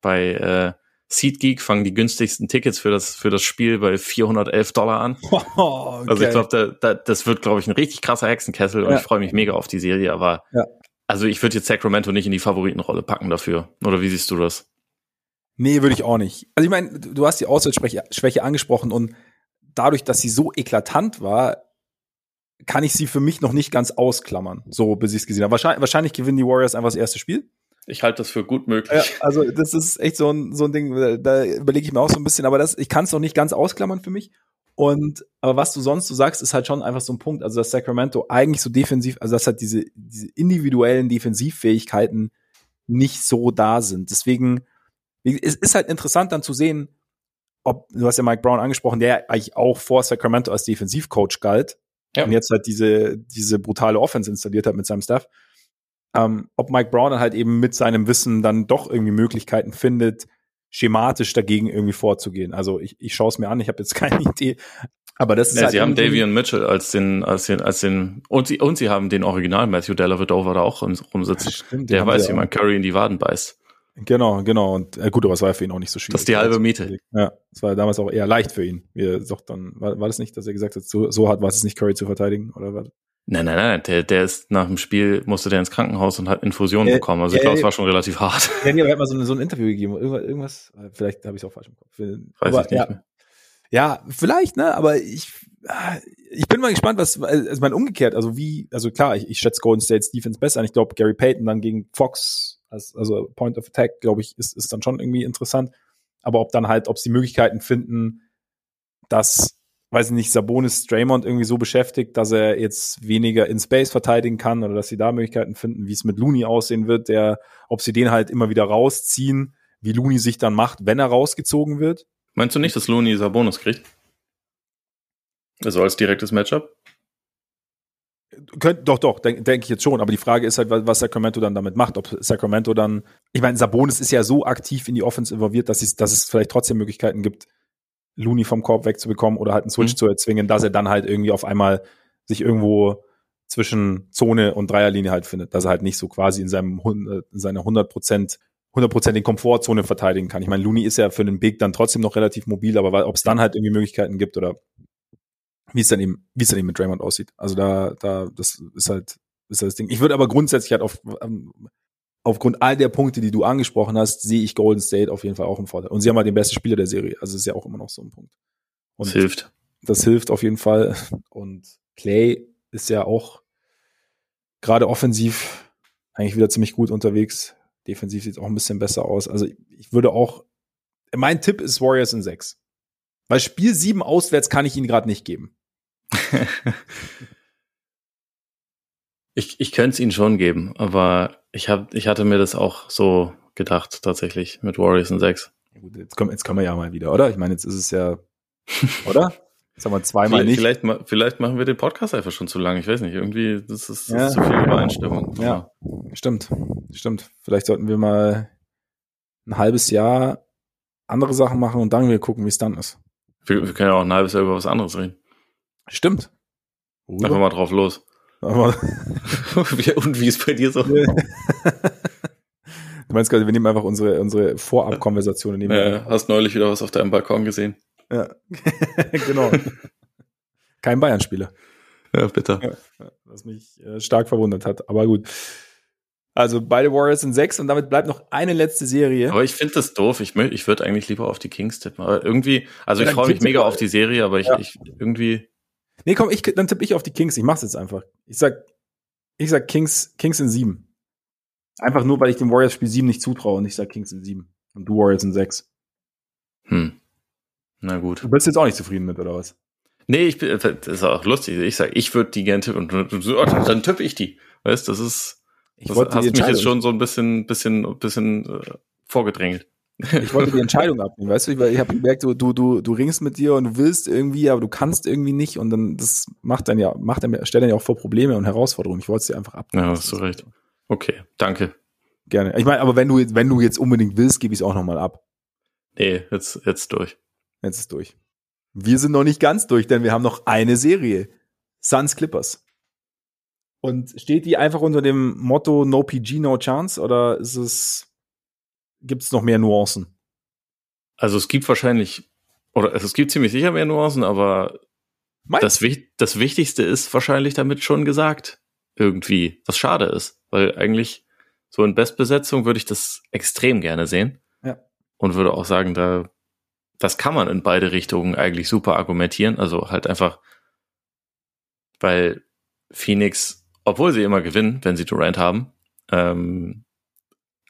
bei äh, SeatGeek fangen die günstigsten Tickets für das, für das Spiel bei 411 Dollar an. Oh, okay. Also ich glaube, da, da, das wird, glaube ich, ein richtig krasser Hexenkessel und ja. ich freue mich mega auf die Serie. Aber ja. also ich würde jetzt Sacramento nicht in die Favoritenrolle packen dafür. Oder wie siehst du das? Nee, würde ich auch nicht. Also ich meine, du hast die Auswärtsschwäche angesprochen und dadurch, dass sie so eklatant war, kann ich sie für mich noch nicht ganz ausklammern, so bis ich es gesehen habe. Wahrscheinlich, wahrscheinlich gewinnen die Warriors einfach das erste Spiel. Ich halte das für gut möglich. Ja, also das ist echt so ein, so ein Ding, da überlege ich mir auch so ein bisschen, aber das, ich kann es noch nicht ganz ausklammern für mich. Und aber was du sonst du sagst, ist halt schon einfach so ein Punkt, also dass Sacramento eigentlich so defensiv, also dass halt diese, diese individuellen Defensivfähigkeiten nicht so da sind. Deswegen es ist halt interessant dann zu sehen, ob, du hast ja Mike Brown angesprochen, der eigentlich auch vor Sacramento als Defensivcoach galt ja. und jetzt halt diese, diese brutale Offense installiert hat mit seinem Staff. Ähm, ob Mike Brown dann halt eben mit seinem Wissen dann doch irgendwie Möglichkeiten findet, schematisch dagegen irgendwie vorzugehen. Also ich, ich schaue es mir an, ich habe jetzt keine Idee. Aber das ist ja, halt sie haben Davian Mitchell als den, als den, als den, und sie, und sie haben den Original Matthew Dellavedova da auch rumsitzen. Stimmt, der weiß, wie man Curry in die Waden beißt. Genau, genau. Und äh, gut, aber es war für ihn auch nicht so schwierig. Das ist die halbe Miete. Ja, es war damals auch eher leicht für ihn. Wir doch dann, war, war das nicht, dass er gesagt hat, so, so hart war es nicht, Curry zu verteidigen? Oder was? Nein, nein, nein, der, der ist nach dem Spiel, musste der ins Krankenhaus und hat Infusionen äh, bekommen. Also ich äh, glaube, es war schon relativ hart. Ja, nee, aber er hat mal so, so ein Interview gegeben. Irgendwas, irgendwas vielleicht habe ich es auch falsch im Kopf. Weiß aber, ich nicht ja, mehr. Ja, vielleicht, ne? Aber ich, ich bin mal gespannt, was, also mein umgekehrt, also wie, also klar, ich, ich schätze Golden State's Defense besser. Ich glaube, Gary Payton dann gegen Fox also Point of Attack, glaube ich, ist, ist dann schon irgendwie interessant. Aber ob dann halt, ob sie Möglichkeiten finden, dass, weiß ich nicht, Sabonis Draymond irgendwie so beschäftigt, dass er jetzt weniger in Space verteidigen kann oder dass sie da Möglichkeiten finden, wie es mit Looney aussehen wird, der, ob sie den halt immer wieder rausziehen, wie Looney sich dann macht, wenn er rausgezogen wird. Meinst du nicht, dass Looney Sabonis kriegt? Also als direktes Matchup? Könnt, doch, doch, denke denk ich jetzt schon. Aber die Frage ist halt, was Sacramento dann damit macht. Ob Sacramento dann, ich meine, Sabonis ist ja so aktiv in die Offense involviert, dass dass es vielleicht trotzdem Möglichkeiten gibt, Looney vom Korb wegzubekommen oder halt einen Switch mhm. zu erzwingen, dass er dann halt irgendwie auf einmal sich irgendwo zwischen Zone und Dreierlinie halt findet, dass er halt nicht so quasi in seinem in seiner 100 Prozent 100% in Komfortzone verteidigen kann. Ich meine, Looney ist ja für den Big dann trotzdem noch relativ mobil, aber ob es dann halt irgendwie Möglichkeiten gibt oder wie es dann eben, wie es dann eben mit Draymond aussieht. Also da, da, das ist halt, ist halt das Ding. Ich würde aber grundsätzlich halt auf, ähm, aufgrund all der Punkte, die du angesprochen hast, sehe ich Golden State auf jeden Fall auch im Vorteil. Und sie haben halt den besten Spieler der Serie. Also ist ja auch immer noch so ein Punkt. Und das hilft. Das hilft auf jeden Fall. Und Clay ist ja auch gerade offensiv eigentlich wieder ziemlich gut unterwegs. Defensiv sieht es auch ein bisschen besser aus. Also ich würde auch, mein Tipp ist Warriors in sechs. Weil Spiel sieben auswärts kann ich Ihnen gerade nicht geben. ich ich könnte es ihnen schon geben, aber ich, hab, ich hatte mir das auch so gedacht, tatsächlich, mit Warriors in 6. Ja, gut, jetzt, kommen, jetzt kommen wir ja mal wieder, oder? Ich meine, jetzt ist es ja, oder? Jetzt haben wir zweimal vielleicht, nicht. Vielleicht, vielleicht machen wir den Podcast einfach schon zu lang. Ich weiß nicht, irgendwie, das ist, das ja. ist zu viel Übereinstimmung. Ja, stimmt, stimmt. Vielleicht sollten wir mal ein halbes Jahr andere Sachen machen und dann wir gucken, wie es dann ist. Wir, wir können ja auch ein halbes Jahr über was anderes reden. Stimmt. Einfach mal drauf los. und wie ist bei dir so? du meinst gerade, wir nehmen einfach unsere, unsere Vorabkonversationen. Ja, hast neulich wieder was auf deinem Balkon gesehen. Ja, genau. Kein Bayern-Spieler. Ja, bitte. Ja, was mich äh, stark verwundert hat. Aber gut. Also beide Warriors sind sechs und damit bleibt noch eine letzte Serie. Aber ich finde das doof. Ich, ich würde eigentlich lieber auf die Kings tippen. Aber irgendwie, also ja, ich freue mich mega auf die Serie, aber ich, ja. ich irgendwie Nee, komm, ich, dann tippe ich auf die Kings. Ich mach's jetzt einfach. Ich sag, ich sag Kings, Kings in sieben. Einfach nur, weil ich dem Warriors Spiel sieben nicht zutraue und ich sag Kings in sieben. Und du Warriors in sechs. Hm. Na gut. Du bist jetzt auch nicht zufrieden mit, oder was? Nee, ich bin, das ist auch lustig. Ich sag, ich würde die gerne tippen und so, dann tippe ich die. Weißt, das ist, ich das hast mich jetzt schon so ein bisschen, bisschen, bisschen äh, vorgedrängelt. Ich wollte die Entscheidung abnehmen, weißt du, weil ich habe gemerkt, du, du, du, du ringst mit dir und du willst irgendwie, aber du kannst irgendwie nicht und dann das macht dann ja, macht dann, stellt dann ja auch vor Probleme und Herausforderungen. Ich wollte es dir einfach abnehmen. Ja, hast du recht. Okay, danke. Gerne. Ich meine, aber wenn du, wenn du jetzt unbedingt willst, gebe ich es auch nochmal ab. Nee, jetzt, jetzt durch. Jetzt ist durch. Wir sind noch nicht ganz durch, denn wir haben noch eine Serie. Suns Clippers. Und steht die einfach unter dem Motto No PG, No Chance oder ist es, gibt es noch mehr Nuancen? Also es gibt wahrscheinlich, oder es gibt ziemlich sicher mehr Nuancen, aber das, das Wichtigste ist wahrscheinlich damit schon gesagt. Irgendwie, was schade ist, weil eigentlich so in Bestbesetzung würde ich das extrem gerne sehen. Ja. Und würde auch sagen, da, das kann man in beide Richtungen eigentlich super argumentieren. Also halt einfach, weil Phoenix, obwohl sie immer gewinnen, wenn sie Durant haben, ähm,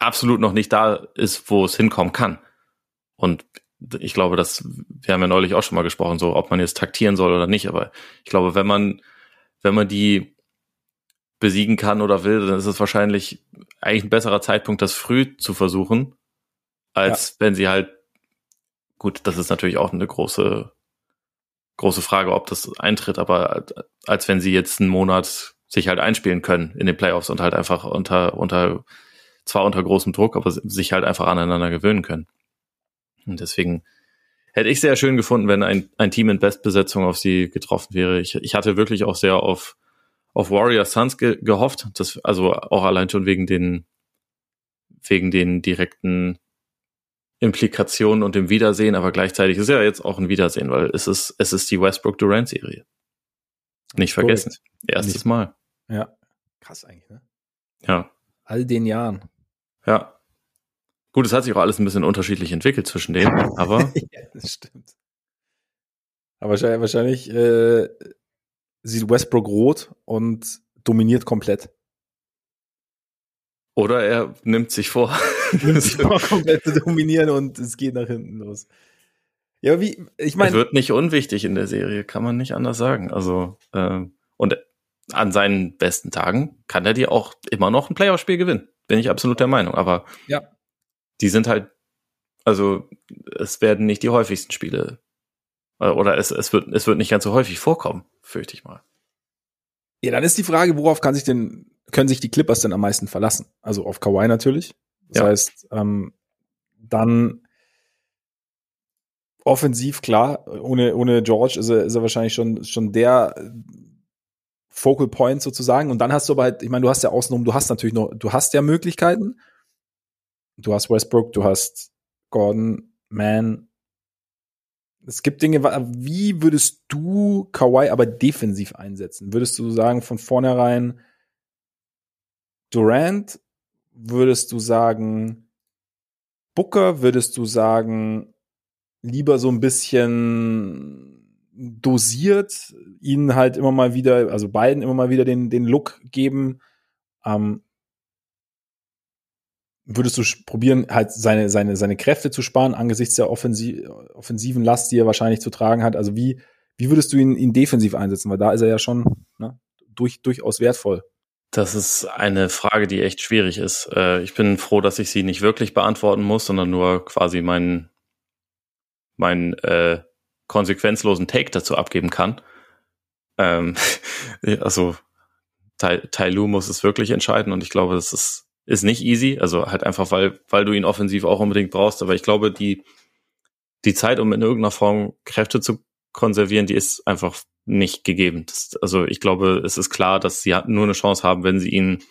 absolut noch nicht da ist, wo es hinkommen kann. Und ich glaube, dass wir haben ja neulich auch schon mal gesprochen, so ob man jetzt taktieren soll oder nicht. Aber ich glaube, wenn man wenn man die besiegen kann oder will, dann ist es wahrscheinlich eigentlich ein besserer Zeitpunkt, das früh zu versuchen, als ja. wenn sie halt gut, das ist natürlich auch eine große große Frage, ob das eintritt, aber als wenn sie jetzt einen Monat sich halt einspielen können in den Playoffs und halt einfach unter unter zwar unter großem Druck, aber sich halt einfach aneinander gewöhnen können. Und deswegen hätte ich sehr schön gefunden, wenn ein, ein Team in Bestbesetzung auf sie getroffen wäre. Ich, ich hatte wirklich auch sehr auf, auf Warrior Suns ge gehofft. Das, also auch allein schon wegen den, wegen den direkten Implikationen und dem Wiedersehen, aber gleichzeitig ist ja jetzt auch ein Wiedersehen, weil es ist, es ist die Westbrook Durant Serie. Nicht vergessen. Erstes Nicht. Mal. Ja. Krass eigentlich, ne? Ja. All den Jahren. Ja. Gut, es hat sich auch alles ein bisschen unterschiedlich entwickelt zwischen denen, aber. ja, das stimmt. Aber wahrscheinlich, wahrscheinlich äh, sieht Westbrook rot und dominiert komplett. Oder er nimmt sich vor. nimmt sich vor, komplett zu dominieren und es geht nach hinten los. Ja, wie, ich meine. wird nicht unwichtig in der Serie, kann man nicht anders sagen. Also, äh, und an seinen besten Tagen kann er dir auch immer noch ein Playoff-Spiel gewinnen. Bin ich absolut der Meinung. Aber ja die sind halt, also es werden nicht die häufigsten Spiele äh, oder es, es, wird, es wird nicht ganz so häufig vorkommen, fürchte ich mal. Ja, dann ist die Frage, worauf kann sich denn, können sich die Clippers denn am meisten verlassen? Also auf Kawhi natürlich. Das ja. heißt, ähm, dann offensiv, klar, ohne, ohne George ist er, ist er wahrscheinlich schon, schon der Focal Point sozusagen. Und dann hast du aber halt, ich meine, du hast ja außenrum, du hast natürlich noch, du hast ja Möglichkeiten, du hast Westbrook, du hast Gordon, Man. Es gibt Dinge, wie würdest du Kawhi aber defensiv einsetzen? Würdest du sagen von vornherein Durant? Würdest du sagen Booker? Würdest du sagen lieber so ein bisschen dosiert, ihnen halt immer mal wieder, also beiden immer mal wieder den, den Look geben? Ähm, würdest du probieren, halt seine, seine, seine Kräfte zu sparen angesichts der offensi offensiven Last, die er wahrscheinlich zu tragen hat? Also wie, wie würdest du ihn, ihn defensiv einsetzen? Weil da ist er ja schon ne, durch, durchaus wertvoll. Das ist eine Frage, die echt schwierig ist. Äh, ich bin froh, dass ich sie nicht wirklich beantworten muss, sondern nur quasi meinen, meinen äh, konsequenzlosen Take dazu abgeben kann. Ähm, also Tai, tai Lu muss es wirklich entscheiden und ich glaube, das ist ist nicht easy, also halt einfach, weil, weil du ihn offensiv auch unbedingt brauchst. Aber ich glaube, die, die Zeit, um in irgendeiner Form Kräfte zu konservieren, die ist einfach nicht gegeben. Das, also ich glaube, es ist klar, dass sie nur eine Chance haben, wenn sie ihn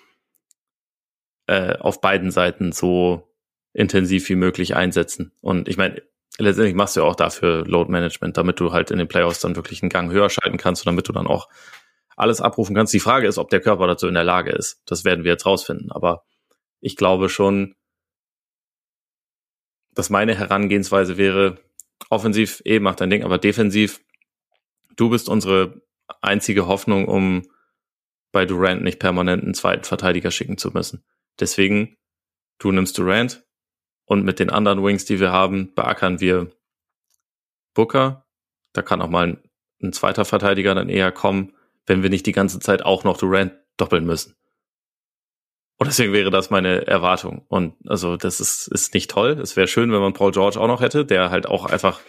äh, auf beiden Seiten so intensiv wie möglich einsetzen. Und ich meine, letztendlich machst du ja auch dafür Load Management, damit du halt in den Playoffs dann wirklich einen Gang höher schalten kannst und damit du dann auch alles abrufen kannst. Die Frage ist, ob der Körper dazu in der Lage ist. Das werden wir jetzt rausfinden. Aber ich glaube schon, dass meine Herangehensweise wäre, offensiv, eh, mach dein Ding, aber defensiv, du bist unsere einzige Hoffnung, um bei Durant nicht permanent einen zweiten Verteidiger schicken zu müssen. Deswegen, du nimmst Durant und mit den anderen Wings, die wir haben, beackern wir Booker. Da kann auch mal ein, ein zweiter Verteidiger dann eher kommen, wenn wir nicht die ganze Zeit auch noch Durant doppeln müssen. Und deswegen wäre das meine Erwartung. Und also das ist, ist nicht toll. Es wäre schön, wenn man Paul George auch noch hätte, der halt auch einfach,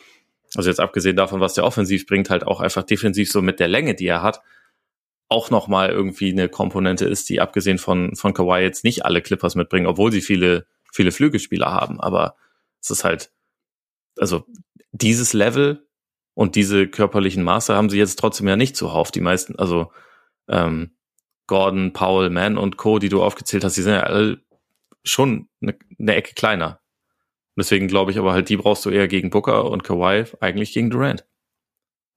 also jetzt abgesehen davon, was der offensiv bringt, halt auch einfach defensiv so mit der Länge, die er hat, auch nochmal irgendwie eine Komponente ist, die abgesehen von, von Kawhi jetzt nicht alle Clippers mitbringen, obwohl sie viele, viele Flügelspieler haben. Aber es ist halt, also dieses Level Und diese körperlichen Maße haben sie jetzt trotzdem ja nicht zuhauf. Die meisten, also ähm, Gordon, Paul, Mann und Co., die du aufgezählt hast, die sind ja alle schon eine, eine Ecke kleiner. Deswegen glaube ich aber halt, die brauchst du eher gegen Booker und Kawhi, eigentlich gegen Durant.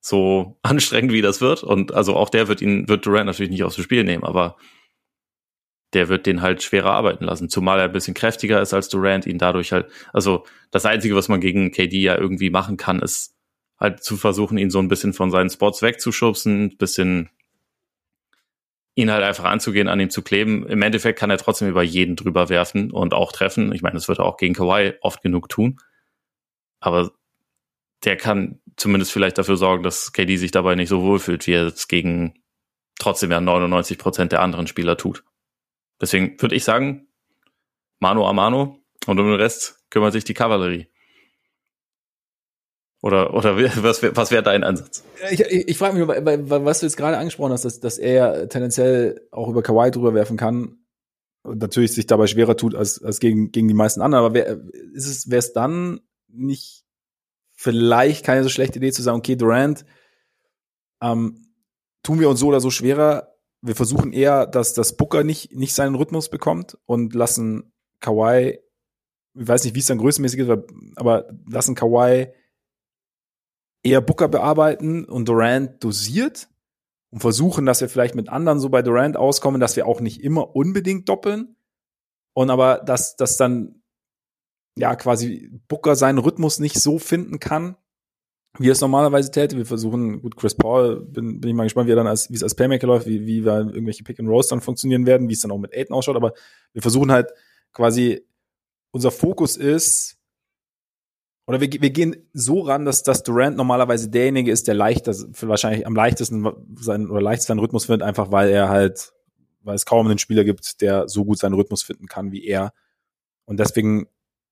So anstrengend wie das wird. Und also auch der wird ihn, wird Durant natürlich nicht aus dem Spiel nehmen, aber der wird den halt schwerer arbeiten lassen. Zumal er ein bisschen kräftiger ist als Durant, ihn dadurch halt, also das Einzige, was man gegen KD ja irgendwie machen kann, ist halt zu versuchen, ihn so ein bisschen von seinen Spots wegzuschubsen, ein bisschen ihn halt einfach anzugehen, an ihm zu kleben. Im Endeffekt kann er trotzdem über jeden drüber werfen und auch treffen. Ich meine, das wird er auch gegen Kawhi oft genug tun. Aber der kann zumindest vielleicht dafür sorgen, dass KD sich dabei nicht so wohlfühlt, wie er es gegen trotzdem ja 99 Prozent der anderen Spieler tut. Deswegen würde ich sagen, Mano a Mano und um den Rest kümmert sich die Kavallerie. Oder, oder was, was wäre dein Ansatz? Ich, ich, ich frage mich, was du jetzt gerade angesprochen hast, dass, dass er tendenziell auch über Kawhi drüber werfen kann und natürlich sich dabei schwerer tut als, als gegen, gegen die meisten anderen. Aber wär, ist es, wäre es dann nicht vielleicht keine so schlechte Idee zu sagen, okay, Durant, ähm, tun wir uns so oder so schwerer. Wir versuchen eher, dass das Booker nicht, nicht seinen Rhythmus bekommt und lassen Kawhi, ich weiß nicht, wie es dann größenmäßig ist, aber lassen Kawhi eher Booker bearbeiten und Durant dosiert und versuchen, dass wir vielleicht mit anderen so bei Durant auskommen, dass wir auch nicht immer unbedingt doppeln. Und aber, dass, dass dann ja quasi Booker seinen Rhythmus nicht so finden kann, wie er es normalerweise täte. Wir versuchen, gut, Chris Paul, bin, bin ich mal gespannt, wie er dann als, wie es als Playmaker läuft, wie, wie wir irgendwelche Pick and Rolls dann funktionieren werden, wie es dann auch mit Aiden ausschaut, aber wir versuchen halt quasi, unser Fokus ist, oder wir, wir gehen so ran, dass, dass Durant normalerweise derjenige ist, der leichter, wahrscheinlich am leichtesten seinen oder leichtesten seinen Rhythmus findet, einfach weil er halt, weil es kaum einen Spieler gibt, der so gut seinen Rhythmus finden kann wie er. Und deswegen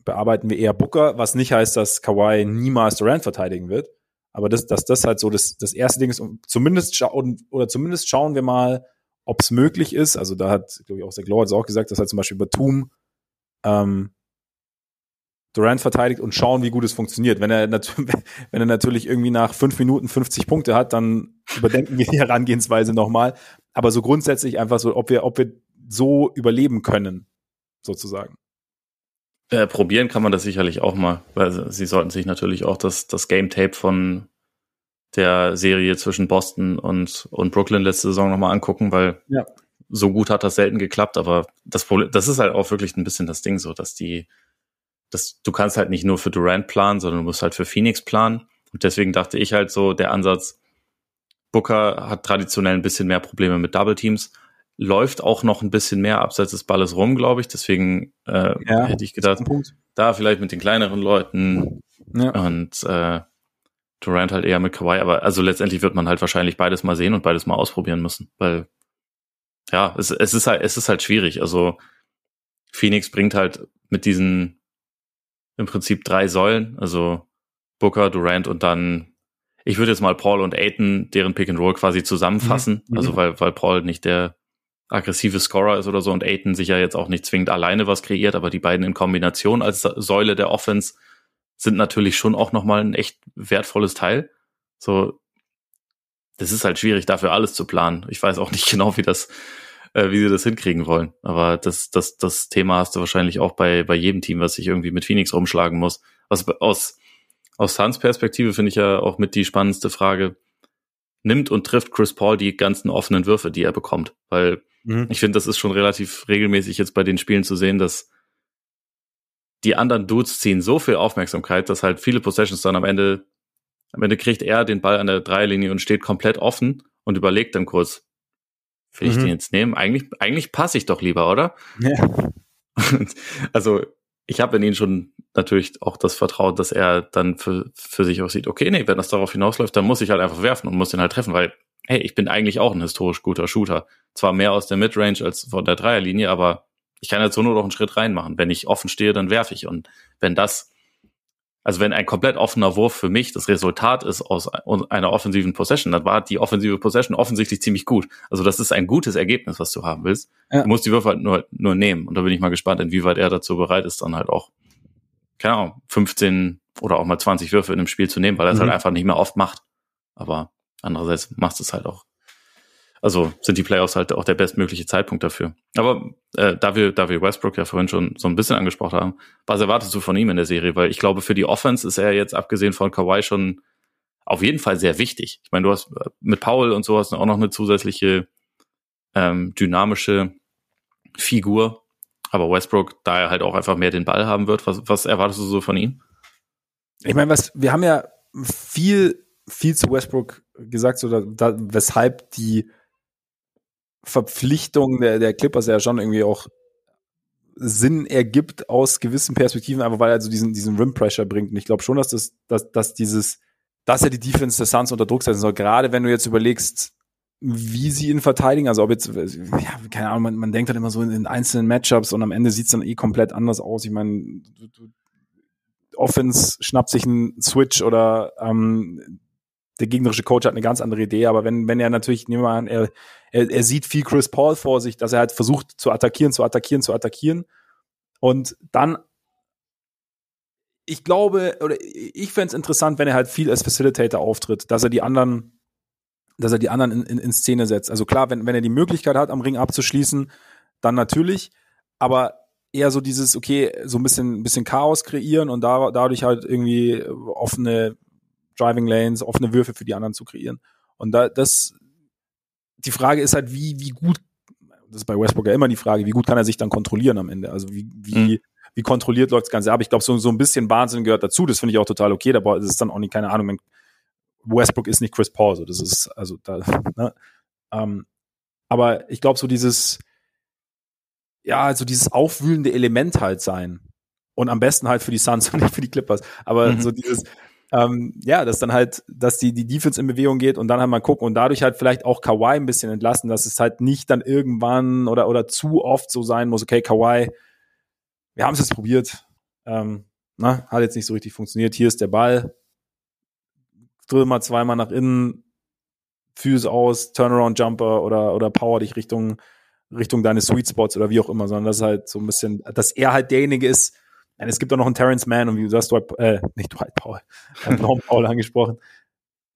bearbeiten wir eher Booker, was nicht heißt, dass Kawhi niemals Durant verteidigen wird. Aber das, dass das halt so das, das erste Ding ist, und zumindest schauen, oder zumindest schauen wir mal, ob es möglich ist. Also da hat, glaube ich, auch Zach Lowe auch gesagt, dass halt zum Beispiel Batum ähm, Durant verteidigt und schauen, wie gut es funktioniert. Wenn er, wenn er natürlich irgendwie nach fünf Minuten 50 Punkte hat, dann überdenken wir die Herangehensweise nochmal. Aber so grundsätzlich einfach so, ob wir, ob wir so überleben können, sozusagen. Äh, probieren kann man das sicherlich auch mal, weil sie sollten sich natürlich auch das, das Game Tape von der Serie zwischen Boston und, und Brooklyn letzte Saison nochmal angucken, weil ja. so gut hat das selten geklappt, aber das Problem, das ist halt auch wirklich ein bisschen das Ding so, dass die, das, du kannst halt nicht nur für Durant planen, sondern du musst halt für Phoenix planen. Und deswegen dachte ich halt so, der Ansatz, Booker hat traditionell ein bisschen mehr Probleme mit Double Teams, läuft auch noch ein bisschen mehr abseits des Balles rum, glaube ich. Deswegen äh, ja, hätte ich gedacht, da vielleicht mit den kleineren Leuten ja. und äh, Durant halt eher mit Kawhi. Aber also letztendlich wird man halt wahrscheinlich beides mal sehen und beides mal ausprobieren müssen, weil ja, es, es ist halt, es ist halt schwierig. Also Phoenix bringt halt mit diesen im Prinzip drei Säulen, also Booker, Durant und dann, ich würde jetzt mal Paul und Aiton, deren Pick and Roll quasi zusammenfassen, mhm. also weil, weil Paul nicht der aggressive Scorer ist oder so und Aiton sich ja jetzt auch nicht zwingend alleine was kreiert, aber die beiden in Kombination als Säule der Offense sind natürlich schon auch nochmal ein echt wertvolles Teil. So, das ist halt schwierig, dafür alles zu planen. Ich weiß auch nicht genau, wie das äh, wie sie das hinkriegen wollen. Aber das, das, das Thema hast du wahrscheinlich auch bei, bei jedem Team, was sich irgendwie mit Phoenix rumschlagen muss. Was aus, aus Suns Perspektive finde ich ja auch mit die spannendste Frage. Nimmt und trifft Chris Paul die ganzen offenen Würfe, die er bekommt? Weil mhm. ich finde, das ist schon relativ regelmäßig jetzt bei den Spielen zu sehen, dass die anderen Dudes ziehen so viel Aufmerksamkeit, dass halt viele Possessions dann am Ende, am Ende kriegt er den Ball an der Dreilinie und steht komplett offen und überlegt dann kurz, Will ich mhm. den jetzt nehmen? Eigentlich, eigentlich passe ich doch lieber, oder? Ja. also, ich habe in ihn schon natürlich auch das Vertrauen, dass er dann für, für sich auch sieht, okay, nee, wenn das darauf hinausläuft, dann muss ich halt einfach werfen und muss den halt treffen, weil, hey, ich bin eigentlich auch ein historisch guter Shooter. Zwar mehr aus der Midrange als von der Dreierlinie, aber ich kann jetzt so nur noch einen Schritt reinmachen. Wenn ich offen stehe, dann werfe ich. Und wenn das also wenn ein komplett offener Wurf für mich das Resultat ist aus einer offensiven Possession, dann war die offensive Possession offensichtlich ziemlich gut. Also das ist ein gutes Ergebnis, was du haben willst. Ja. Du musst die Würfe halt nur, nur nehmen. Und da bin ich mal gespannt, inwieweit er dazu bereit ist, dann halt auch, keine Ahnung, 15 oder auch mal 20 Würfe in einem Spiel zu nehmen, weil er es Mhm. halt einfach nicht mehr oft macht. Aber andererseits macht es halt auch. Also sind die Playoffs halt auch der bestmögliche Zeitpunkt dafür. Aber äh, da wir, da wir Westbrook ja vorhin schon so ein bisschen angesprochen haben, was erwartest du von ihm in der Serie? Weil ich glaube, für die Offense ist er jetzt abgesehen von Kawhi schon auf jeden Fall sehr wichtig. Ich meine, du hast äh, mit Paul und so hast du auch noch eine zusätzliche ähm, dynamische Figur. Aber Westbrook, da er halt auch einfach mehr den Ball haben wird, was, was erwartest du so von ihm? Ich meine, was, wir haben ja viel, viel zu Westbrook gesagt, so da, da, weshalb die Verpflichtung der, der Clippers ja schon irgendwie auch Sinn ergibt aus gewissen Perspektiven, einfach weil er so diesen, diesen Rim Pressure bringt. Und ich glaube schon, dass das, dass, dass dieses, dass er die Defense der Suns unter Druck setzen soll. Gerade wenn du jetzt überlegst, wie sie ihn verteidigen, also ob jetzt, ja, keine Ahnung, man, man denkt dann immer so in, in einzelnen Matchups und am Ende sieht's dann eh komplett anders aus. Ich meine, du, du, Offense schnappt sich einen Switch oder ähm, der gegnerische Coach hat eine ganz andere Idee, aber wenn, wenn er natürlich, nehmen wir an, er, er, er sieht viel Chris Paul vor sich, dass er halt versucht zu attackieren, zu attackieren, zu attackieren und dann ich glaube, oder ich fände es interessant, wenn er halt viel als Facilitator auftritt, dass er die anderen, dass er die anderen in, in, in Szene setzt. Also klar, wenn, wenn er die Möglichkeit hat, am Ring abzuschließen, dann natürlich, aber eher so dieses, okay, so ein bisschen, bisschen Chaos kreieren und da, dadurch halt irgendwie offene Driving Lanes, offene Würfe für die anderen zu kreieren. Und da, das, die Frage ist halt, wie, wie gut, das ist bei Westbrook ja immer die Frage, wie gut kann er sich dann kontrollieren am Ende? Also wie, wie, Mhm. wie kontrolliert läuft das Ganze ab? Ich glaube, so, so ein bisschen Wahnsinn gehört dazu. Das finde ich auch total okay. Da braucht- das ist dann auch nicht, keine Ahnung, Westbrook ist nicht Chris Paul, so das ist, also da, ne? ähm, aber ich glaube, so dieses, ja, also dieses aufwühlende Element halt sein. Und am besten halt für die Suns und nicht für die Clippers. Aber Mhm. so dieses, ähm, ja, dass dann halt, dass die, die Defense in Bewegung geht und dann halt mal gucken und dadurch halt vielleicht auch Kawhi ein bisschen entlasten, dass es halt nicht dann irgendwann oder, oder zu oft so sein muss, okay, Kawhi, wir haben es jetzt probiert, ähm, na, hat jetzt nicht so richtig funktioniert, hier ist der Ball, drill mal zweimal nach innen, Füße aus, Turnaround Jumper oder, oder power dich Richtung, Richtung deines Sweet Spots oder wie auch immer, sondern das ist halt so ein bisschen, dass er halt derjenige ist, es gibt auch noch einen Terrence Mann und wie du hast, Dwight, äh, nicht Dwight Powell, Norm Powell angesprochen,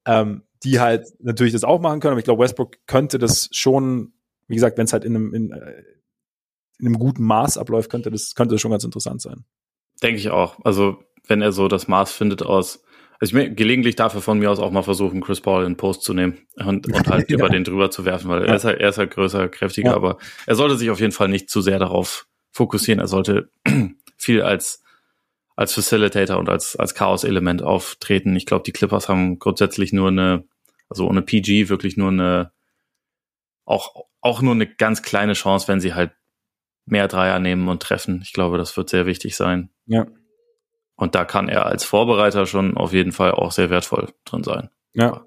ähm, die halt natürlich das auch machen können, aber ich glaube, Westbrook könnte das schon, wie gesagt, wenn es halt in einem, in, äh, in einem guten Maß abläuft, könnte das, könnte das schon ganz interessant sein. Denke ich auch. Also, wenn er so das Maß findet aus. Also ich gelegentlich darf er von mir aus auch mal versuchen, Chris Paul in Post zu nehmen und, und halt Ja. über den drüber zu werfen, weil Ja. er, ist halt, er ist halt größer, kräftiger, Ja. aber er sollte sich auf jeden Fall nicht zu sehr darauf fokussieren. Er sollte viel als, als Facilitator und als, als Chaos-Element auftreten. Ich glaube, die Clippers haben grundsätzlich nur eine, also ohne PG wirklich nur eine, auch, auch nur eine ganz kleine Chance, wenn sie halt mehr Dreier nehmen und treffen. Ich glaube, das wird sehr wichtig sein. Ja. Und da kann er als Vorbereiter schon auf jeden Fall auch sehr wertvoll drin sein. Ja.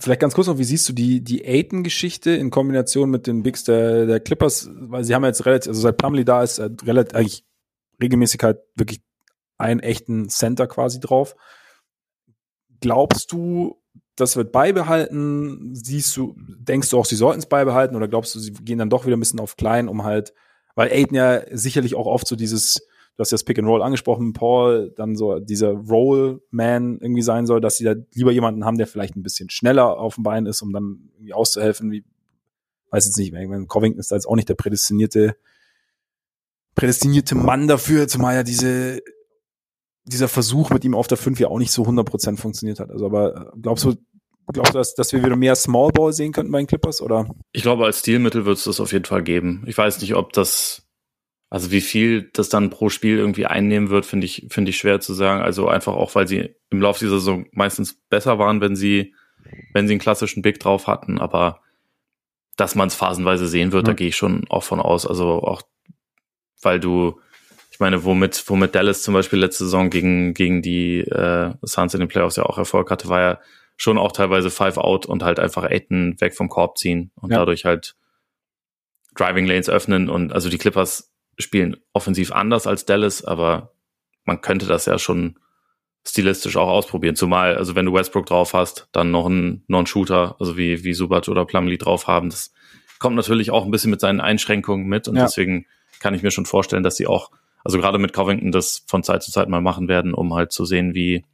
Vielleicht ganz kurz noch, wie siehst du die, die Aiton-Geschichte in Kombination mit den Bigs der, der Clippers? Weil sie haben jetzt relativ, also seit Plumlee da ist, relativ, eigentlich regelmäßig halt wirklich einen echten Center quasi drauf. Glaubst du, das wird beibehalten? Siehst du, denkst du auch, sie sollten es beibehalten oder glaubst du, sie gehen dann doch wieder ein bisschen auf klein, um halt, weil Aiden ja sicherlich auch oft so dieses, du hast ja das Pick and Roll angesprochen, Paul, dann so dieser Roll-Man irgendwie sein soll, dass sie da lieber jemanden haben, der vielleicht ein bisschen schneller auf dem Bein ist, um dann irgendwie auszuhelfen, wie, weiß jetzt nicht, ich meine, Covington ist da jetzt auch nicht der prädestinierte, prädestinierte Mann dafür, zumal ja diese, dieser Versuch mit ihm auf der 5 ja auch nicht so 100% funktioniert hat. Also, aber äh, glaubst du, glaubst du, dass, dass wir wieder mehr Small Ball sehen könnten bei den Clippers, oder? Ich glaube, als Stilmittel wird es das auf jeden Fall geben. Ich weiß nicht, ob das, also wie viel das dann pro Spiel irgendwie einnehmen wird, finde ich, finde ich schwer zu sagen. Also einfach auch, weil sie im Laufe dieser Saison meistens besser waren, wenn sie, wenn sie einen klassischen Big drauf hatten, aber dass man es phasenweise sehen wird, Ja. da gehe ich schon auch von aus. Also auch, weil du, ich meine, womit, womit Dallas zum Beispiel letzte Saison gegen, gegen die äh, Suns in den Playoffs ja auch Erfolg hatte, war ja schon auch teilweise Five Out und halt einfach Aiton weg vom Korb ziehen und Ja. dadurch halt Driving Lanes öffnen und also die Clippers spielen offensiv anders als Dallas, aber man könnte das ja schon stilistisch auch ausprobieren. Zumal, also wenn du Westbrook drauf hast, dann noch einen Non-Shooter, also wie, wie Subat oder Plumlee drauf haben, das kommt natürlich auch ein bisschen mit seinen Einschränkungen mit und Ja. deswegen kann ich mir schon vorstellen, dass sie auch, also gerade mit Covington das von Zeit zu Zeit mal machen werden, um halt zu sehen, wie,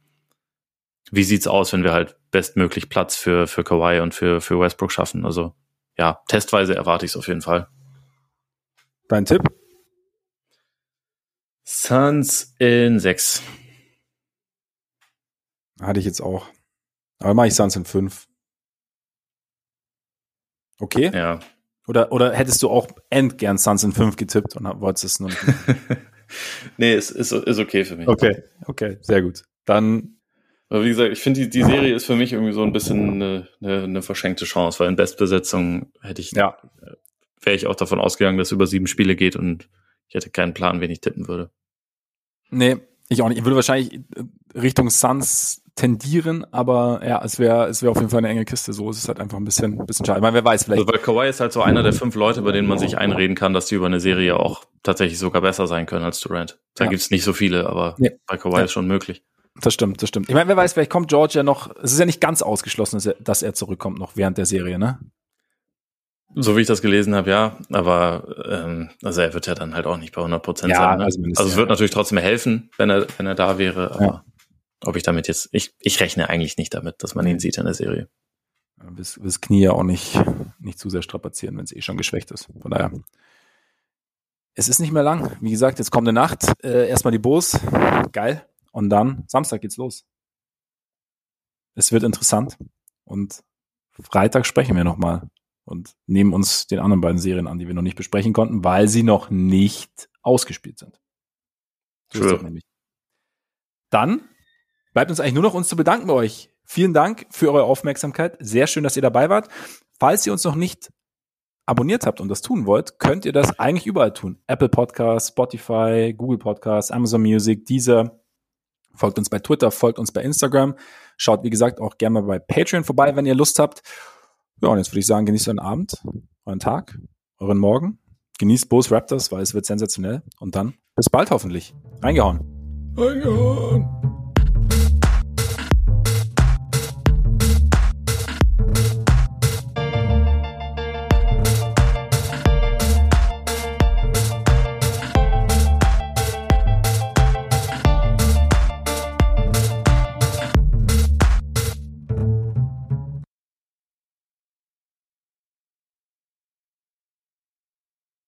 wie sieht's aus, wenn wir halt bestmöglich Platz für, für Kawhi und für, für Westbrook schaffen. Also ja, testweise erwarte ich es auf jeden Fall. Dein Tipp? Suns in sechs. Hatte ich jetzt auch. Aber mache ich Suns in fünf. Okay. Ja. Oder, oder hättest du auch end gern Suns in fünf getippt und wolltest es nur nicht? nee, es ist, ist okay für mich. Okay, okay, sehr gut. Dann. Aber wie gesagt, ich finde, die, die Serie ist für mich irgendwie so ein bisschen eine, eine, eine verschenkte Chance, weil in Bestbesetzung hätte ich, ja. wäre ich auch davon ausgegangen, dass es über sieben Spiele geht und ich hätte keinen Plan, wen ich tippen würde. Nee, ich auch nicht. Ich würde wahrscheinlich Richtung Suns tendieren, aber ja, es wäre es wäre auf jeden Fall eine enge Kiste. So ist es halt einfach ein bisschen, ein bisschen schade. Ich meine, wer weiß, vielleicht. Also, weil Kawhi ist halt so einer der fünf Leute, bei denen man sich einreden kann, dass die über eine Serie auch tatsächlich sogar besser sein können als Durant. Da ja. gibt's nicht so viele, aber nee. bei Kawhi ja. ist schon möglich. Das stimmt, das stimmt. Ich meine, wer weiß, vielleicht kommt George ja noch, es ist ja nicht ganz ausgeschlossen, dass er, dass er zurückkommt noch während der Serie, ne? So wie ich das gelesen habe, ja. Aber ähm, also er wird ja dann halt auch nicht bei 100 Prozent ja, sein. Ne? Also, also, es wird natürlich trotzdem helfen, wenn er, wenn er da wäre. Aber ja. ob ich damit jetzt, ich, ich rechne eigentlich nicht damit, dass man ihn sieht in der Serie. Bis, bis Knie ja auch nicht, nicht zu sehr strapazieren, wenn es eh schon geschwächt ist. Von daher. Es ist nicht mehr lang. Wie gesagt, jetzt kommt eine Nacht. Äh, erstmal die Bos. Geil. Und dann Samstag geht's los. Es wird interessant. Und Freitag sprechen wir nochmal und nehmen uns den anderen beiden Serien an, die wir noch nicht besprechen konnten, weil sie noch nicht ausgespielt sind. So ist nämlich. Dann bleibt uns eigentlich nur noch uns zu bedanken bei euch. Vielen Dank für eure Aufmerksamkeit. Sehr schön, dass ihr dabei wart. Falls ihr uns noch nicht abonniert habt und das tun wollt, könnt ihr das eigentlich überall tun. Apple Podcasts, Spotify, Google Podcasts, Amazon Music, dieser. Folgt uns bei Twitter, folgt uns bei Instagram. Schaut, wie gesagt, auch gerne mal bei Patreon vorbei, wenn ihr Lust habt. Ja, und jetzt würde ich sagen, genießt euren Abend, euren Tag, euren Morgen. Genießt Bose Raptors, weil es wird sensationell. Und dann bis bald hoffentlich. Reingehauen. Reingehauen.